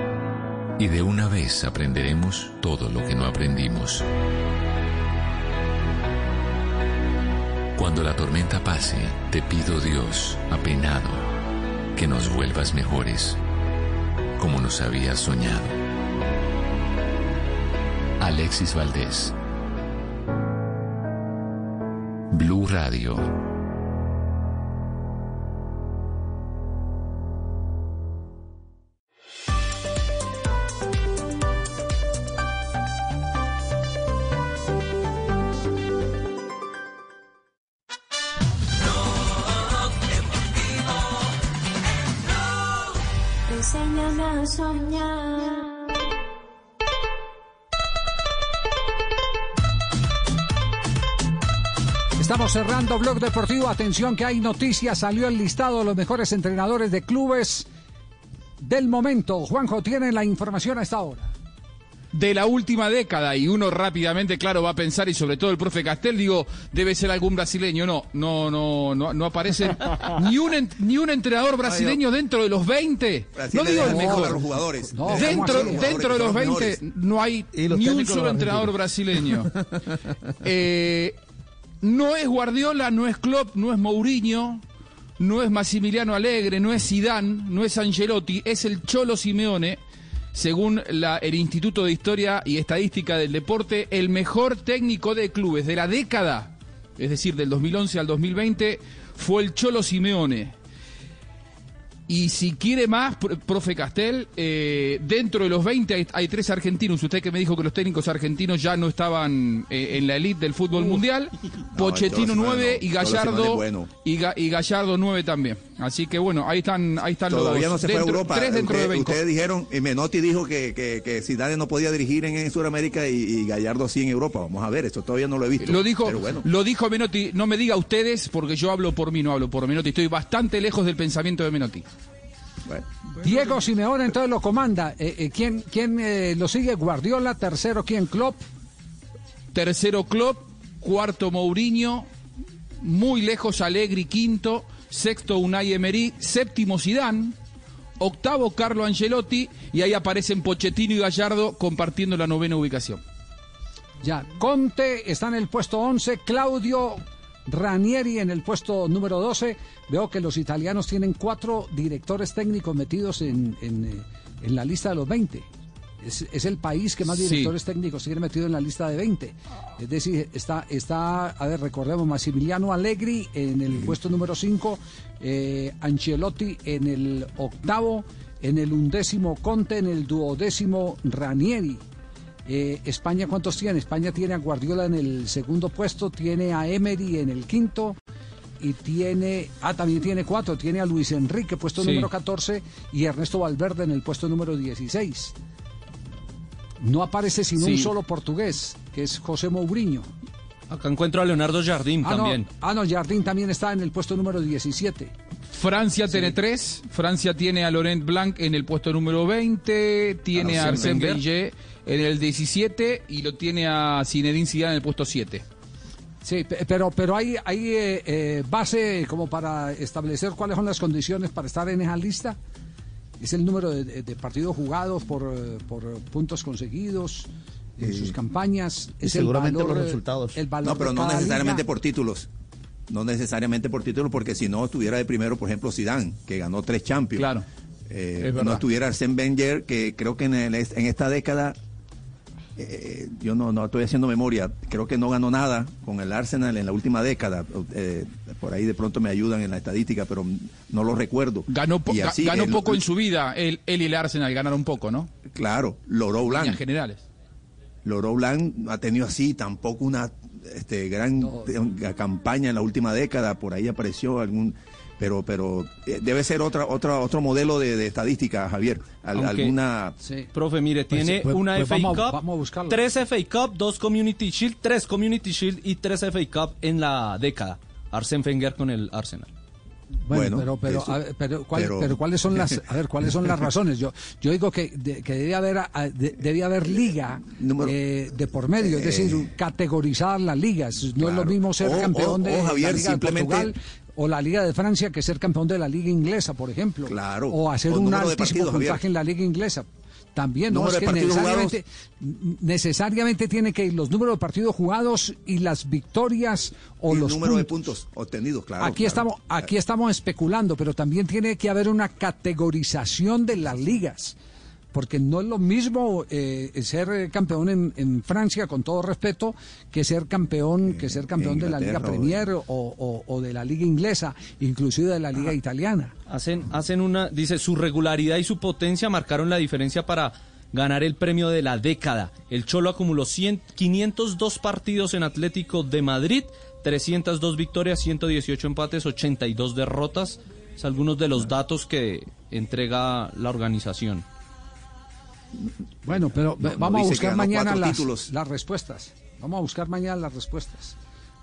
y de una vez aprenderemos todo lo que no aprendimos. Cuando la tormenta pase, te pido Dios, apenado, que nos vuelvas mejores, como nos habías soñado. Alexis Valdés. Blue Radio. Enséñame a soñar. Estamos cerrando Blog Deportivo. Atención que hay noticias. Salió el listado de los mejores entrenadores de clubes del momento. Juanjo tiene la información a esta hora. De la última década y uno rápidamente, claro, va a pensar y sobre todo el profe Castel, digo, debe ser algún brasileño. No, no, no, no, no aparece ni un ni un entrenador brasileño dentro de los 20. Brasil No digo el mejor mejor. a los jugadores. No, Dentro, los jugadores, dentro de los son 20 mejores. no hay ni un solo entrenador brasileño. Eh, no es Guardiola, no es Klopp, no es Mourinho, no es Massimiliano Alegre, no es Zidane, no es Angelotti, es el Cholo Simeone según la- el Instituto de Historia y Estadística del Deporte, el mejor técnico de clubes de la década, es decir, del 2011 al 2020, fue el Cholo Simeone. Y si quiere más, pr- profe Castel, eh, dentro de los 20 hay, hay tres argentinos. Usted que me dijo que los técnicos argentinos ya no estaban eh, en la elite del fútbol mundial. Pochettino Cholo Simeone 9 no. y Gallardo bueno. y, Ga- y Gallardo 9 también. Así que bueno, ahí están, ahí están Todavía los no se fue a dentro- Europa. tres dentro Usted- de 20. Ustedes dijeron, y Menotti dijo que, que, que Zidane no podía dirigir en, en Sudamérica y, y Gallardo sí en Europa. Vamos a ver, esto todavía no lo he visto. Lo dijo, bueno. lo dijo Menotti, no me diga ustedes porque yo hablo por mí, no hablo por Menotti. Estoy bastante lejos del pensamiento de Menotti. Diego Simeone entonces lo comanda. Eh, eh, ¿Quién, quién eh, lo sigue? Guardiola. Tercero, ¿quién? Klopp. Tercero Klopp, cuarto Mourinho, muy lejos Allegri quinto, sexto Unai Emery, séptimo Zidane, octavo Carlo Ancelotti y ahí aparecen Pochettino y Gallardo compartiendo la novena ubicación. Ya, Conte está en el puesto 11, Claudio Ranieri en el puesto número 12. Veo que los italianos tienen cuatro directores técnicos metidos en, en, eh, en la lista de los 20. Es, es el país que más Sí. directores técnicos tiene metido en la lista de 20. Es decir, está, está a ver, recordemos, Massimiliano Allegri en el puesto número 5, eh, Ancelotti en el octavo, en el undécimo Conte, en el duodécimo Ranieri. Eh, España, ¿cuántos tiene? España tiene a Guardiola en el segundo puesto, tiene a Emery en el quinto y tiene, ah, también tiene cuatro, tiene a Luis Enrique, puesto Sí. número 14 y Ernesto Valverde en el puesto número 16. No aparece sino un solo portugués, que es José Mourinho. Acá encuentro a Leonardo Jardim Ah, no, también. ah, no, Jardín también está en el puesto número 17. Francia tiene tres, Francia tiene a Laurent Blanc en el puesto número 20, tiene a Arsène Arsène Wenger. En el 17 y lo tiene a Zinedine Zidane en el puesto 7. Sí, pe- pero, pero hay, hay eh, eh, base como para establecer cuáles son las condiciones para estar en esa lista. Es el número de, de- de partidos jugados por, eh, por puntos conseguidos en Eh, sus campañas. y Es el seguramente valor, los eh, resultados. El valor No, pero no necesariamente liga. por títulos. No necesariamente por títulos, porque si no estuviera de primero, por ejemplo, Zidane, que ganó tres Champions. Claro. Eh, no estuviera Arsène Wenger, que creo que en, el- en esta década, eh, yo no, no estoy haciendo memoria, creo que no ganó nada con el Arsenal en la última década. Eh, por ahí de pronto me ayudan en la estadística, pero no lo recuerdo. Ganó, po- Y ga- así, ganó el- poco en su vida, él, él y el Arsenal ganaron poco, ¿no? Claro, Loro Blanc. En generales. Loro Blanc ha tenido así tampoco una este, gran campaña en la última década, por ahí apareció algún, pero pero eh, debe ser otra otra otro modelo de, de estadística, Javier, Al- Aunque- alguna Profe, mire, Pues, tiene pues, una pues FA vamos Cup, vamos a buscarlo. tres FA Cup, dos Community Shield, tres Community Shield y tres FA Cup en la década. Arsène Wenger con el Arsenal. Bueno, Bueno, pero, pero, eso- a ver, pero, ¿cuál- pero- pero cuáles son las, a ver, cuáles son las razones. Yo, yo digo que, de- que haber, a- de- haber liga eh, de por medio, es decir, categorizar las ligas. No es lo mismo ser O- campeón o- de o, Javier, la Liga de simplemente- Portugal o la Liga de Francia que ser campeón de la Liga Inglesa, por ejemplo. Claro. O hacer un altísimo partidos, Javier. puntaje en la Liga Inglesa. También, no es que necesariamente, necesariamente tiene que ir los números de partidos jugados y las victorias o y los número de puntos. obtenidos, claro. aquí claro. estamos aquí estamos especulando, pero también tiene que haber una categorización de las ligas. Porque no es lo mismo eh, ser eh, campeón en, en Francia, con todo respeto, que ser campeón, que ser campeón de la Liga Premier o, o- o de la Liga Inglesa, inclusive de la Liga Italiana. Hacen, hacen una, dice, su regularidad y su potencia marcaron la diferencia para ganar el premio de la década. El Cholo acumuló 100, 502 partidos en Atlético de Madrid, 302 victorias, 118 empates, 82 derrotas. Es algunos de los datos que entrega la organización. Bueno, pero No, no vamos a buscar mañana las, títulos. las respuestas. Vamos a buscar mañana las respuestas.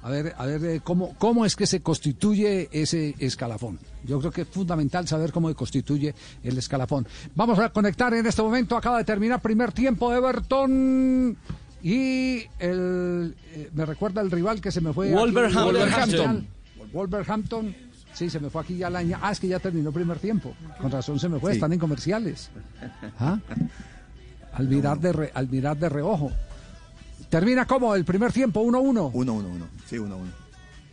A ver, a ver eh, cómo, cómo es que se constituye ese escalafón. Yo creo que es fundamental saber cómo se constituye el escalafón. Vamos a conectar en este momento. Acaba de terminar primer tiempo Everton. Y el, eh, me recuerda el rival que se me fue. Wolverhampton. Wolverhampton. Wolverhampton. Sí, se me fue aquí ya la año. Ah, es que ya terminó primer tiempo. Con razón se me fue. Sí. Están en comerciales. ¿Ah? Al mirar, de re- al mirar de reojo. Termina como el primer tiempo, 1-1. 1-1-1. Sí, 1-1.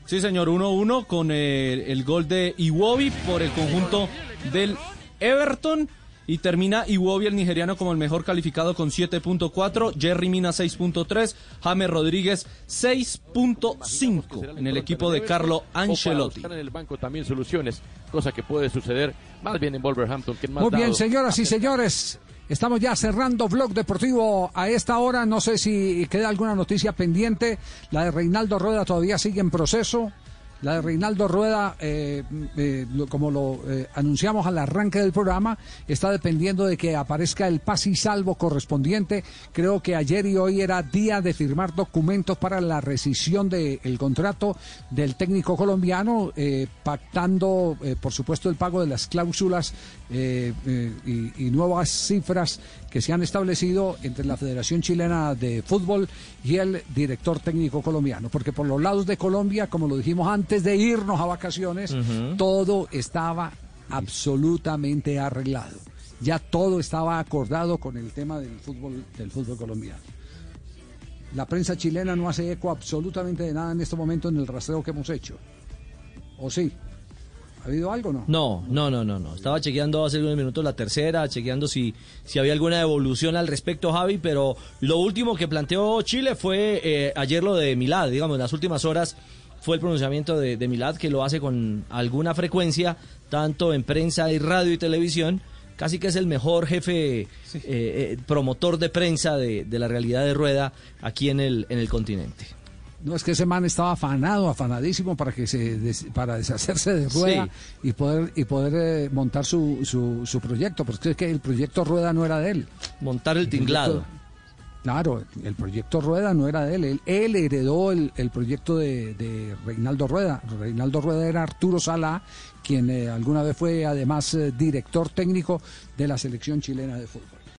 Sí, señor, 1-1 con el, el gol de Iwobi por el conjunto del Everton. Y termina Iwobi, el nigeriano, como el mejor calificado con 7.4, Jerry Mina 6.3, James Rodríguez 6.5 en el equipo de Carlo Ancelotti. en el banco también soluciones, cosa que puede suceder más bien en Wolverhampton que más Muy bien, señoras y señores. Estamos ya cerrando Blog Deportivo a esta hora. No sé si queda alguna noticia pendiente. La de Reinaldo Rueda todavía sigue en proceso. La de Reinaldo Rueda, eh, eh, como lo eh, anunciamos al arranque del programa, está dependiendo de que aparezca el paz y salvo correspondiente. Creo que ayer y hoy era día de firmar documentos para la rescisión del contrato del técnico colombiano, eh, pactando, por supuesto, el pago de las cláusulas eh, eh, y, y nuevas cifras que se han establecido entre la Federación Chilena de Fútbol y el director técnico colombiano. Porque por los lados de Colombia, como lo dijimos antes de irnos a vacaciones, todo estaba absolutamente arreglado. Ya todo estaba acordado con el tema del fútbol, del fútbol colombiano. La prensa chilena no hace eco absolutamente de nada en este momento en el rastreo que hemos hecho. ¿O sí? ¿Ha habido algo no? No, no, no, no, no. Estaba chequeando hace unos minutos la tercera, chequeando si, si había alguna evolución al respecto, Javi, pero lo último que planteó Chile fue eh, ayer lo de Milad, digamos, en las últimas horas fue el pronunciamiento de, de Milad, que lo hace con alguna frecuencia, tanto en prensa y radio y televisión, casi que es el mejor jefe eh, eh, promotor de prensa de, de la realidad de Rueda aquí en el, en el continente. No, es que ese man estaba afanado, afanadísimo para que se des- para deshacerse de Rueda y poder y poder eh, montar su, su, su proyecto, porque es que el proyecto Rueda no era de él. Montar el tinglado. Claro, el proyecto Rueda no era de él. Él, él heredó el, el proyecto de, de Reinaldo Rueda. Reinaldo Rueda era Arturo Sala, quien eh, alguna vez fue además eh, director técnico de la selección chilena de fútbol.